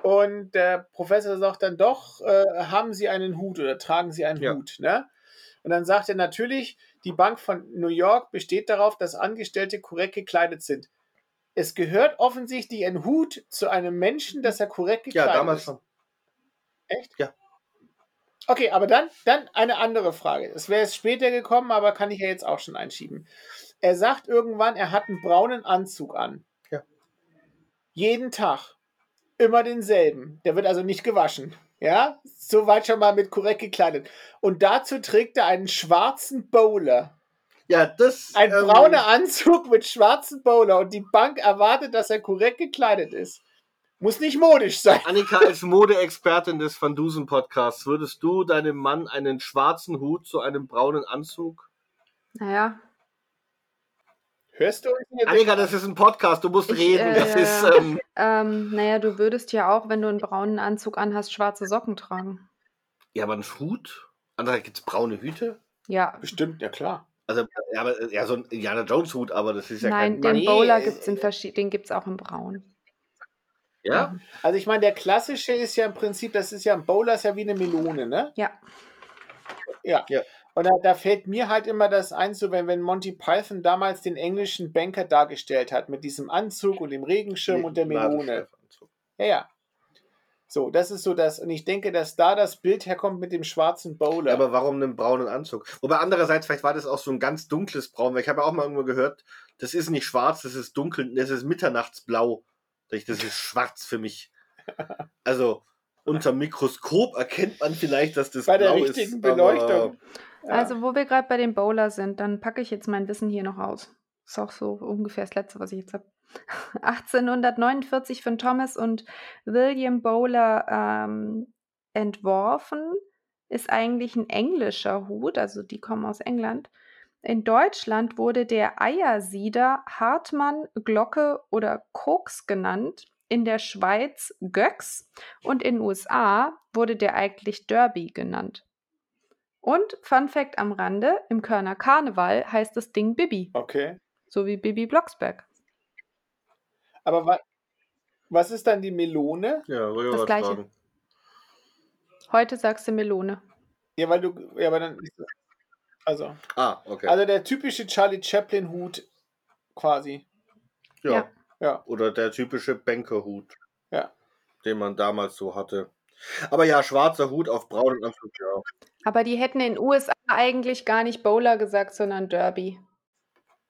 Und der Professor sagt dann doch, äh, haben Sie einen Hut oder tragen Sie einen Ja. Hut? Ne? Und dann sagt er natürlich, die Bank von New York besteht darauf, dass Angestellte korrekt gekleidet sind. Es gehört offensichtlich ein Hut zu einem Menschen, dass er korrekt Ja, gekleidet damals ist. schon. Echt? Ja. Okay, aber dann, dann eine andere Frage. Es wäre jetzt später gekommen, aber kann ich ja jetzt auch schon einschieben. Er sagt irgendwann, er hat einen braunen Anzug an. Ja. Jeden Tag. Immer denselben. Der wird also nicht gewaschen. Ja? Soweit schon mal mit korrekt gekleidet. Und dazu trägt er einen schwarzen Bowler. Ja, das. Ein ähm, brauner Anzug mit schwarzen Bowler. Und die Bank erwartet, dass er korrekt gekleidet ist. Muss nicht modisch sein. Annika, als Modeexpertin des Van Dusen Podcasts, würdest du deinem Mann einen schwarzen Hut zu einem braunen Anzug? Naja, Hörst du uns hier? Annika, das ist ein Podcast, du musst Ich, reden. äh, das ist. Ähm, ähm, naja, du würdest ja auch, wenn du einen braunen Anzug anhast, schwarze Socken tragen. ja, aber ein Hut? Andere gibt es braune Hüte? Ja. Bestimmt, ja klar. Also, ja, aber, ja, so ein Indiana Jones Hut, aber das ist ja Nein, kein. den Nee, Bowler äh, gibt's in verschiedenen, den gibt's auch in braun. Ja? Also ich meine, der klassische ist ja im Prinzip, das ist ja ein Bowler, ist ja wie eine Melone, ne? Ja. Ja. Ja. Und da, da fällt mir halt immer das ein, so wenn, wenn Monty Python damals den englischen Banker dargestellt hat, mit diesem Anzug und dem Regenschirm und der Melone. Ja, ja. So, das ist so das. Und ich denke, dass da das Bild herkommt mit dem schwarzen Bowler. Ja, aber warum einen braunen Anzug? Wobei andererseits, vielleicht war das auch so ein ganz dunkles Braun, weil ich habe ja auch mal irgendwo gehört, das ist nicht schwarz, das ist dunkel, das ist Mitternachtsblau. Das ist schwarz für mich. Also unter Mikroskop erkennt man vielleicht, dass das Bei der blau richtigen ist. Beleuchtung. Also, wo wir gerade bei dem Bowler sind, dann packe ich jetzt mein Wissen hier noch aus. Ist auch so ungefähr das Letzte, was ich jetzt habe. 1849 von Thomas und William Bowler ähm, entworfen. Ist eigentlich ein englischer Hut, also die kommen aus England. In Deutschland wurde der Eiersieder Hartmann, Glocke oder Koks genannt. In der Schweiz Göcks und in den USA wurde der eigentlich Derby genannt. Und Fun Fact am Rande: Im Körner Karneval heißt das Ding Bibi, Okay. so wie Bibi Blocksberg. Aber wa was ist dann die Melone? Ja, wollte ich Das Gleiche. fragen. Heute sagst du Melone. Ja, weil du. Ja, aber dann. Also. Ah, okay. Also der typische Charlie Chaplin-Hut quasi. ja. ja. Ja. Oder der typische Bankerhut, Ja. den man damals so hatte. Aber ja, schwarzer Hut auf braunen Anzug, ja. Aber die hätten in den USA eigentlich gar nicht Bowler gesagt, sondern Derby.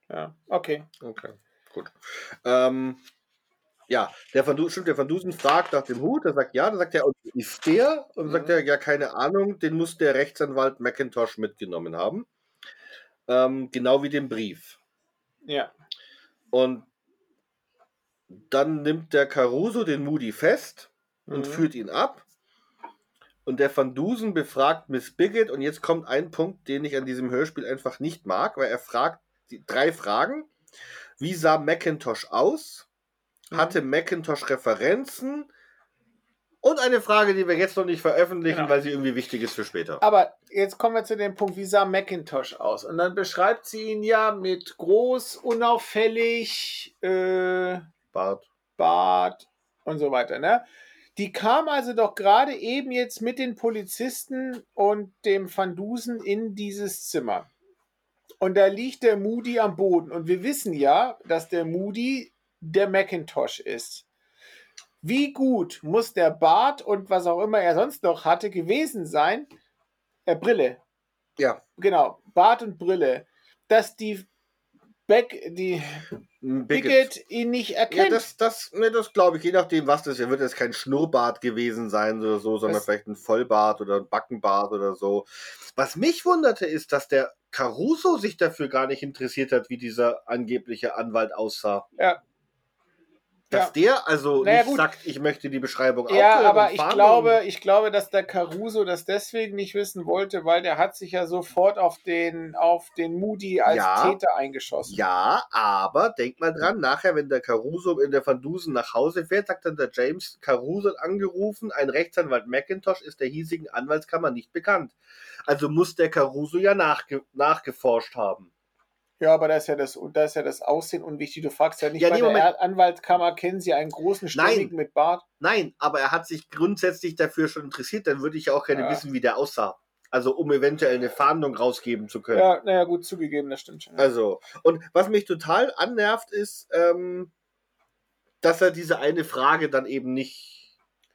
Ja. Okay. Okay, gut. Ähm, ja, der Van, Du- stimmt, der Van Dusen fragt nach dem Hut, er sagt ja, dann sagt er, und ist der? Und dann sagt Mhm. er, ja, keine Ahnung, den muss der Rechtsanwalt McIntosh mitgenommen haben. Ähm, genau wie den Brief. Ja. Und dann nimmt der Caruso den Moody fest und Mhm. führt ihn ab. Und der Van Dusen befragt Miss Bigot. Und jetzt kommt ein Punkt, den ich an diesem Hörspiel einfach nicht mag, weil er fragt drei Fragen. Wie sah Macintosh aus? Mhm. Hatte Macintosh Referenzen? Und eine Frage, die wir jetzt noch nicht veröffentlichen, Genau. weil sie irgendwie wichtig ist für später. Aber jetzt kommen wir zu dem Punkt, wie sah Macintosh aus? Und dann beschreibt sie ihn ja mit groß, unauffällig, äh, Bart. Bart und so weiter. Ne? Die kam also doch gerade eben jetzt mit den Polizisten und dem Van Dusen in dieses Zimmer. Und da liegt der Moody am Boden. Und wir wissen ja, dass der Moody der Macintosh ist. Wie gut muss der Bart und was auch immer er sonst noch hatte gewesen sein? Äh, Brille. Ja. Genau, Bart und Brille. Dass die Beck, die Bigot. Bigot ihn nicht Ja, erkennt. das, das, ne, das glaube ich, je nachdem, was das ist. Er wird jetzt kein Schnurrbart gewesen sein oder so, sondern Das- vielleicht ein Vollbart oder ein Backenbart oder so. Was mich wunderte, ist, dass der Caruso sich dafür gar nicht interessiert hat, wie dieser angebliche Anwalt aussah. Ja. Dass Ja. der also Naja, nicht sagt, ich möchte die Beschreibung Ja, aber ich glaube, ich glaube, dass der Caruso das deswegen nicht wissen wollte, weil der hat sich ja sofort auf den, auf den Moody als Ja. Täter eingeschossen. Ja, aber denk mal dran, nachher, wenn der Caruso in der Van Dusen nach Hause fährt, sagt dann der James Caruso angerufen, ein Rechtsanwalt McIntosh ist der hiesigen Anwaltskammer nicht bekannt. Also muss der Caruso ja nachge nachgeforscht haben. Ja, aber da ist ja das, da ist ja das Aussehen unwichtig. Du fragst ja nicht Ja, bei der Moment. Er- Anwaltskammer, kennen Sie einen großen Stämmigen mit Bart? Nein, aber er hat sich grundsätzlich dafür schon interessiert, dann würde ich ja auch gerne Ja. wissen, wie der aussah. Also um eventuell eine Fahndung rausgeben zu können. Ja, naja, gut zugegeben, das stimmt schon. Also, und was mich total annervt, ist, ähm, dass er diese eine Frage dann eben nicht.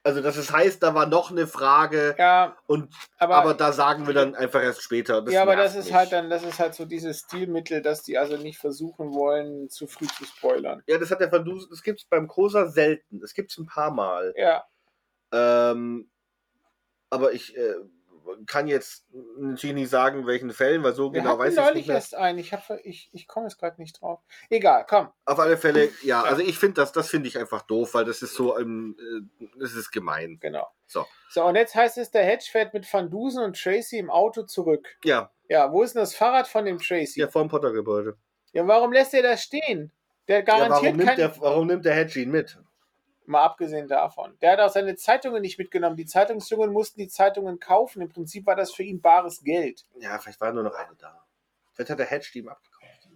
Also, dass es heißt, da war noch eine Frage ja, und aber, aber, da sagen wir dann einfach erst später. Ja, aber das ist mich. halt dann, das ist halt so dieses Stilmittel, dass die also nicht versuchen wollen, zu früh zu spoilern. Ja, das hat der Van Dusen, das gibt es beim Kosa selten. Das gibt es ein paar Mal. Ja, Ähm, aber ich äh, kann jetzt natürlich nicht sagen, welchen Fällen, weil so wir genau weiß ich es nicht mehr. erst einen. Ich, hab, ich, ich komme jetzt gerade nicht drauf. Egal, komm. Auf alle Fälle, ja, Ja. also ich finde das, das finde ich einfach doof, weil das ist so, ähm, äh, das ist gemein. Genau. So. So, und jetzt heißt es, der Hedge fährt mit Van Dusen und Tracy im Auto zurück. Ja, Ja, wo ist denn das Fahrrad von dem Tracy? ja, Ja, vorm Potter-Gebäude. warum lässt er das stehen? Der Ja, garantiert warum, nimmt kein... der, warum nimmt der Hedge ihn mit? Mal abgesehen davon. Der hat auch seine Zeitungen nicht mitgenommen. Die Zeitungsjungen mussten die Zeitungen kaufen. Im Prinzip war das für ihn bares Geld. Ja, vielleicht war nur noch eine da. Vielleicht hat der Hedge die ihm abgekauft.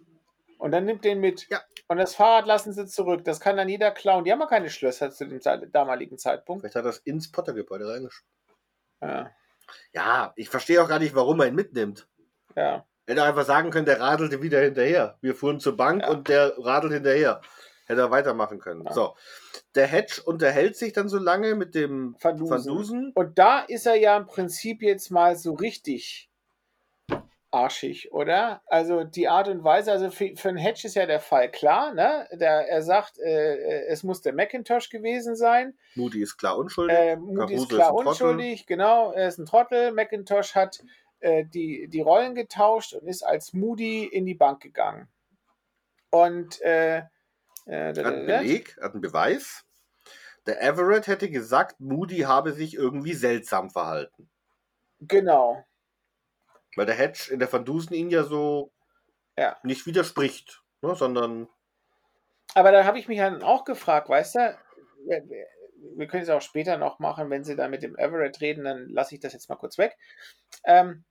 Und dann nimmt den mit. Ja. Und das Fahrrad lassen sie zurück. Das kann dann jeder klauen. Die haben ja keine Schlösser zu dem damaligen Zeitpunkt. Vielleicht hat er das ins Potter-Gebäude reingeschoben. Ja. Ja, ich verstehe auch gar nicht, warum er ihn mitnimmt. ja. Hätte er einfach sagen können, der radelte wieder hinterher. Wir fuhren zur Bank Ja. und der radelt hinterher. Hätte er weitermachen können. Ja. So. Der Hedge unterhält sich dann so lange mit dem Van Dusen. Van Dusen. Und da ist er ja im Prinzip jetzt mal so richtig arschig, oder? Also die Art und Weise, also für, für einen Hedge ist ja der Fall klar, ne? Der, er sagt, äh, es muss der Macintosh gewesen sein. Moody ist klar unschuldig. Äh, Moody ist klar Trottel. unschuldig, genau, er ist ein Trottel. Macintosh hat äh, die, die Rollen getauscht und ist als Moody in die Bank gegangen. Und äh, äh, Hat einen Beleg, hat einen Beweis. Der Everett hätte gesagt, Moody habe sich irgendwie seltsam verhalten. genau. Weil der Hedge in der Van Dusen ihn ja so Ja. nicht widerspricht, ne, sondern Aber da habe ich mich dann auch gefragt, weißt du, wir, können es auch später noch machen, wenn sie dann mit dem Everett reden, dann lasse ich das jetzt mal kurz weg. Ähm,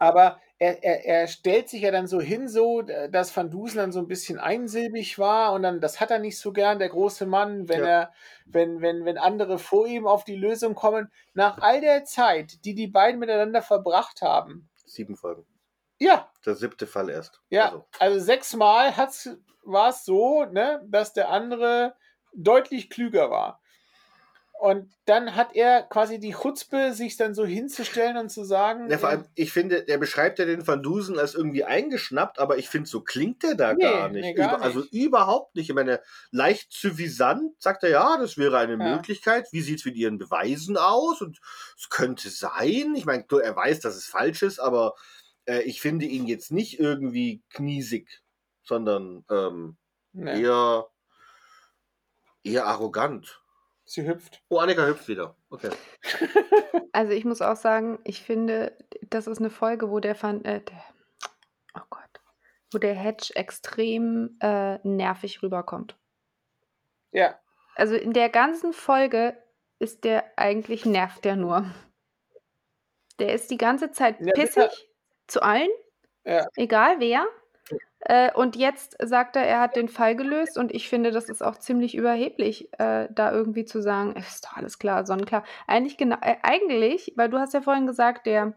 aber er, er, er stellt sich ja dann so hin, so, dass Van Dusen dann so ein bisschen einsilbig war und dann, das hat er nicht so gern, der große Mann, wenn Ja. er, wenn, wenn, wenn andere vor ihm auf die Lösung kommen. Nach all der Zeit, die die beiden miteinander verbracht haben, sieben Folgen. ja, Der siebte Fall erst. ja, Also, also, sechsmal war es so, ne, dass der andere deutlich klüger war. Und dann hat er quasi die Chutzpe, sich dann so hinzustellen und zu sagen, ja, vor allem, ich finde, der beschreibt ja den Van Dusen als irgendwie eingeschnappt, aber ich finde, so klingt der da Nee, gar nicht. nee, gar Über, Also nicht. überhaupt nicht. Ich meine, leicht suffisant sagt er, ja, das wäre eine Ja. Möglichkeit. Wie sieht es mit ihren Beweisen aus? Und es könnte sein. Ich meine, er weiß, dass es falsch ist, aber äh, ich finde ihn jetzt nicht irgendwie kniesig, sondern ähm, ne, eher, eher arrogant. Sie hüpft. Oh, Annika hüpft wieder. Okay. Also ich muss auch sagen, ich finde, das ist eine Folge, wo der Van, äh, der, oh Gott, wo der Hedge extrem äh, nervig rüberkommt. Ja, Also in der ganzen Folge ist der eigentlich nervt der nur. Der ist die ganze Zeit Ja, pissig bitte. zu allen, Ja. egal wer. Äh, und jetzt sagt er, er hat den Fall gelöst und ich finde, das ist auch ziemlich überheblich, äh, da irgendwie zu sagen, "Es ist doch alles klar, sonnenklar. Eigentlich genau, äh, eigentlich, weil du hast ja vorhin gesagt, der,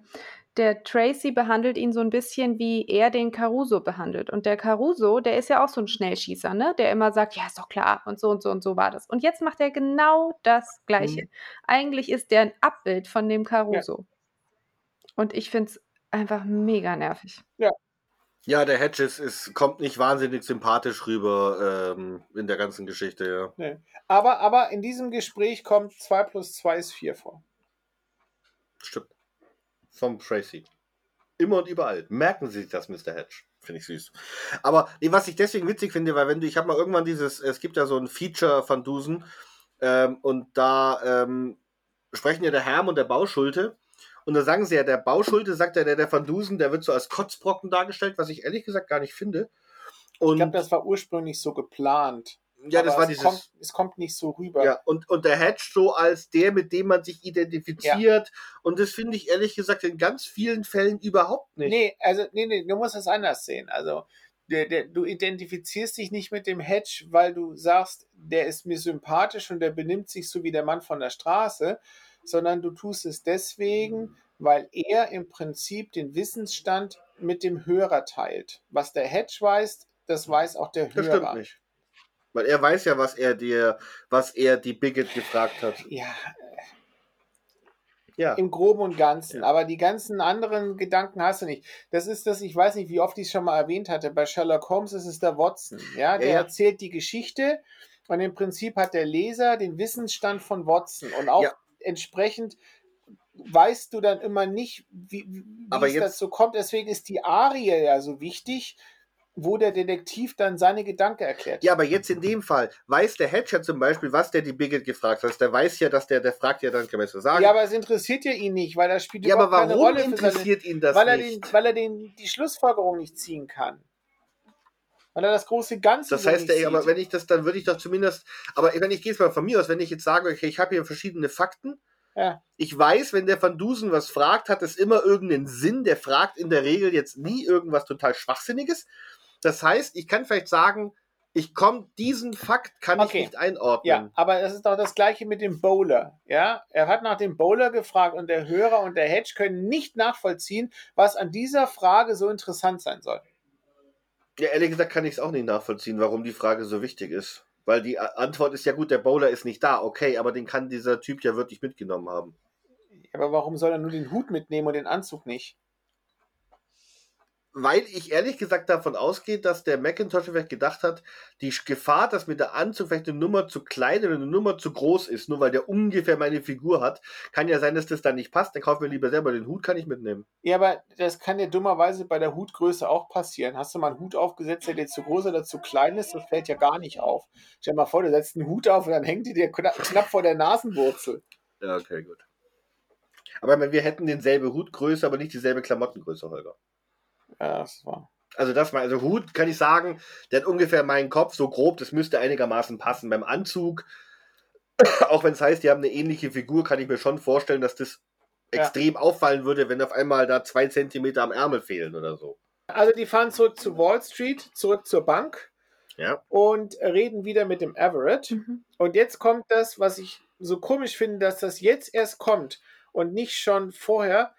der Tracy behandelt ihn so ein bisschen, wie er den Caruso behandelt. Und der Caruso, der ist ja auch so ein Schnellschießer, ne? Der immer sagt, ja, ist doch klar und so und so und so war das. Und jetzt macht er genau das Gleiche. Eigentlich ist der ein Abbild von dem Caruso. Und ich finde es einfach mega nervig. Ja, der Hedges ist, kommt nicht wahnsinnig sympathisch rüber ähm, in der ganzen Geschichte, ja. ne. Aber, aber in diesem Gespräch kommt 2 plus 2 ist 4 vor. Stimmt. Vom Tracy. Immer und überall. Merken Sie sich das, Mr. Hedge. Finde ich süß. Aber nee, was ich deswegen witzig finde, weil wenn du, ich habe mal irgendwann dieses, es gibt ja so ein Feature von Dusen ähm, und da ähm, sprechen ja der Herm und der Bauschulte und da sagen sie ja, der Bauschulte sagt ja, der, der Van Dusen, der wird so als Kotzbrocken dargestellt, was ich ehrlich gesagt gar nicht finde. Und Ich glaube, das war ursprünglich so geplant. ja, das war es dieses. Kommt, es kommt nicht so rüber. Ja, und, und der Hedge so als der, mit dem man sich identifiziert. Und das finde ich ehrlich gesagt in ganz vielen Fällen überhaupt nicht. Nee, also, nee, nee, du musst es anders sehen. Also, der, der, du identifizierst dich nicht mit dem Hedge, weil du sagst, der ist mir sympathisch und der benimmt sich so wie der Mann von der Straße, sondern du tust es deswegen, weil er im Prinzip den Wissensstand mit dem Hörer teilt. Was der Hedge weiß, das weiß auch der das Hörer. stimmt nicht. Weil er weiß ja, was er dir, was er die Bigot gefragt hat. Ja, Ja. im Groben und Ganzen. Ja. Aber die ganzen anderen Gedanken hast du nicht. Das ist das, ich weiß nicht, wie oft ich es schon mal erwähnt hatte. Bei Sherlock Holmes ist es der Watson. Ja, der ja. erzählt die Geschichte und im Prinzip hat der Leser den Wissensstand von Watson und auch Ja. Entsprechend weißt du dann immer nicht, wie, wie Aber es jetzt- dazu kommt. Deswegen ist die Arie ja so wichtig, wo der Detektiv dann seine Gedanken erklärt. Ja, aber jetzt in dem Fall weiß der ja zum Beispiel, was der die Bigot gefragt hat. Der weiß ja, dass der, der fragt ja dann, kann man so sagen. Ja, aber es interessiert ja ihn nicht, weil das spielt Ja, aber überhaupt keine warum Rolle für seine interessiert ihn das weil er, nicht? den, weil er den, die Schlussfolgerung nicht ziehen kann. Weil er das große Ganze Das heißt, ey, aber wenn ich das, dann würde ich doch zumindest, aber wenn ich gehe jetzt mal von mir aus, wenn ich jetzt sage, okay, ich habe hier verschiedene Fakten, Ja. ich weiß, wenn der Van Dusen was fragt, hat es immer irgendeinen Sinn, der fragt in der Regel jetzt nie irgendwas total Schwachsinniges. Das heißt, ich kann vielleicht sagen, ich komme, diesen Fakt kann Okay. ich nicht einordnen. Ja, aber das ist doch das gleiche mit dem Bowler. Ja, er hat nach dem Bowler gefragt und der Hörer und der Hedge können nicht nachvollziehen, was an dieser Frage so interessant sein soll. Ja, ehrlich gesagt kann ich es auch nicht nachvollziehen, warum die Frage so wichtig ist. Weil die Antwort ist ja gut, der Bowler ist nicht da, okay, aber den kann dieser Typ ja wirklich mitgenommen haben. Aber warum soll er nur den Hut mitnehmen und den Anzug nicht? Weil ich ehrlich gesagt davon ausgehe, dass der Macintosh vielleicht gedacht hat, die Gefahr, dass mit der Anzug vielleicht eine Nummer zu klein oder eine Nummer zu groß ist, nur weil der ungefähr meine Figur hat, kann ja sein, dass das dann nicht passt. Dann kauf mir lieber selber den Hut, kann ich mitnehmen. Ja, aber das kann ja dummerweise bei der Hutgröße auch passieren. Hast du mal einen Hut aufgesetzt, der dir zu groß oder zu klein ist, das fällt ja gar nicht auf. Stell dir mal vor, du setzt einen Hut auf und dann hängt die dir knapp, knapp vor der Nasenwurzel. Ja, okay, gut. Aber ich wir hätten denselbe Hutgröße, aber nicht dieselbe Klamottengröße, Holger. Ja, das war. Also das mal, also Hut kann ich sagen, der hat ungefähr meinen Kopf so grob, das müsste einigermaßen passen. Beim Anzug, auch wenn es heißt, die haben eine ähnliche Figur, kann ich mir schon vorstellen, dass das Ja. extrem auffallen würde, wenn auf einmal da zwei Zentimeter am Ärmel fehlen oder so. Also die fahren zurück zu Wall Street, zurück zur Bank Ja. und reden wieder mit dem Everett. Mhm. Und jetzt kommt das, was ich so komisch finde, dass das jetzt erst kommt und nicht schon vorher,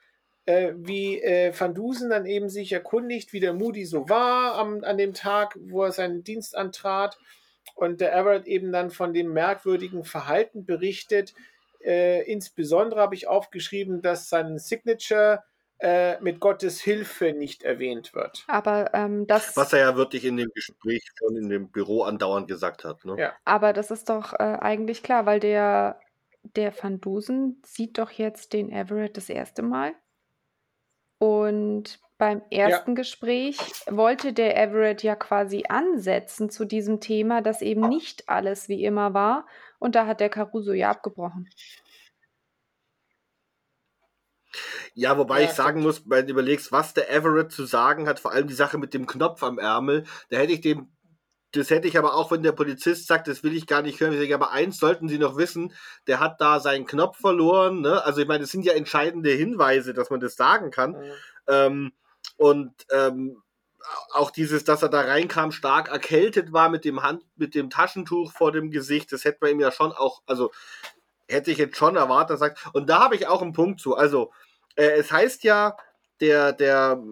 äh, wie äh, Van Dusen dann eben sich erkundigt, wie der Moody so war am, an dem Tag, wo er seinen Dienst antrat. Und der Everett eben dann von dem merkwürdigen Verhalten berichtet. Äh, insbesondere habe ich aufgeschrieben, dass sein Signature äh, mit Gottes Hilfe nicht erwähnt wird. Aber ähm, das, Was er ja wirklich in dem Gespräch schon in dem Büro andauernd gesagt hat. Ne? Ja. aber das ist doch äh, eigentlich klar, weil der, der Van Dusen sieht doch jetzt den Everett das erste Mal. Und beim ersten Gespräch wollte der Everett ja quasi ansetzen zu diesem Thema, dass eben nicht alles wie immer war. Und da hat der Caruso ja abgebrochen. Ja, wobei Ja, ich sagen muss, wenn du überlegst, was der Everett zu sagen hat, vor allem die Sache mit dem Knopf am Ärmel, da hätte ich dem, das hätte ich aber auch, wenn der Polizist sagt, das will ich gar nicht hören, ich sage, aber eins sollten Sie noch wissen, der hat da seinen Knopf verloren, ne? Also ich meine, das sind ja entscheidende Hinweise, dass man das sagen kann. Ähm, und ähm, auch dieses, dass er da reinkam, stark erkältet war mit dem Hand, mit dem Taschentuch vor dem Gesicht, das hätte man ihm ja schon auch, also hätte ich jetzt schon erwartet, er sagt. Und da habe ich auch einen Punkt zu. Also, äh, es heißt ja, der, der,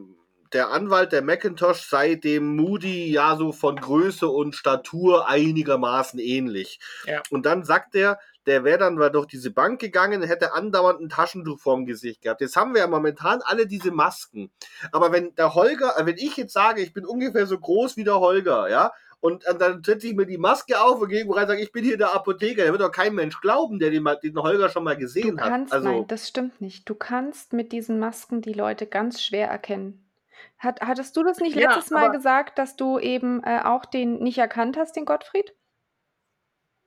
der Anwalt, der Macintosh, sei dem Moody ja so von Größe und Statur einigermaßen ähnlich. Ja. Und dann sagt er, der wäre dann mal durch diese Bank gegangen, hätte andauernd ein Taschentuch vorm Gesicht gehabt. Jetzt haben wir ja momentan alle diese Masken. Aber wenn der Holger, äh, wenn ich jetzt sage, ich bin ungefähr so groß wie der Holger, ja, und dann setze ich mir die Maske auf und gehe rein und sage, ich bin hier der Apotheker, der wird doch kein Mensch glauben, der den, den Holger schon mal Du gesehen hat. kannst, Also, nein, das stimmt nicht. Du kannst mit diesen Masken die Leute ganz schwer erkennen. Hat, hattest du das nicht Ja, letztes Mal gesagt, dass du eben äh, auch den nicht erkannt hast, den Gottfried?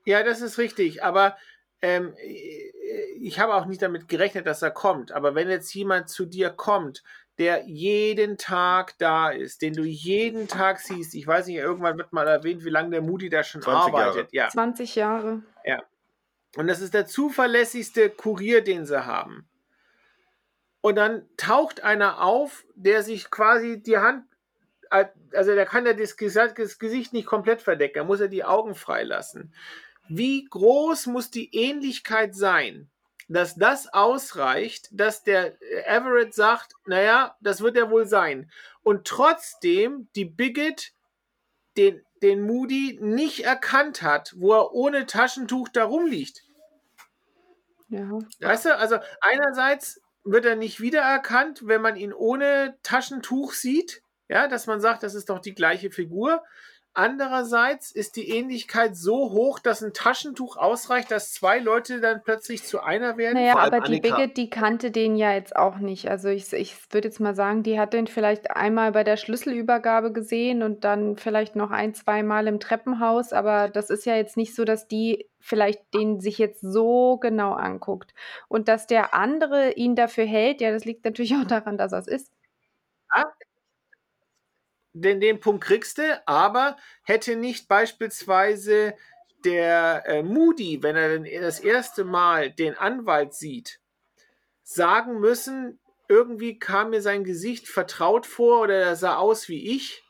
Ja, das ist richtig, aber ähm, ich habe auch nicht damit gerechnet, dass er kommt. Aber wenn jetzt jemand zu dir kommt, der jeden Tag da ist, den du jeden Tag siehst, ich weiß nicht, irgendwann wird mal erwähnt, wie lange der Moody da schon 20 Jahre. arbeitet. Ja. 20 Jahre. Und das ist der zuverlässigste Kurier, den sie haben. Und dann taucht einer auf, der sich quasi die Hand, also der kann ja das Gesicht nicht komplett verdecken, da muss er die Augen freilassen. Wie groß muss die Ähnlichkeit sein, dass das ausreicht, dass der Everett sagt, naja, das wird er wohl sein. Und trotzdem die Bigot den, den Moody nicht erkannt hat, wo er ohne Taschentuch da rumliegt. Ja. Weißt du, also einerseits wird er nicht wiedererkannt, wenn man ihn ohne Taschentuch sieht, ja, dass man sagt, das ist doch die gleiche Figur. Andererseits ist die Ähnlichkeit so hoch, dass ein Taschentuch ausreicht, dass zwei Leute dann plötzlich zu einer werden. Naja, aber die Annika. Bigot, die kannte den ja jetzt auch nicht. Also ich, ich würde jetzt mal sagen, die hat den vielleicht einmal bei der Schlüsselübergabe gesehen und dann vielleicht noch ein, zwei Mal im Treppenhaus. Aber das ist ja jetzt nicht so, dass die vielleicht den sich jetzt so genau anguckt. Und dass der andere ihn dafür hält, ja, das liegt natürlich auch daran, dass er es ist. Den, den Punkt kriegst du, aber hätte nicht beispielsweise der äh, Moody, wenn er denn das erste Mal den Anwalt sieht, sagen müssen, irgendwie kam mir sein Gesicht vertraut vor oder er sah aus wie ich.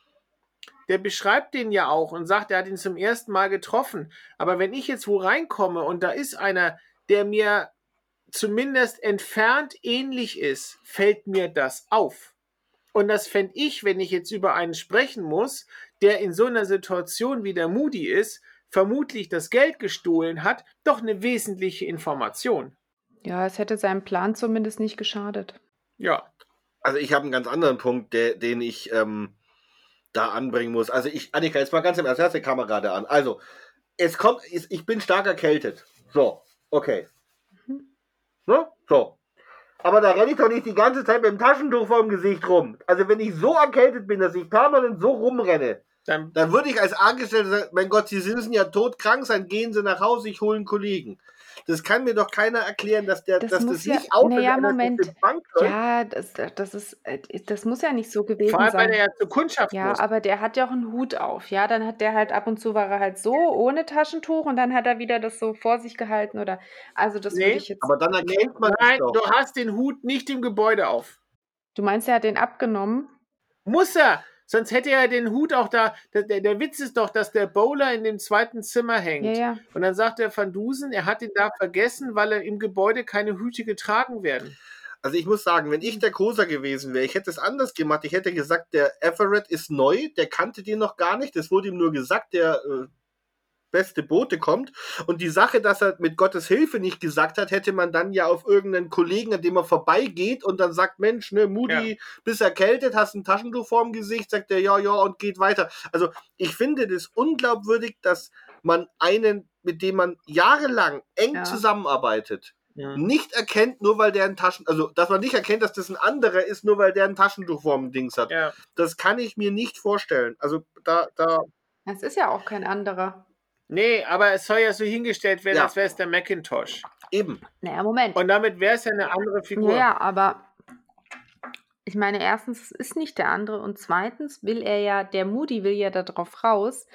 Der beschreibt den ja auch und sagt, er hat ihn zum ersten Mal getroffen. Aber wenn ich jetzt wo reinkomme und da ist einer, der mir zumindest entfernt ähnlich ist, fällt mir das auf. Und das fände ich, wenn ich jetzt über einen sprechen muss, der in so einer Situation wie der Moody ist, vermutlich das Geld gestohlen hat, doch eine wesentliche Information. Ja, es hätte seinem Plan zumindest nicht geschadet. Ja. Also ich habe einen ganz anderen Punkt, der, den ich ähm, da anbringen muss. Also ich, Annika, jetzt mal ganz im Ernst, lass die Kamera gerade an. Also, es kommt, ich bin stark erkältet. So, okay. Ne? So. Aber da renne ich doch nicht die ganze Zeit mit dem Taschentuch vorm Gesicht rum. Also wenn ich so erkältet bin, dass ich permanent so rumrenne, Dann, dann würde ich als Angestellter sagen, mein Gott, Sie sind ja todkrank, dann gehen Sie nach Hause, ich hole einen Kollegen. Das kann mir doch keiner erklären, dass der, Das dass muss das ja- nicht auffällt, naja, Moment. Ja, das, das ist, äh, das muss ja nicht so gewesen vor allem, weil sein. er ja zur Kundschaft Ja, muss. aber der hat ja auch einen Hut auf, ja. Dann hat der halt ab und zu war er halt so, ohne Taschentuch und dann hat er wieder das so vor sich gehalten oder, also das Nee, würde ich jetzt, Aber dann erkennt man Nein, doch. du hast den Hut nicht im Gebäude auf. du meinst, er hat den abgenommen? Muss er! Sonst hätte er den Hut auch da. Der, der, der Witz ist doch, dass der Bowler in dem zweiten Zimmer hängt. Ja, ja. Und dann sagt der Van Dusen, er hat ihn da vergessen, weil er im Gebäude keine Hüte getragen werden. Also ich muss sagen, wenn ich der Kosa gewesen wäre, ich hätte es anders gemacht. Ich hätte gesagt, der Everett ist neu, der kannte den noch gar nicht. Das wurde ihm nur gesagt, der äh, beste Bote kommt. Und die Sache, dass er mit Gottes Hilfe nicht gesagt hat, hätte man dann ja auf irgendeinen Kollegen, an dem er vorbeigeht und dann sagt, Mensch, ne, Moody, bist erkältet, hast ein Taschentuch vorm Gesicht, sagt er, ja, ja, und geht weiter. Also ich finde das unglaubwürdig, dass man einen, mit dem man jahrelang eng Ja. zusammenarbeitet, nicht erkennt, nur weil der ein Taschen, also dass man nicht erkennt, dass das ein anderer ist, nur weil der ein Taschentuch vorm Dings hat. Ja. Das kann ich mir nicht vorstellen. Also da, da, Es ist ja auch kein anderer. Nee, aber es soll ja so hingestellt werden, Ja. als wäre es der Macintosh. eben. Naja, Moment. Und damit wäre es ja eine andere Figur. Ja, aber ich meine, erstens, es ist nicht der andere und zweitens will er ja, der Moody will ja darauf raus,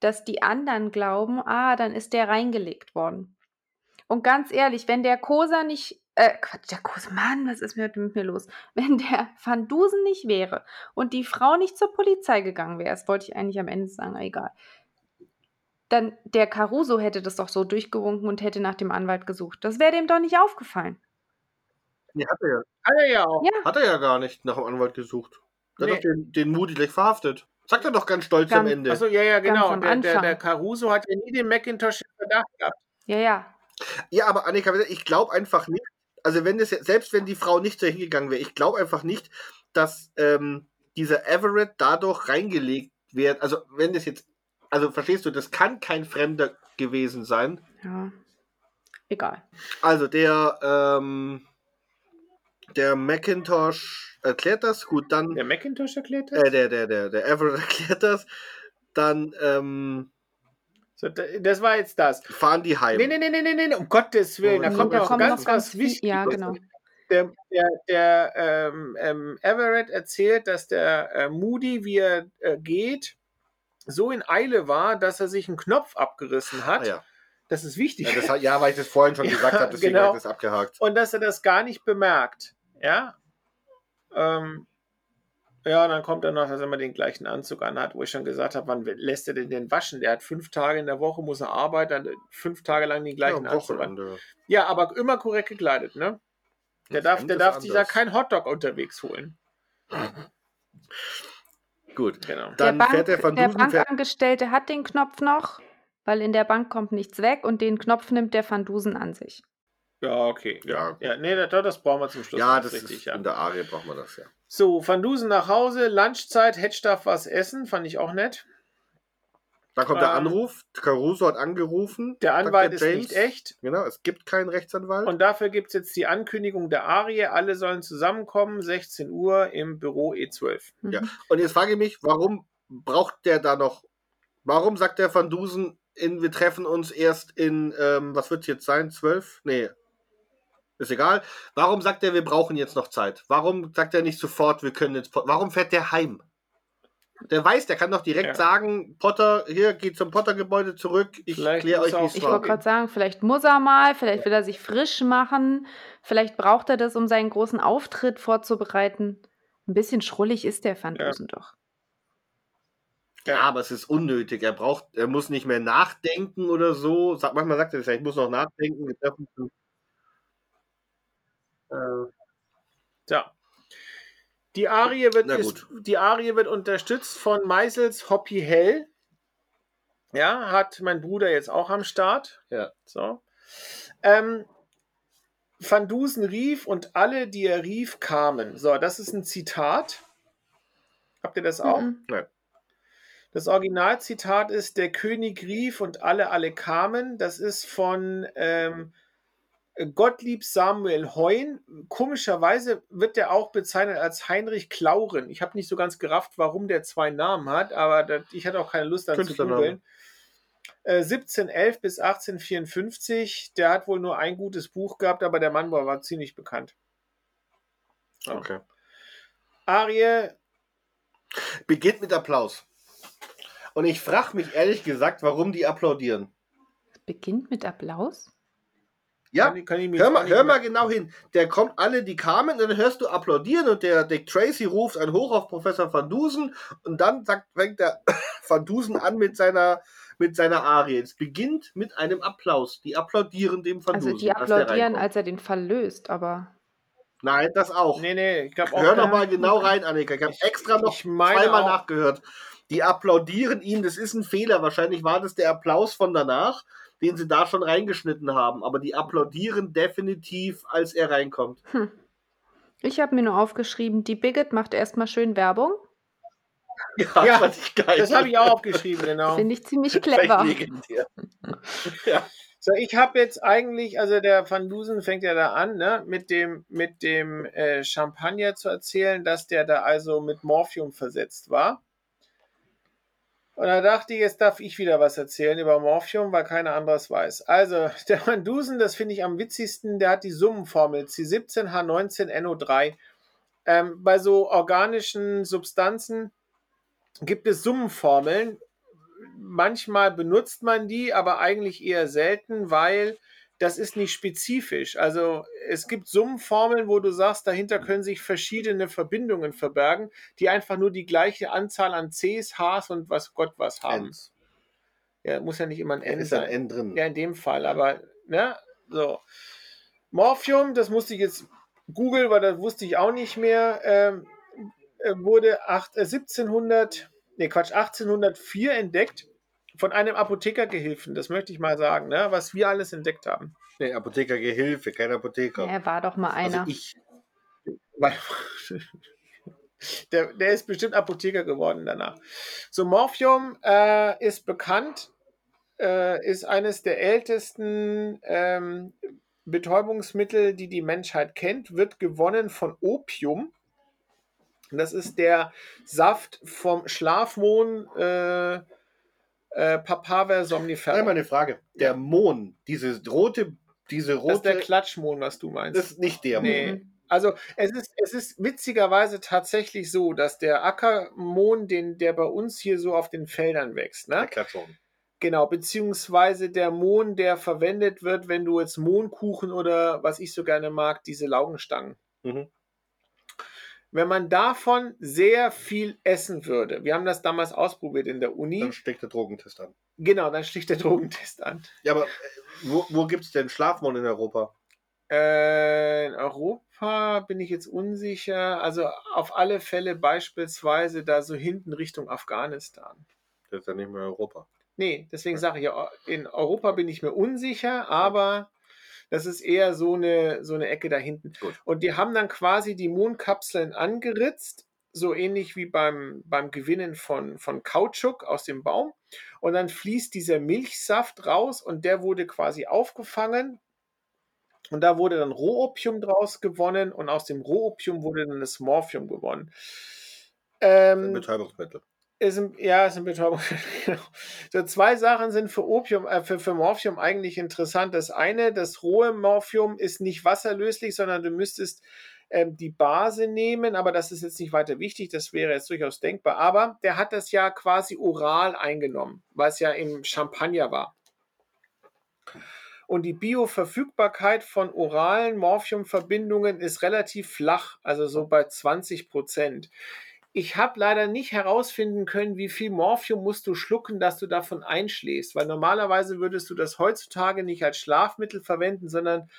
dass die anderen glauben, ah, dann ist der reingelegt worden. Und ganz ehrlich, wenn der Kosa nicht, äh, Quatsch, der Kosa, Mann, was ist mit, mit mir los? Wenn der Van Dusen nicht wäre und die Frau nicht zur Polizei gegangen wäre, das wollte ich eigentlich am Ende sagen, egal. Dann der Caruso hätte das doch so durchgewunken und hätte nach dem Anwalt gesucht. Das wäre dem doch nicht aufgefallen. Nee, hat er ja. Hat er ja auch. Ja, Hat er ja gar nicht nach dem Anwalt gesucht. Der Nee. hat doch den, den Moody gleich verhaftet. Sagt er doch ganz stolz am Ganz- Ende. Achso, ja, ja, genau. am Der, der, der Caruso hat ja nie den Macintosh im Verdacht gehabt. ja, ja. Ja, aber Annika, ich glaube einfach nicht, also wenn das jetzt, selbst wenn die Frau nicht so hingegangen wäre, ich glaube einfach nicht, dass ähm, dieser Everett dadurch reingelegt wird. Also wenn das jetzt, also verstehst du, das kann kein Fremder gewesen sein. Ja. Egal. Also der, ähm, der Macintosh erklärt das, gut, dann, Der Macintosh erklärt das? äh, der, der, der, der Everett erklärt das, dann ähm, So, da- das war jetzt das. fahren die heim. Nee, nee, nee, nee, nee, nee, um Gottes Willen. Da Nee, kommt noch ganz noch ganz was Wichtiges. ja, genau. Der, der, der ähm, ähm, Everett erzählt, dass der äh, Moody, wie er äh, geht, so in Eile war, dass er sich einen Knopf abgerissen hat. Ah, ja. Das ist wichtig. Ja, das, ja, weil ich das vorhin schon Ja, gesagt habe, deswegen genau. habe ich das abgehakt. und dass er das gar nicht bemerkt. Ja. Ähm, ja, dann kommt er noch, dass er immer den gleichen Anzug anhat, wo ich schon gesagt habe, wann lässt er denn den waschen? Der hat fünf Tage in der Woche, muss er arbeiten, fünf Tage lang den gleichen ja, Anzug an. Ja, aber immer korrekt gekleidet, ne? Der darf, Fremd der ist darf sich da kein Hotdog unterwegs holen. Gut. Genau. Dann der, Bank, fährt der Van der Dusen fährt, Bankangestellte hat den Knopf noch, weil in der Bank kommt nichts weg und den Knopf nimmt der Van Dusen an sich. Ja, okay. Ja. Ja, nee, das, das brauchen wir zum Schluss. Ja, das richtig, ist ja. in der Arie braucht man das ja. So, Van Dusen nach Hause, Lunchzeit, Hedge darf was essen, fand ich auch nett. Da kommt der Ähm, Anruf. Caruso hat angerufen. Der Anwalt ist James. nicht echt. Genau, es gibt keinen Rechtsanwalt. Und dafür gibt es jetzt die Ankündigung der Arie. Alle sollen zusammenkommen, 16 Uhr im Büro E E12. Mhm. Ja. Und jetzt frage ich mich, warum braucht der da noch? Warum sagt der Van Dusen, in, wir treffen uns erst in, ähm, was wird es jetzt sein? 12? Nee. Ist egal. Warum sagt er, wir brauchen jetzt noch Zeit? Warum sagt er nicht sofort, wir können jetzt. Warum fährt der heim? Der weiß, der kann doch direkt Ja. sagen, Potter, hier, geht zum Potter-Gebäude zurück, ich kläre euch, es Ich wollte gerade sagen, vielleicht muss er mal, vielleicht will er sich frisch machen, vielleicht braucht er das, um seinen großen Auftritt vorzubereiten. Ein bisschen schrullig ist der Van Ja. Dusen doch. Ja, aber es ist unnötig. Er braucht, er muss nicht mehr nachdenken oder so. Sag, manchmal sagt er das ja, ich muss noch nachdenken. Äh, Ja. Die Arie wird, ist, die Arie wird unterstützt von Meisels Hoppy Hell. Ja, hat mein Bruder jetzt auch am Start. Ja. So. Ähm, Van Dusen rief und alle, die er rief, kamen. So, das ist ein Zitat. Habt ihr das auch? Mhm. Das Originalzitat ist: Der König rief und alle, alle kamen. Das ist von ähm, Gottlieb Samuel Heun. Komischerweise wird der auch bezeichnet als Heinrich Klauren. Ich habe nicht so ganz gerafft, warum der zwei Namen hat, aber das, ich hatte auch keine Lust, dann zu googeln. Äh, 1711 bis 1854. Der hat wohl nur ein gutes Buch gehabt, aber der Mann war, war ziemlich bekannt. Ja. Okay. Arie, Beginnt mit Applaus. Und ich frage mich ehrlich gesagt, warum die applaudieren. Beginnt mit Applaus? Ja, kann, kann hör mal, hör mal genau hin. Der kommt alle, die kamen, und dann hörst du applaudieren und der Dick Tracy ruft ein Hoch auf Professor Van Dusen und dann sagt, fängt der Van Dusen an mit seiner, mit seiner Arie. Es beginnt mit einem Applaus. Die applaudieren dem Van Also Dusen. die als der applaudieren, reinkommt. als er den Fall löst, aber Nein, das auch. Nee, nee, ich glaube auch. Hör noch mal genau rein, Annika. Ich habe extra noch zweimal auch- nachgehört. Die applaudieren ihm. Das ist ein Fehler. Wahrscheinlich war das der Applaus von danach, den sie da schon reingeschnitten haben. Aber die applaudieren definitiv, als er reinkommt. ich habe mir nur aufgeschrieben, die Bigot macht erstmal schön Werbung. Ja, Ja, fand ich geil. Das habe ich auch aufgeschrieben, genau. Finde ich ziemlich clever. ja. So, ich habe jetzt eigentlich, also der Van Dusen fängt ja da an, ne, mit dem, mit dem äh, Champagner zu erzählen, dass der da also mit Morphium versetzt war. Und da dachte ich, jetzt darf ich wieder was erzählen über Morphium, weil keiner anderes weiß. Also, der Van Dusen, das finde ich am witzigsten, der hat die Summenformel C17H19NO3. Ähm, bei so organischen Substanzen gibt es Summenformeln. Manchmal benutzt man die, aber eigentlich eher selten, weil das ist nicht spezifisch. Also es gibt Summenformeln, wo du sagst, dahinter können sich verschiedene Verbindungen verbergen, die einfach nur die gleiche Anzahl an Cs, Hs und was Gott was haben. Ends. Ja, muss ja nicht immer ein N Ist ein sein. N drin. Ja, in dem Fall, aber, ne, so. Morphium, das musste ich jetzt googeln, weil das wusste ich auch nicht mehr, ähm, äh, wurde acht, äh, 1700, nee, Quatsch, 1804 entdeckt von einem Apothekergehilfen, das möchte ich mal sagen, ne, was wir alles entdeckt haben. Nee, Apothekergehilfe, kein Apotheker. Er war doch mal einer. Also ich. Weil, der, der ist bestimmt Apotheker geworden danach. So, Morphium äh, ist bekannt, äh, ist eines der ältesten ähm, Betäubungsmittel, die die Menschheit kennt, wird gewonnen von Opium. Das ist der Saft vom Schlafmohn äh, äh, Papaver somniferum. Einmal eine Frage. Der Mohn, diese rote, diese Das ist der rote, Klatschmohn, was du meinst. das ist nicht der Nee. Mohn. Also es ist, es ist witzigerweise tatsächlich so, dass der Ackermohn, den, der bei uns hier so auf den Feldern wächst, Der ne? Klatschmohn. Genau, beziehungsweise der Mohn, der verwendet wird, wenn du jetzt Mohnkuchen oder was ich so gerne mag, diese Laugenstangen. Mhm. Wenn man davon sehr viel essen würde, wir haben das damals ausprobiert in der Uni, Dann steckt der Drogentest an. genau, dann sticht der Drogentest an. Ja, aber äh, wo, wo gibt es denn Schlafmohn in Europa? Äh, in Europa bin ich jetzt unsicher. Also auf alle Fälle beispielsweise da so hinten Richtung Afghanistan. Das ist ja nicht mehr Europa. Nee, deswegen sage ich ja, in Europa bin ich mir unsicher, aber das ist eher so eine, so eine Ecke da hinten. Gut. Und die haben dann quasi die Mondkapseln angeritzt, so ähnlich wie beim, beim Gewinnen von, von Kautschuk aus dem Baum. Und dann fließt dieser Milchsaft raus und der wurde quasi aufgefangen. Und da wurde dann Rohopium draus gewonnen und aus dem Rohopium wurde dann das Morphium gewonnen. Ähm, Betäubungsmittel. Ist ein, ja, ist ein Betäubung. So zwei Sachen sind für Opium, äh, für, für Morphium eigentlich interessant. Das eine, das rohe Morphium ist nicht wasserlöslich, sondern du müsstest ähm, die Base nehmen, aber das ist jetzt nicht weiter wichtig, das wäre jetzt durchaus denkbar. Aber der hat das ja quasi oral eingenommen, weil es ja im Champagner war. Und die Bioverfügbarkeit von oralen Morphiumverbindungen ist relativ flach, also so bei 20 Prozent. Ich habe leider nicht herausfinden können, wie viel Morphium musst du schlucken, dass du davon einschläfst, weil normalerweise würdest du das heutzutage nicht als Schlafmittel verwenden, sondern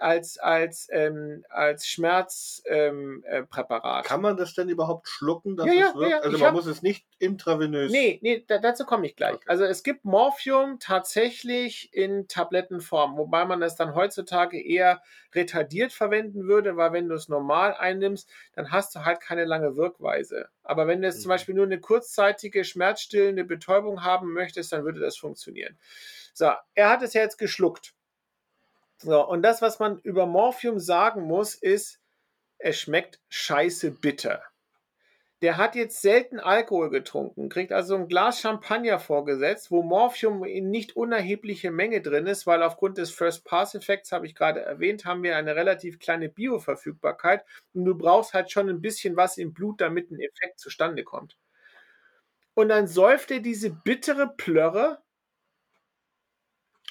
als, als, ähm, als Schmerzpräparat. Ähm, äh. Kann man das denn überhaupt schlucken, dass Ja, ja, es wirkt? ja, also man hab- muss es nicht intravenös. Nee, nee, da, dazu komme ich gleich. Okay. Also es gibt Morphium tatsächlich in Tablettenform, wobei man das dann heutzutage eher retardiert verwenden würde, weil wenn du es normal einnimmst, dann hast du halt keine lange Wirkweise. Aber wenn du jetzt zum Mhm. Beispiel nur eine kurzzeitige schmerzstillende Betäubung haben möchtest, dann würde das funktionieren. So, er hat es ja jetzt geschluckt. So, und das, was man über Morphium sagen muss, ist, es schmeckt scheiße bitter. Der hat jetzt selten Alkohol getrunken, kriegt also ein Glas Champagner vorgesetzt, wo Morphium in nicht unerhebliche Menge drin ist, weil aufgrund des First-Pass-Effekts, habe ich gerade erwähnt, haben wir eine relativ kleine Bioverfügbarkeit und du brauchst halt schon ein bisschen was im Blut, damit ein Effekt zustande kommt. Und dann säuft er diese bittere Plörre,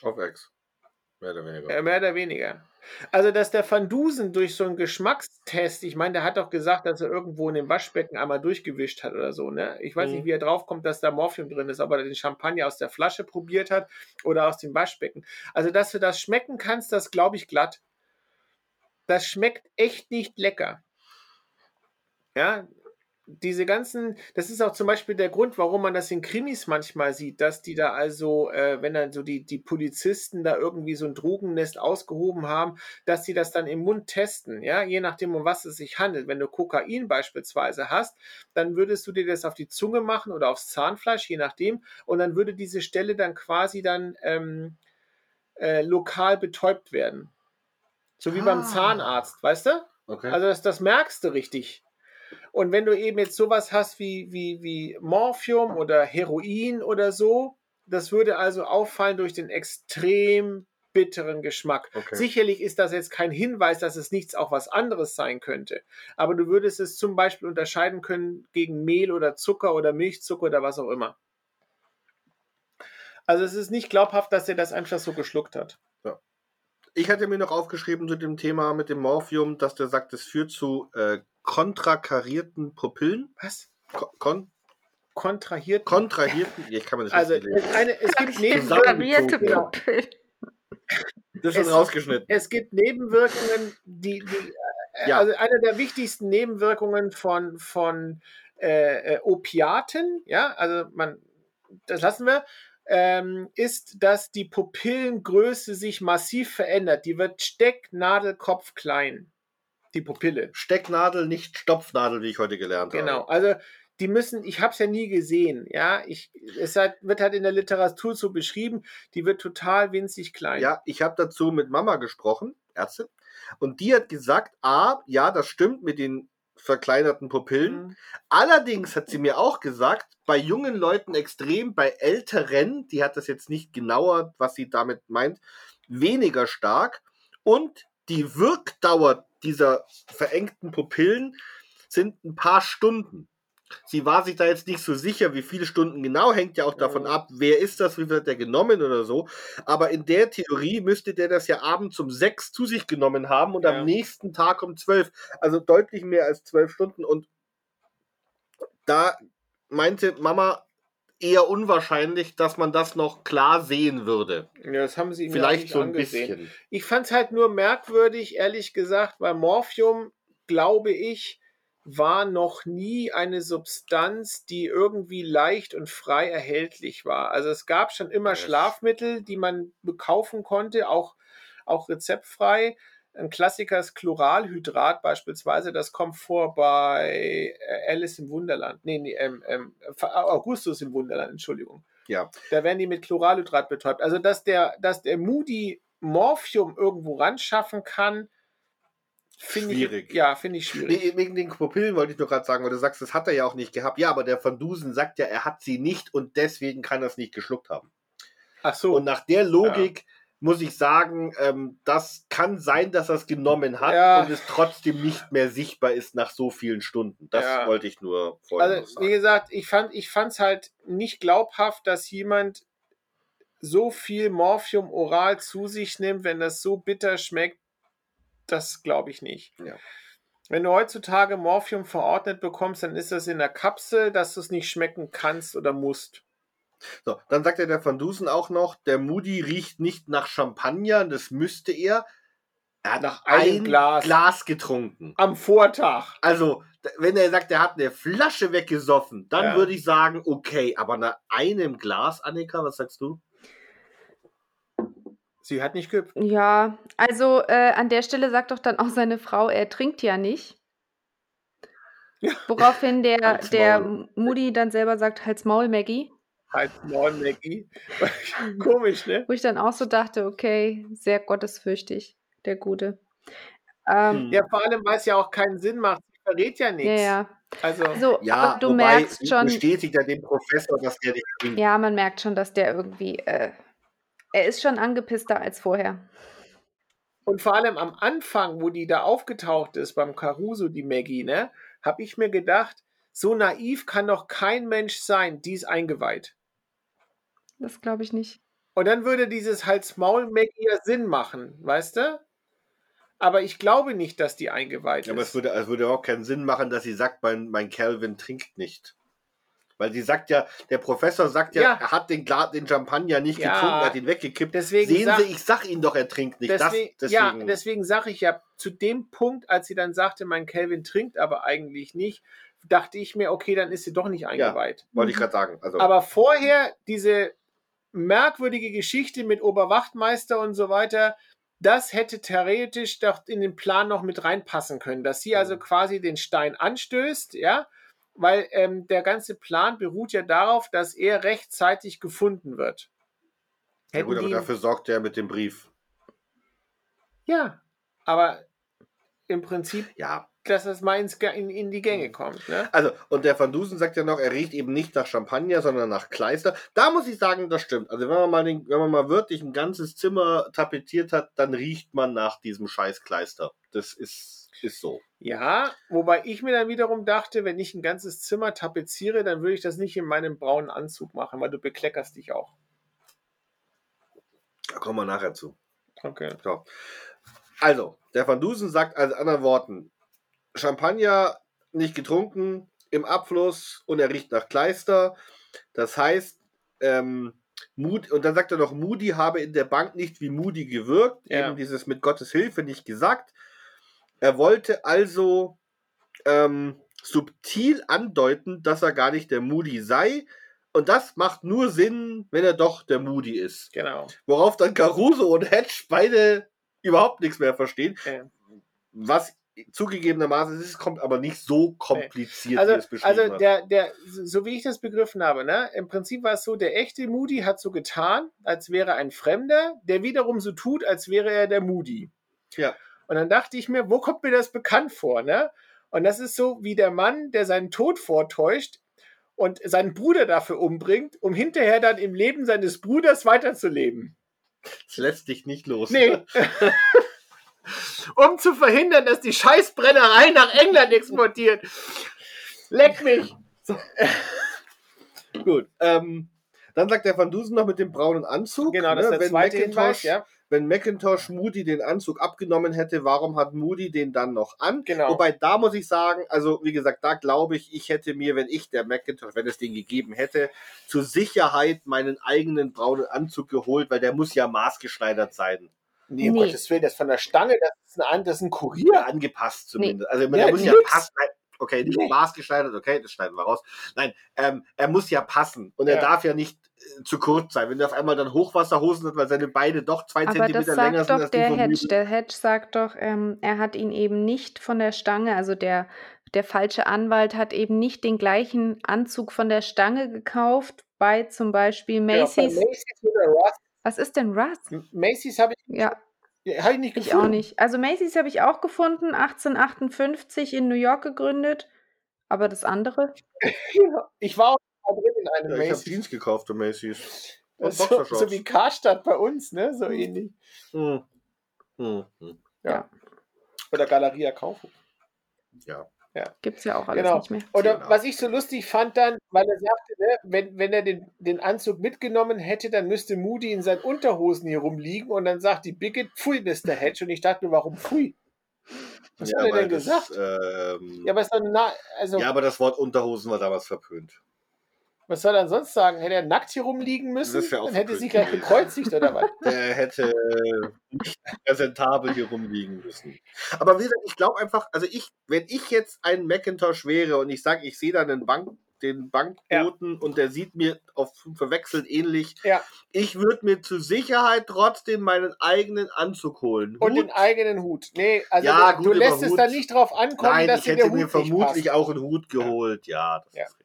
Auf Ex. Mehr oder weniger. mehr oder weniger. Also, dass der Van Dusen durch so einen Geschmackstest, ich meine, der hat doch gesagt, dass er irgendwo in dem Waschbecken einmal durchgewischt hat oder so, ne? Ich weiß Mhm. nicht, wie er draufkommt, dass da Morphium drin ist, ob er den Champagner aus der Flasche probiert hat oder aus dem Waschbecken. Also, dass du das schmecken kannst, das glaube ich glatt. Das schmeckt echt nicht lecker. Ja, diese ganzen, das ist auch zum Beispiel der Grund, warum man das in Krimis manchmal sieht, dass die da also, äh, wenn dann so die, die Polizisten da irgendwie so ein Drogennest ausgehoben haben, dass die das dann im Mund testen, ja, je nachdem, um was es sich handelt. Wenn du Kokain beispielsweise hast, dann würdest du dir das auf die Zunge machen oder aufs Zahnfleisch, je nachdem, und dann würde diese Stelle dann quasi dann ähm, äh, lokal betäubt werden. So wie beim Ah. Zahnarzt, weißt du? Okay. Also das, das merkst du richtig. Und wenn du eben jetzt sowas hast wie, wie, wie Morphium oder Heroin oder so, das würde also auffallen durch den extrem bitteren Geschmack. Okay. Sicherlich ist das jetzt kein Hinweis, dass es nichts auch was anderes sein könnte. Aber du würdest es zum Beispiel unterscheiden können gegen Mehl oder Zucker oder Milchzucker oder was auch immer. Also es ist nicht glaubhaft, dass er das einfach so geschluckt hat. Ich hatte mir noch aufgeschrieben zu dem Thema mit dem Morphium, dass der sagt, es führt zu äh, kontrakarierten Pupillen. Was? Ko- Kon Kontrahiert? kontrahierten? Ja, ich kann mir das also nicht lesen. eine, es gibt neben Variierte ja. Pupillen. Das ist es- rausgeschnitten. es gibt Nebenwirkungen, die, die äh, Ja. also eine der wichtigsten Nebenwirkungen von, von äh, äh, Opiaten, ja, also man, das lassen wir, ähm, ist, dass die Pupillengröße sich massiv verändert. Die wird Stecknadelkopf klein. Die Pupille. Stecknadel, nicht Stopfnadel, wie ich heute gelernt Genau. habe. Also die müssen, ich habe es ja nie gesehen, ja. Ich, es hat, wird halt in der Literatur so beschrieben, die wird total winzig klein. Ja, ich habe dazu mit Mama gesprochen, Ärztin, und die hat gesagt, ah, ja, das stimmt mit den verkleinerten Pupillen. Mhm. Allerdings hat sie mir auch gesagt, bei jungen Leuten extrem, bei älteren, die hat das jetzt nicht genauer, was sie damit meint, weniger stark. Und die Wirkdauer dieser verengten Pupillen sind ein paar Stunden. Sie war sich da jetzt nicht so sicher, wie viele Stunden genau, hängt ja auch davon Mhm. ab, wer ist das, wie wird der genommen oder so. Aber in der Theorie müsste der das ja abends um sechs zu sich genommen haben und Ja. am nächsten Tag um zwölf. Also deutlich mehr als zwölf Stunden. Und da meinte Mama eher unwahrscheinlich, dass man das noch klar sehen würde. Ja, das haben sie Vielleicht nicht so ein angesehen. bisschen. Ich fand es halt nur merkwürdig, ehrlich gesagt, weil Morphium, glaube ich, war noch nie eine Substanz, die irgendwie leicht und frei erhältlich war. Also es gab schon immer. Schlafmittel, die man kaufen konnte, auch, auch rezeptfrei. Ein Klassiker ist Chloralhydrat beispielsweise, das kommt vor bei äh, Alice im Wunderland. Nee, nee, ähm, ähm, Augustus im Wunderland, Entschuldigung. Ja. Da werden die mit Chloralhydrat betäubt. Also, dass der, dass der Moody Morphium irgendwo ran schaffen kann, finde ich, Schwierig. ja, finde ich schwierig. Nee, wegen den Pupillen wollte ich nur gerade sagen, weil du sagst, das hat er ja auch nicht gehabt. Ja, aber der Van Dusen sagt ja, er hat sie nicht und deswegen kann er es nicht geschluckt haben. Ach so. Und nach der Logik muss ich sagen, ähm, das kann sein, dass er es genommen hat Ja. und es trotzdem nicht mehr sichtbar ist nach so vielen Stunden. Das Ja. wollte ich nur vorher noch also, sagen. wie gesagt, ich fand ich es halt nicht glaubhaft, dass jemand so viel Morphium oral zu sich nimmt, wenn das so bitter schmeckt. Das glaube ich nicht. Ja. Wenn du heutzutage Morphium verordnet bekommst, dann ist das in der Kapsel, dass du es nicht schmecken kannst oder musst. So, dann sagt ja der Van Dusen auch noch, der Moody riecht nicht nach Champagner, das müsste er. Er hat Nach einem ein Glas. Glas getrunken. Am Vortag. Also, wenn er sagt, er hat eine Flasche weggesoffen, dann Ja. würde ich sagen, okay, aber nach einem Glas, Annika, was sagst du? Sie hat nicht gehüpft. Ja, also äh, an der Stelle sagt doch dann auch seine Frau, er trinkt ja nicht. Ja. Woraufhin der, der. Moody dann selber sagt, halt's Maul, Maggie. Halt morgen, Maggie. Komisch, ne? Wo ich dann auch so dachte, okay, sehr gottesfürchtig, der Gute. Ähm, Hm. Ja, vor allem, weil es ja auch keinen Sinn macht. Sie verrät ja ja, nichts. ja. Also, So, Ja, aber du wobei, merkst schon, bestätigt ja dem Professor, dass der nicht trinkt. ja, man merkt schon, dass der irgendwie, äh, er ist schon angepisster als vorher. und vor allem am Anfang, wo die da aufgetaucht ist, beim Caruso, die Maggie, ne, habe ich mir gedacht, so naiv kann doch kein Mensch sein, die ist eingeweiht. Das glaube ich nicht. Und dann würde dieses Hals-Maul-Maggie ja Sinn machen, weißt du? Aber ich glaube nicht, dass die eingeweiht Aber ist. es würde, es würde auch keinen Sinn machen, dass sie sagt, mein, mein Calvin trinkt nicht. Weil sie sagt ja, der Professor sagt ja, Ja. er hat den, den Champagner nicht Ja. getrunken, hat ihn weggekippt. Deswegen Sehen sag- Sie, ich sag Ihnen doch, er trinkt nicht. Deswegen, das, ja, deswegen. deswegen sage ich ja, zu dem Punkt, als sie dann sagte, mein Calvin trinkt aber eigentlich nicht, dachte ich mir, okay, dann ist sie doch nicht eingeweiht. wollte ich gerade sagen. Also, Aber vorher diese merkwürdige Geschichte mit Oberwachtmeister und so weiter, das hätte theoretisch doch in den Plan noch mit reinpassen können, dass sie also quasi den Stein anstößt, ja, weil ähm, der ganze Plan beruht ja darauf, dass er rechtzeitig gefunden wird. ja gut, aber dafür sorgt er mit dem Brief. ja, aber im Prinzip, Ja. Dass das Ga- in, in die Gänge kommt. Ne? Also, und der Van Dusen sagt ja noch, er riecht eben nicht nach Champagner, sondern nach Kleister. Da muss ich sagen, das stimmt. Also, wenn man mal, den, wenn man mal wirklich ein ganzes Zimmer tapeziert hat, dann riecht man nach diesem scheiß Kleister. Das ist, ist so. Ja, wobei ich mir dann wiederum dachte, wenn ich ein ganzes Zimmer tapeziere, dann würde ich das nicht in meinem braunen Anzug machen, weil du bekleckerst dich auch. Da kommen wir nachher zu. Okay. So. Also, der Van Dusen sagt also anderen Worten, Champagner nicht getrunken, im Abfluss und er riecht nach Kleister. Das heißt, ähm, Moody, und dann sagt er noch, Moody habe in der Bank nicht wie Moody gewirkt, Ja. eben dieses mit Gottes Hilfe nicht gesagt. Er wollte also ähm, subtil andeuten, dass er gar nicht der Moody sei. Und das macht nur Sinn, wenn er doch der Moody ist. Genau. Worauf dann Caruso und Hedge beide überhaupt nichts mehr verstehen. Ja. Was zugegebenermaßen ist, kommt aber nicht so kompliziert, wie Also, es beschrieben also der, der, so wie ich das begriffen habe, ne, im Prinzip war es so, der echte Moody hat so getan, als wäre ein Fremder, der wiederum so tut, als wäre er der Moody. Ja. Und dann dachte ich mir, wo kommt mir das bekannt vor, ne? Und das ist so wie der Mann, der seinen Tod vortäuscht und seinen Bruder dafür umbringt, um hinterher dann im Leben seines Bruders weiterzuleben. Das lässt dich nicht los. Nee. um zu verhindern, dass die Scheißbrennerei nach England exportiert. Leck mich. Gut. Ähm, dann sagt der Van Dusen noch mit dem braunen Anzug. Genau, das ist ne, der wenn zweite Macintosh, Hinweis, ja. Wenn Macintosh Moody den Anzug abgenommen hätte, warum hat Moody den dann noch an? Genau. Wobei, da muss ich sagen, also wie gesagt, da glaube ich, ich hätte mir, wenn ich der Macintosh, wenn es den gegeben hätte, zur Sicherheit meinen eigenen braunen Anzug geholt, weil der muss ja maßgeschneidert sein. Nee, um Nee. Gottes Willen, das von der Stange, das ist ein, das ist ein Ja, Kurier. angepasst zumindest. Also Ja, der muss ja passen. Okay, nicht Nee. maßgeschneidert, okay, das schneiden wir raus. Nein, ähm, er muss ja passen und er Ja. darf ja nicht äh, zu kurz sein. Wenn er auf einmal dann Hochwasserhosen hat, weil seine Beine doch zwei Aber Zentimeter länger sind doch der Hedge. Der Hedge sagt doch, ähm, er hat ihn eben nicht von der Stange, also der, der falsche Anwalt hat eben nicht den gleichen Anzug von der Stange gekauft bei zum Beispiel Ja, von Macy's. Macy's oder Ross. Was ist denn Russ? Macy's habe ich, Ja, hab ich nicht ich gefunden. auch nicht. Also Macy's habe ich auch gefunden, 1858 in New York gegründet. Aber das andere? Ich war auch mal drin in einem Ja, ich habe Macy's. Jeans gekauft bei Macy's. Und Das ist so, so wie Karstadt bei uns, ne? So ähnlich. Hm. Hm. Hm. Oder Galeria Kaufhof. Gibt es ja auch alles Genau. nicht mehr. Oder Genau. was ich so lustig fand dann, weil er sagte, ne, wenn, wenn er den, den Anzug mitgenommen hätte, dann müsste Moody in seinen Unterhosen hier rumliegen und dann sagt die Bigot, pfui, Mr. Hedge. Und ich dachte mir, warum pfui? Was hat er denn gesagt? Das, ähm, Ja, aber es ist doch na, also ja, aber das Wort Unterhosen war damals verpönt. Was soll er denn sonst sagen? Hätte er nackt hier rumliegen müssen? Auch Dann hätte sich verrückt gleich gekreuzigt oder was? Der hätte nicht präsentabel hier rumliegen müssen. Aber wie gesagt, ich glaube einfach, also ich, wenn ich jetzt ein Macintosh wäre und ich sage, ich sehe da einen Bank, den Bankboten und der sieht mir auf verwechselt ähnlich, Ja. ich würde mir zur Sicherheit trotzdem meinen eigenen Anzug holen. Und Hut? den eigenen Hut. Nee, also Ja, du, gut, du lässt es Hut. dann nicht drauf ankommen, Nein, dass ich dir hätte Hut mir nicht vermutlich auch einen Hut geholt. Ja, das Ja. ist richtig.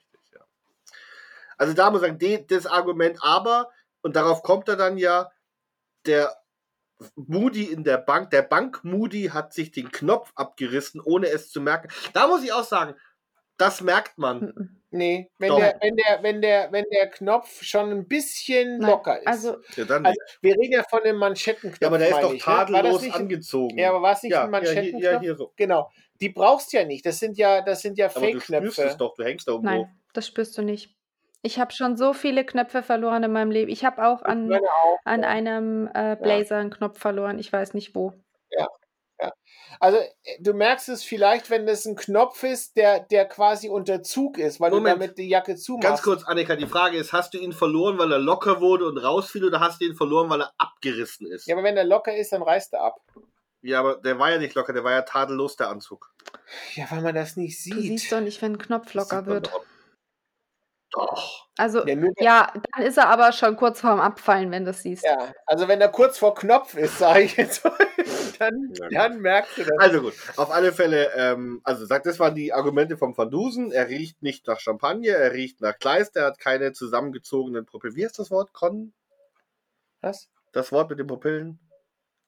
Also da muss ich sagen, die, das Argument aber, und darauf kommt er dann ja, der Moody in der Bank, der Bank Moody hat sich den Knopf abgerissen, ohne es zu merken. Da muss ich auch sagen, das merkt man. Mhm. Nee, wenn Doch. der, wenn, der, wenn, der, wenn der Knopf schon ein bisschen Nein, locker ist. Also, Ja, dann Also, nicht. wir reden ja von dem Manschettenknopf. ja aber der ist doch ich, ne? Tadellos nicht angezogen. Ja, aber war es nicht ja, ein ja, hier, Manschettenknopf? ja, hier so. Genau. Die brauchst du ja nicht. Das sind ja, das sind ja Aber du spürst es Fake-Knöpfe. doch, du hängst da irgendwo. nein, das spürst du nicht. Ich habe schon so viele Knöpfe verloren in meinem Leben. Ich habe auch an, auch. an einem äh, Blazer einen Knopf verloren. Ich weiß nicht wo. Also, äh, du merkst es vielleicht, wenn das ein Knopf ist, der, der quasi unter Zug ist, weil Moment. du damit die Jacke zumachst. Ganz kurz, Annika, die Frage ist, hast du ihn verloren, weil er locker wurde und rausfiel oder hast du ihn verloren, weil er abgerissen ist? Ja, aber wenn der locker ist, dann reißt er ab. Ja, aber der war ja nicht locker, der war ja tadellos, der Anzug. Ja, weil man das nicht Du siehst sieht. doch nicht, wenn ein Knopf locker Sieht wird. Doch. Doch. Also, Ja, dann ist er aber schon kurz vorm Abfallen, wenn du es siehst. ja, also wenn er kurz vor Knopf ist, sage ich jetzt dann, dann merkst du das. Also gut, auf alle Fälle, ähm, also sagt, das waren die Argumente vom Van Dusen. Er riecht nicht nach Champagner, er riecht nach Kleister, er hat keine zusammengezogenen Pupillen. Wie heißt das Wort? Con? Was? Das Wort mit den Pupillen?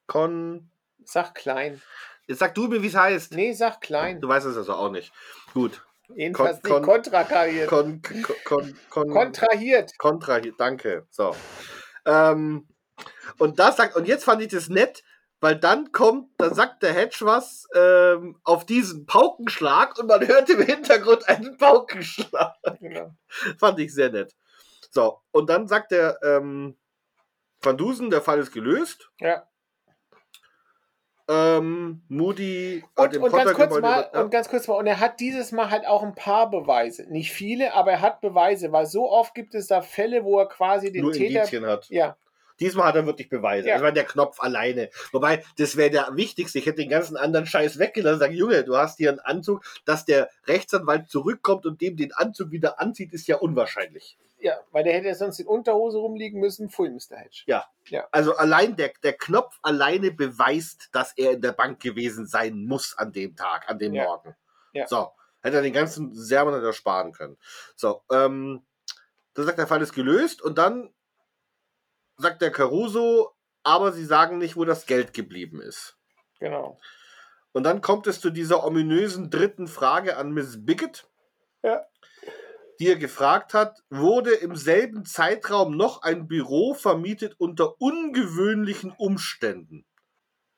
Con. Sag klein. Jetzt sag du mir, wie es heißt. Nee, sag klein. Du weißt es also auch nicht. Gut. Jedenfalls Kon- nicht kontrakariert. Kon, kon, kon, kon, Kontrahiert. Kontra, danke. So. Ähm, und das sagt, und jetzt fand ich das nett, weil dann kommt, dann sagt der Hedge was ähm, auf diesen Paukenschlag und man hört im Hintergrund einen Paukenschlag. Genau. Fand ich sehr nett. So, und dann sagt der ähm, Van Dusen, der Fall ist gelöst. Ja. Ähm, Moody Und, und, ganz kurz mal, ja. und ganz kurz mal, und er hat dieses Mal halt auch ein paar Beweise. Nicht viele, aber er hat Beweise, weil so oft gibt es da Fälle, wo er quasi den nur Täter. Indizien hat. Ja, Diesmal hat er wirklich Beweise. Ja. Das war der Knopf alleine. Wobei, das wäre der wichtigste. Ich hätte den ganzen anderen Scheiß weggelassen. Sagen, Junge, du hast hier einen Anzug, dass der Rechtsanwalt zurückkommt und dem den Anzug wieder anzieht, ist ja unwahrscheinlich. Ja, weil der hätte ja sonst in Unterhose rumliegen müssen. Pfui, Mr. Hedge. Also allein der, der Knopf alleine beweist, dass er in der Bank gewesen sein muss an dem Tag, an dem Ja. Morgen. Ja. So, hätte er den ganzen Sermon hätte er sparen können. So, ähm, dann sagt der Fall ist gelöst und dann sagt der Caruso, aber sie sagen nicht, wo das Geld geblieben ist. Genau. Und dann kommt es zu dieser ominösen dritten Frage an Miss Bickett, Ja. Die er gefragt hat, wurde im selben Zeitraum noch ein Büro vermietet unter ungewöhnlichen Umständen?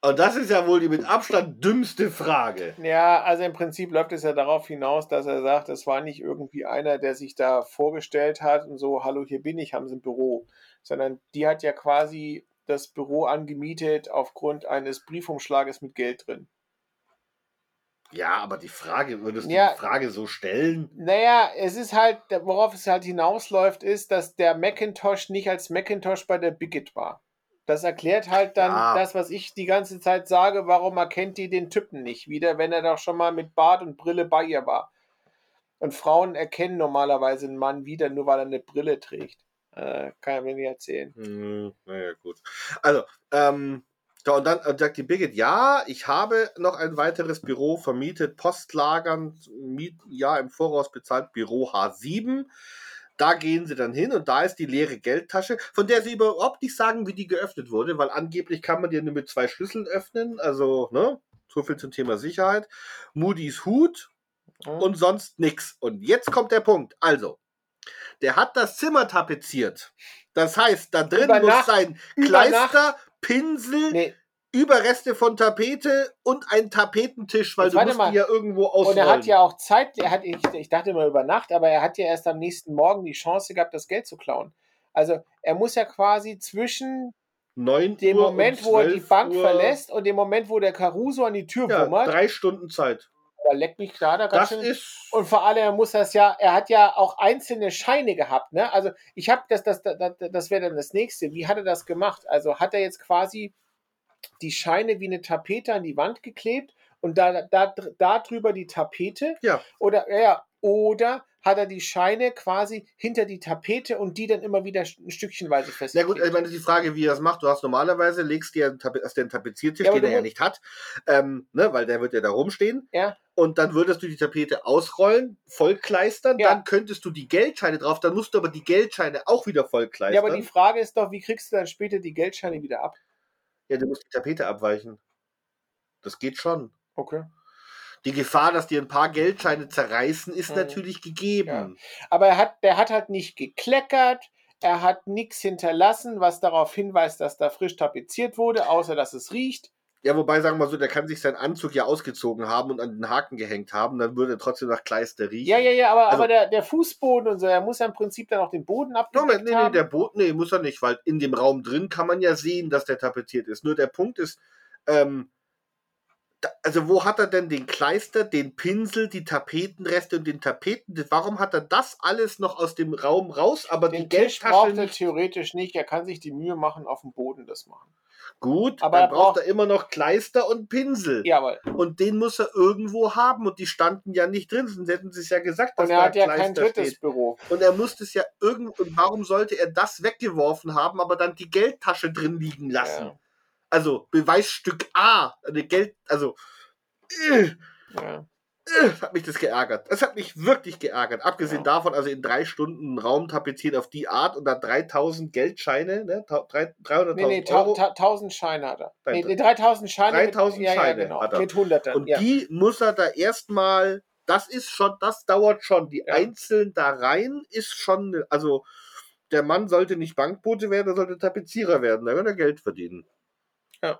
Und das ist ja wohl die mit Abstand dümmste Frage. Ja, also im Prinzip läuft es ja darauf hinaus, dass er sagt, es war nicht irgendwie einer, der sich da vorgestellt hat und so, hallo, hier bin ich, haben Sie ein Büro, sondern die hat ja quasi das Büro angemietet aufgrund eines Briefumschlages mit Geld drin. Ja, aber die Frage, würdest du Ja. die Frage so stellen? Naja, es ist halt, worauf es halt hinausläuft, ist, dass der Macintosh nicht als Macintosh bei der Bigot war. Das erklärt halt dann Ja. das, was ich die ganze Zeit sage, warum erkennt die den Typen nicht wieder, wenn er doch schon mal mit Bart und Brille bei ihr war. Und Frauen erkennen normalerweise einen Mann wieder, nur weil er eine Brille trägt. Äh, kann er mir nicht erzählen. Hm, naja, gut. Also, ähm, so, und dann äh, sagt die Birgit, ja, ich habe noch ein weiteres Büro vermietet, Postlagern, Miet, ja, im Voraus bezahlt, Büro H7. Da gehen sie dann hin und da ist die leere Geldtasche, von der sie überhaupt nicht sagen, wie die geöffnet wurde, weil angeblich kann man die nur mit zwei Schlüsseln öffnen. Also, ne? So viel zum Thema Sicherheit. Moody's Hut und sonst nix. Und jetzt kommt der Punkt. Also, der hat das Zimmer tapeziert. Das heißt, da drin Über muss Nacht- sein Kleister, Pinsel, nee, Überreste von Tapete und ein Tapetentisch, weil Jetzt du musst mal. die ja irgendwo und ausrollen. er hat ja auch Zeit, er hat, ich, ich dachte immer über Nacht, aber er hat ja erst am nächsten Morgen die Chance gehabt, das Geld zu klauen. Also er muss ja quasi zwischen 9 dem Uhr Moment, und wo er die 12 Bank Uhr, verlässt und dem Moment, wo der Caruso an die Tür Ja, wummert, drei Stunden Zeit. Aber leck mich klar, da ganz Das schön. ist. Und vor allem, er muss das ja, er hat ja auch einzelne Scheine gehabt, ne? Also ich habe das, das, das, das wäre dann das nächste. Wie hat er das gemacht? Also hat er jetzt quasi die Scheine wie eine Tapete an die Wand geklebt und da, da, da drüber die Tapete? Ja. Oder, ja, oder hat er die Scheine quasi hinter die Tapete und die dann immer wieder ein Stückchenweise Na festgeklebt? gut, ich meine, die Frage, wie er das macht. Du hast normalerweise, legst dir einen, Tape- hast du einen Tapeziertisch, Ja, den er ja nicht hat, ähm, ne, weil der wird ja da rumstehen. Ja. Und dann würdest du die Tapete ausrollen, vollkleistern, Ja. dann könntest du die Geldscheine drauf, dann musst du aber die Geldscheine auch wieder vollkleistern. Ja, aber die Frage ist doch, wie kriegst du dann später die Geldscheine wieder ab? ja, du musst die Tapete abweichen. Das geht schon. Okay. Die Gefahr, dass dir ein paar Geldscheine zerreißen, ist Mhm. natürlich gegeben. Aber er hat, der hat halt nicht gekleckert, er hat nichts hinterlassen, was darauf hinweist, dass da frisch tapeziert wurde, außer dass es riecht. Ja, wobei, sagen wir mal so, der kann sich seinen Anzug ja ausgezogen haben und an den Haken gehängt haben, dann würde er trotzdem nach Kleister riechen. Ja, ja, ja, aber, Also- aber der, der Fußboden und so, er muss ja im Prinzip dann auch den Boden abgedeckt Moment, nee, nee, der Boden, nee, muss er nicht, weil in dem Raum drin kann man ja sehen, dass der tapeziert ist. Nur der Punkt ist, ähm, also wo hat er denn den Kleister, den Pinsel, die Tapetenreste und den Tapeten? Warum hat er das alles noch aus dem Raum raus, aber den die Tisch Geldtasche braucht er nicht? theoretisch nicht, er kann sich die Mühe machen, auf dem Boden das machen. Gut, aber dann er braucht braucht- er immer noch Kleister und Pinsel. Ja, aber Und den muss er irgendwo haben und die standen ja nicht drin, sonst hätten sie es ja gesagt, dass und er da hat ja kein drittes steht. Büro. Und er musste es ja irgend und warum sollte er das weggeworfen haben, aber dann die Geldtasche drin liegen lassen? Ja, Also Beweisstück A, eine Geld, also äh, ja. äh, hat mich das geärgert. Das hat mich wirklich geärgert. Abgesehen Ja. davon, also in drei Stunden einen Raum tapeziert auf die Art und dann 3000 Geldscheine, ne? Ta- drei- 300.000 Nee, nee, Euro. ta 1000 Scheine hat er. Nee, Nein, nee 3000 Scheine. 3000 mit, Scheine ja, genau, hat er. Mit 100 Und die muss er da erstmal, das ist schon, das dauert schon. Die einzeln da rein ist schon, ne- also der Mann sollte nicht Bankbote werden, er sollte Tapezierer werden, da wird er Geld verdienen. Ja.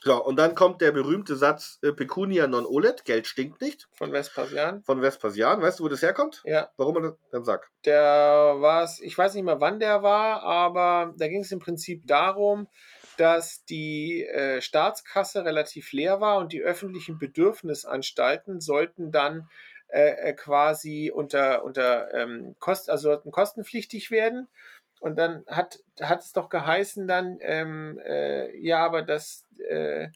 So, und dann kommt der berühmte Satz äh, Pecunia non olet, Geld stinkt nicht, von Vespasian. von Vespasian. Weißt du, wo das herkommt? Ja, Warum er das? Dann sag. der war es, ich weiß nicht mehr, wann der war, aber da ging es im Prinzip darum, dass die äh, Staatskasse relativ leer war und die öffentlichen Bedürfnisanstalten sollten dann äh, äh, quasi unter, unter ähm, Kost, also sollten kostenpflichtig werden. Und dann hat, hat es doch geheißen dann, ähm, äh, ja, aber das, äh,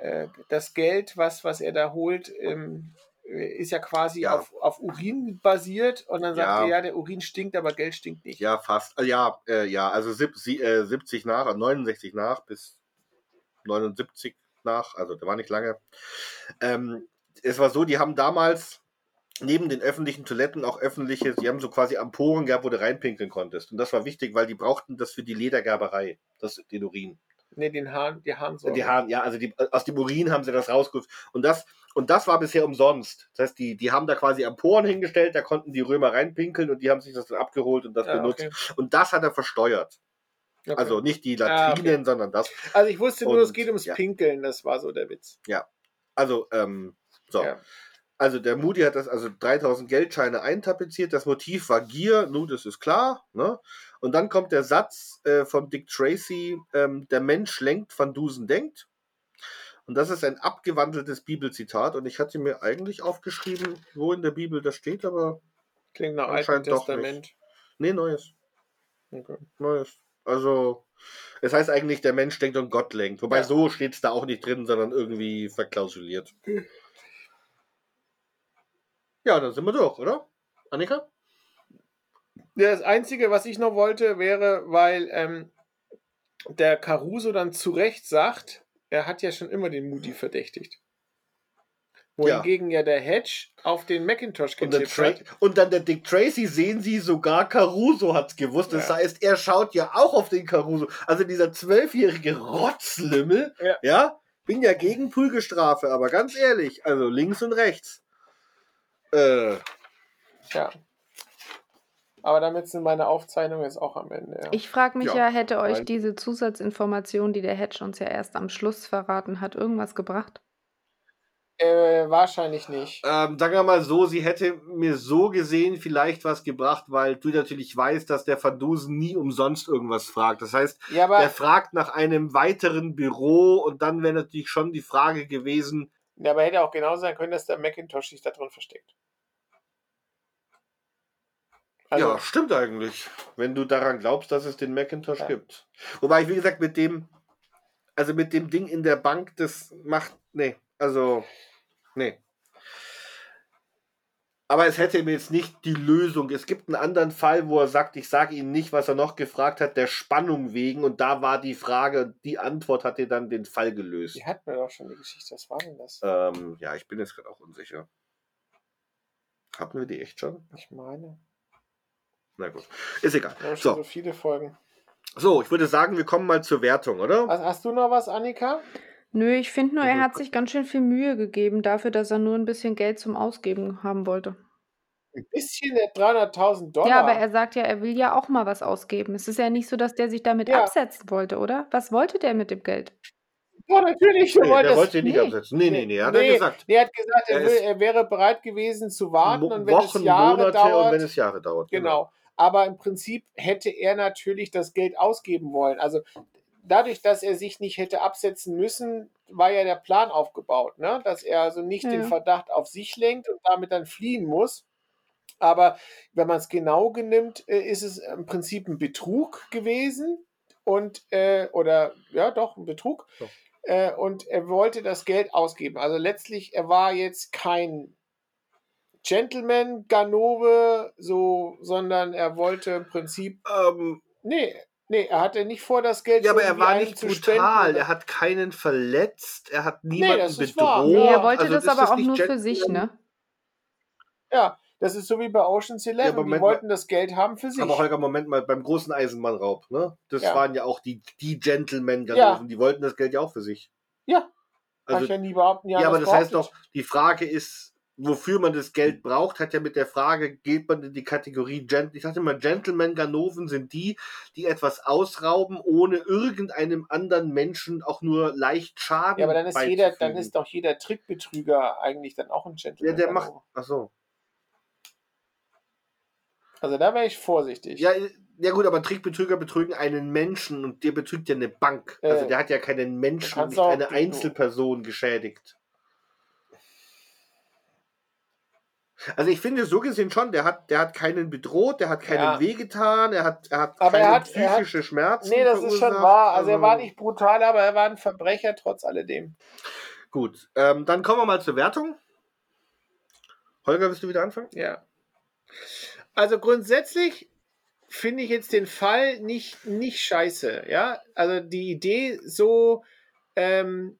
äh, das Geld, was, was er da holt, ähm, äh, ist ja quasi Ja. Auf, auf Urin basiert. Und dann sagt Ja. er, ja, der Urin stinkt, aber Geld stinkt nicht. Ja, fast. Äh, ja, äh, ja, also sieb, sie, äh, 70 nach, äh, 69 nach bis 79 nach, also der war nicht lange. Ähm, es war so, die haben damals neben den öffentlichen Toiletten auch öffentliche, sie haben so quasi Amporen gehabt, wo du reinpinkeln konntest. Und das war wichtig, weil die brauchten das für die Ledergerberei, das, den Urin. Ne, den Hahn, die Harnsäure. Die haben, ja, also die, aus dem Urin haben sie das rausgeholt. Und das, und das war bisher umsonst. Das heißt, die, die haben da quasi Amporen hingestellt, da konnten die Römer reinpinkeln und die haben sich das dann abgeholt und das Ja, benutzt. okay. Und das hat er versteuert. Okay. Also nicht die Ah, Latrinen, sondern das. also ich wusste nur, es und- geht ums ja. Pinkeln, das war so der Witz. Also, ähm, so. Ja. Also der Moody hat das also 3000 Geldscheine eintapeziert. Das Motiv war Gier, nun, das ist klar. Ne? Und dann kommt der Satz äh, von Dick Tracy, ähm, der Mensch lenkt, Van Dusen denkt. Und das ist ein abgewandeltes Bibelzitat. Und ich hatte mir eigentlich aufgeschrieben, wo in der Bibel das steht, aber Klingt nach Alten Testament. nee, neues. Okay. Neues. Also, es heißt eigentlich, der Mensch denkt und Gott lenkt. Wobei Ja. so steht es da auch nicht drin, sondern irgendwie verklausuliert. Ja, dann sind wir durch, oder? Annika? Ja, Das Einzige, was ich noch wollte, wäre, weil ähm, der Caruso dann zu Recht sagt, er hat ja schon immer den Moody verdächtigt. Wohingegen ja. der Hedge auf den Macintosh Und, getippt Tra hat. und dann der Dick Tracy sehen Sie, sogar Caruso hat's gewusst. Das Ja. heißt, er schaut ja auch auf den Caruso. Also dieser zwölfjährige Rotzlümmel, Ja. ja, bin ja gegen Prügelstrafe, aber ganz ehrlich, also links und rechts. Äh, Ja. Aber damit sind meine Aufzeichnungen jetzt auch am Ende. Ja. Ich frage mich Ja, ja, hätte euch nein. diese Zusatzinformation, die der Hedge uns ja erst am Schluss verraten hat, irgendwas gebracht? äh, wahrscheinlich nicht. Ähm, sagen wir mal so, sie hätte mir so gesehen vielleicht was gebracht, weil du natürlich weißt, dass der Van Dusen nie umsonst irgendwas fragt. Das heißt, Ja, der fragt nach einem weiteren Büro und dann wäre natürlich schon die Frage gewesen, Ja, aber hätte auch genau sein können, dass der Macintosh sich da drin versteckt. Also, ja, stimmt eigentlich. Wenn du daran glaubst, dass es den Macintosh Ja. gibt. Wobei ich, wie gesagt, mit dem, also mit dem Ding in der Bank, das macht, nee, also, nee. Aber es hätte mir jetzt nicht die Lösung. Es gibt einen anderen Fall, wo er sagt, ich sage Ihnen nicht, was er noch gefragt hat, der Spannung wegen. Und da war die Frage, die Antwort hat dir dann den Fall gelöst. die hatten wir doch schon die Geschichte. Was war denn das? Ähm, ja, ich bin jetzt gerade auch unsicher. Hatten wir die echt schon? Ich meine. Na gut, ist egal. Wir haben schon so, So, viele Folgen. so, ich würde sagen, wir kommen mal zur Wertung, oder? Hast du noch was, Annika? Nö, ich finde nur, er Mhm. hat sich ganz schön viel Mühe gegeben dafür, dass er nur ein bisschen Geld zum Ausgeben haben wollte. Ein bisschen der 300.000 Dollar. Ja, aber er sagt ja, er will ja auch mal was ausgeben. Es ist ja nicht so, dass der sich damit Ja. absetzen wollte, oder? Was wollte der mit dem Geld? ja, natürlich. Nee, wollte der das- wollte ihn nicht nee. absetzen. Nee, nee, nee, hat nee, er gesagt. Nee, er hat gesagt, er, Er will, ist- er wäre bereit gewesen zu warten Mo- und wenn Wochen, es Jahre Monate dauert. und wenn es Jahre dauert. Genau. Aber im Prinzip hätte er natürlich das Geld ausgeben wollen. Also dadurch, dass er sich nicht hätte absetzen müssen, war ja der Plan aufgebaut, ne? dass er also nicht den Ja. Verdacht auf sich lenkt und damit dann fliehen muss. Aber wenn man es genau genimmt, äh, ist es im Prinzip ein Betrug gewesen und äh, oder ja doch ein Betrug. Doch. Äh, und er wollte das Geld ausgeben. Also letztlich, er war jetzt kein Gentleman Ganove, so, sondern er wollte im Prinzip, Ähm, nee, nee, er hatte nicht vor, das Geld ja, aber er war nicht zu brutal. spenden. Er hat keinen verletzt. Er hat niemanden wahr. bedroht. Oh, Nee, er wollte Also das aber auch nur für sich, ne? Ja, das ist so wie bei Ocean's Eleven. die Moment wollten das Geld haben für sich. Aber Holger, Moment mal, beim großen Eisenbahnraub, ne? Das Ja. waren ja auch die, die gentlemen Ja. Die wollten das Geld ja auch für sich. ja, kann Also, ich ja nie behaupten. ja, aber das heißt doch, die Frage ist, wofür man das Geld braucht, hat ja mit der Frage, geht man in die Kategorie Gent ich dachte immer, Gentlemen Ganoven sind die, die etwas ausrauben, ohne irgendeinem anderen Menschen auch nur leicht Schaden Ja, aber dann ist jeder, dann ist doch jeder Trickbetrüger eigentlich dann auch ein ja, Gentleman. der macht, ach so. Also da wäre ich vorsichtig. Ja, ja gut, aber Trickbetrüger betrügen einen Menschen und der betrügt ja eine Bank. Also Äh, der hat ja keinen Menschen, nicht eine Einzelperson geschädigt. Also ich finde so gesehen schon, der hat, der hat keinen bedroht, der hat keinen Ja. wehgetan, er hat, er hat Aber keine er hat- er hat- psychische Schmerzen. Nee, das ist schon verursacht. wahr. Also er war nicht brutal, aber er war ein Verbrecher trotz alledem. Gut, ähm, dann kommen wir mal zur Wertung. Holger, willst du wieder anfangen? Ja. Also grundsätzlich finde ich jetzt den Fall nicht, nicht scheiße. Ja, also die Idee so, ähm,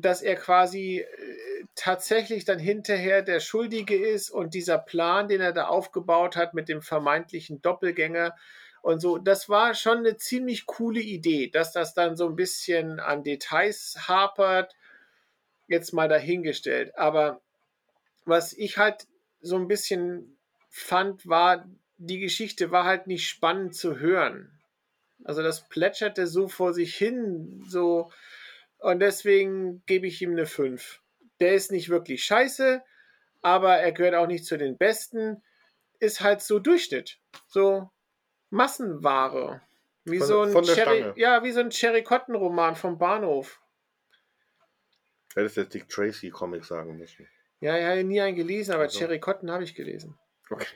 dass er quasi äh, tatsächlich dann hinterher der Schuldige ist und dieser Plan, den er da aufgebaut hat mit dem vermeintlichen Doppelgänger und so, das war schon eine ziemlich coole Idee, dass das dann so ein bisschen an Details hapert, jetzt mal dahingestellt. Aber was ich halt so ein bisschen fand, war, die Geschichte war halt nicht spannend zu hören. Also das plätscherte so vor sich hin, so und deswegen gebe ich ihm eine 5. Der ist nicht wirklich scheiße, aber er gehört auch nicht zu den Besten. Ist halt so Durchschnitt. So Massenware. Wie Von- so ein von der Cherry, Stange. ja, wie so ein Cherry Cotton Roman vom Bahnhof. Hättest jetzt Dick Tracy Comic sagen müssen. Ja, ich habe nie einen gelesen, aber Also. Cherry Cotton habe ich gelesen. Okay.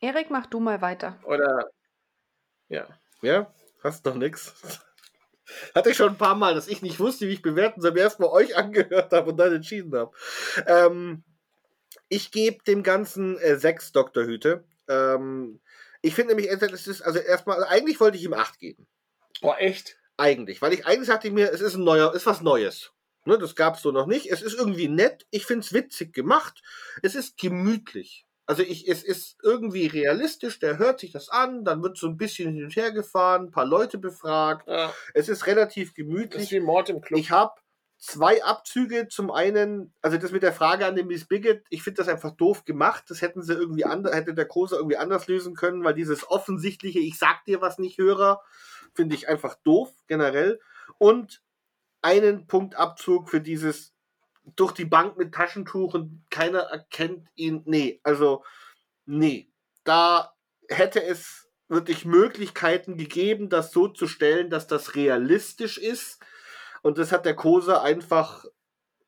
Erik, mach du mal weiter. Oder ja. Ja, hast noch nix. Hatte ich schon ein paar Mal, dass ich nicht wusste, wie ich bewerten soll, mir erstmal euch angehört habe und dann entschieden habe. Ähm, ich gebe dem Ganzen äh, sechs Doktorhüte. Ähm, ich finde nämlich, es ist, also erstmal, also eigentlich wollte ich ihm acht geben. Boah, echt? Eigentlich, weil ich eigentlich sagte ich mir, es ist ein neuer, ist was Neues. Ne, das gab es so noch nicht. Es ist irgendwie nett. Ich finde es witzig gemacht. Es ist gemütlich. Also ich, es ist irgendwie realistisch. Der hört sich das an, dann wird so ein bisschen hin und her gefahren, ein paar Leute befragt. Ja, Es ist relativ das ist gemütlich. wie Mord im Club. Ich habe zwei Abzüge. Zum einen, also das mit der Frage an den Miss Bigot, ich finde das einfach doof gemacht. Das hätten sie irgendwie anders, hätte der Große irgendwie anders lösen können, weil dieses offensichtliche, ich sag dir was nicht, Hörer, finde ich einfach doof, generell. Und einen Punktabzug für dieses durch die Bank mit Taschentuch und keiner erkennt ihn. Nee, also, nee. Da hätte es wirklich Möglichkeiten gegeben, das so zu stellen, dass das realistisch ist. Und das hat der Kose einfach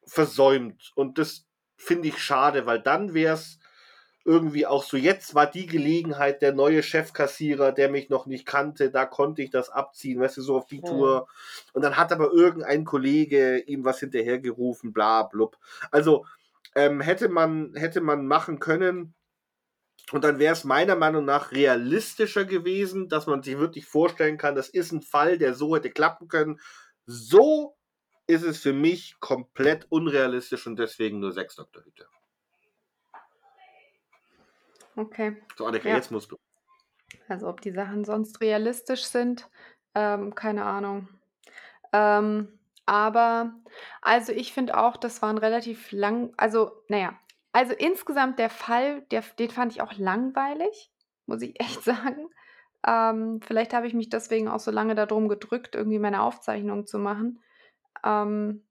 versäumt. Und das finde ich schade, weil dann wäre es irgendwie auch so, jetzt war die Gelegenheit, der neue Chefkassierer, der mich noch nicht kannte, da konnte ich das abziehen, weißt du, so auf die Tour. Und dann hat aber irgendein Kollege ihm was hinterhergerufen, bla, blub. Also ähm, hätte, man, hätte man machen können, und dann wäre es meiner Meinung nach realistischer gewesen, dass man sich wirklich vorstellen kann, das ist ein Fall, der so hätte klappen können. So ist es für mich komplett unrealistisch und deswegen nur sechs Dr. Okay. So, Annika, Ja. jetzt musst du. Also ob die Sachen sonst realistisch sind, ähm, keine Ahnung. Ähm, aber, also ich finde auch, das war ein relativ lang, also, naja, also insgesamt der Fall, der, den fand ich auch langweilig, muss ich echt sagen. Ähm, vielleicht habe ich mich deswegen auch so lange darum gedrückt, irgendwie meine Aufzeichnung zu machen. Ähm,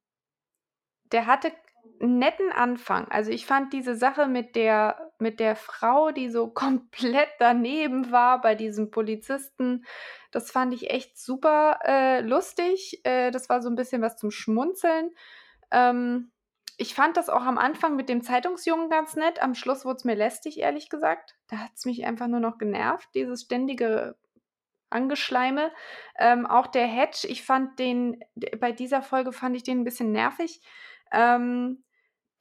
der hatte netten Anfang. Also ich fand diese Sache mit der, mit der Frau, die so komplett daneben war bei diesem Polizisten, das fand ich echt super äh, lustig. Äh, das war so ein bisschen was zum Schmunzeln. Ähm, ich fand das auch am Anfang mit dem Zeitungsjungen ganz nett. Am Schluss wurde es mir lästig, ehrlich gesagt. Da hat es mich einfach nur noch genervt, dieses ständige Angeschleime. Ähm, auch der Hedge, ich fand den, bei dieser Folge fand ich den ein bisschen nervig. Ähm,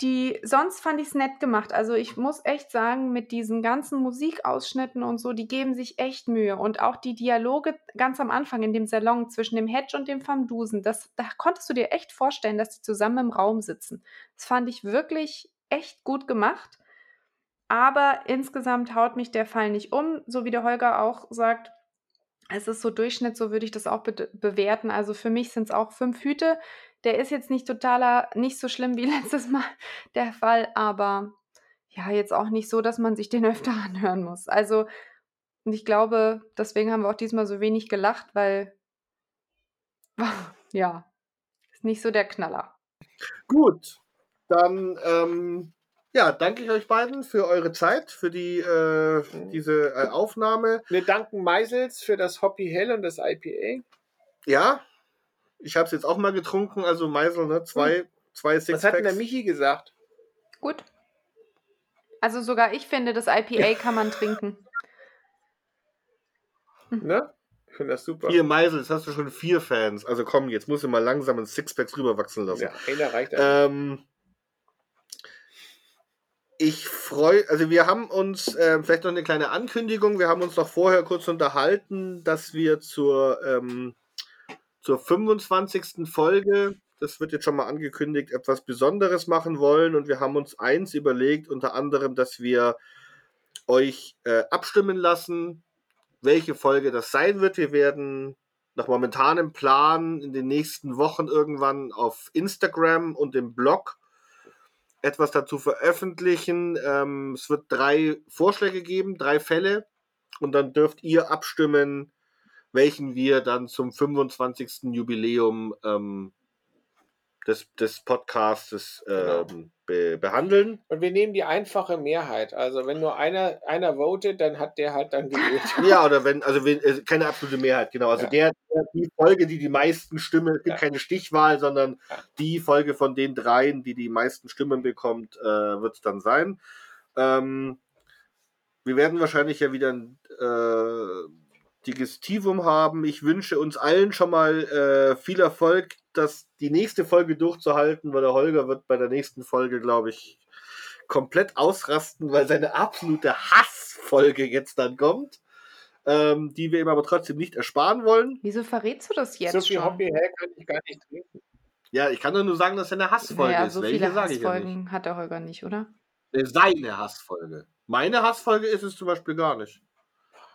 die, sonst fand ich es nett gemacht. Also ich muss echt sagen, mit diesen ganzen Musikausschnitten und so, die geben sich echt Mühe. Und auch die Dialoge ganz am Anfang in dem Salon zwischen dem Hedge und dem Van Dusen, das, da konntest du dir echt vorstellen, dass die zusammen im Raum sitzen. Das fand ich wirklich echt gut gemacht. Aber insgesamt haut mich der Fall nicht um, so wie der Holger auch sagt. Es ist so Durchschnitt, so würde ich das auch be bewerten. Also für mich sind es auch fünf Hüte. Der ist jetzt nicht totaler, nicht so schlimm wie letztes Mal der Fall, aber ja, jetzt auch nicht so, dass man sich den öfter anhören muss. Also, und ich glaube, deswegen haben wir auch diesmal so wenig gelacht, weil, ja, ist nicht so der Knaller. Gut, dann ähm, ja, danke ich euch beiden für eure Zeit, für die äh, diese äh, Aufnahme. Wir danken Meisels für das Hoppy Hell und das IPA. Ja, ich habe es jetzt auch mal getrunken, also Meisel, ne? Zwei, zwei Was hat denn der Sixpacks. Michi gesagt? Gut. Also sogar ich finde, das IPA kann man trinken. Ne? Ich finde das super. Vier Meisel, jetzt hast du schon vier Fans. Also komm, jetzt musst du mal langsam ein Sixpacks rüberwachsen lassen. Ja, einer reicht einfach. Ähm, ich freue, also wir haben uns, ähm, vielleicht noch eine kleine Ankündigung, wir haben uns noch vorher kurz unterhalten, dass wir zur, ähm, zur 25. Folge, das wird jetzt schon mal angekündigt, etwas Besonderes machen wollen und wir haben uns eins überlegt, unter anderem, dass wir euch äh, abstimmen lassen, welche Folge das sein wird. Wir werden nach momentanem Plan in den nächsten Wochen irgendwann auf Instagram und im Blog etwas dazu veröffentlichen. Ähm, es wird drei Vorschläge geben, drei Fälle. Und dann dürft ihr abstimmen, welchen wir dann zum 25. Jubiläum ähm, des, des Podcastes ähm, be behandeln. Und wir nehmen die einfache Mehrheit. Also wenn nur einer, einer votet, dann hat der halt dann gewählt. Ja, oder wenn, also wenn, äh, keine absolute Mehrheit, genau. Also Ja. der, der, die Folge, die die meisten Stimmen, es gibt Ja. keine Stichwahl, sondern Ja. die Folge von den dreien, die die meisten Stimmen bekommt, äh, wird es dann sein. Ähm, wir werden wahrscheinlich ja wieder ein äh, Digestivum haben. Ich wünsche uns allen schon mal äh, viel Erfolg, das die nächste Folge durchzuhalten, weil der Holger wird bei der nächsten Folge, glaube ich, komplett ausrasten, weil seine absolute Hassfolge jetzt dann kommt, ähm, die wir ihm aber trotzdem nicht ersparen wollen. Wieso verrätst du das jetzt so viel schon? Hoppy Hell kann ich gar nicht trinken. Ja, ich kann doch nur sagen, dass er eine Hassfolge naja, ist. so Welche viele sage ich ja. Hassfolgen hat der Holger nicht, oder? Äh, Seine Hassfolge. Meine Hassfolge ist es zum Beispiel gar nicht.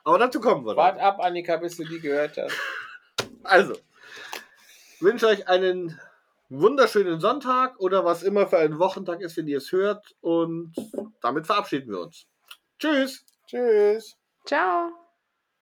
Aber dazu kommen wir Wart ab, Annika, bis du die gehört hast. Also, wünsche euch einen wunderschönen Sonntag oder was immer für ein Wochentag ist, wenn ihr es hört. Und damit verabschieden wir uns. Tschüss. Tschüss. Ciao.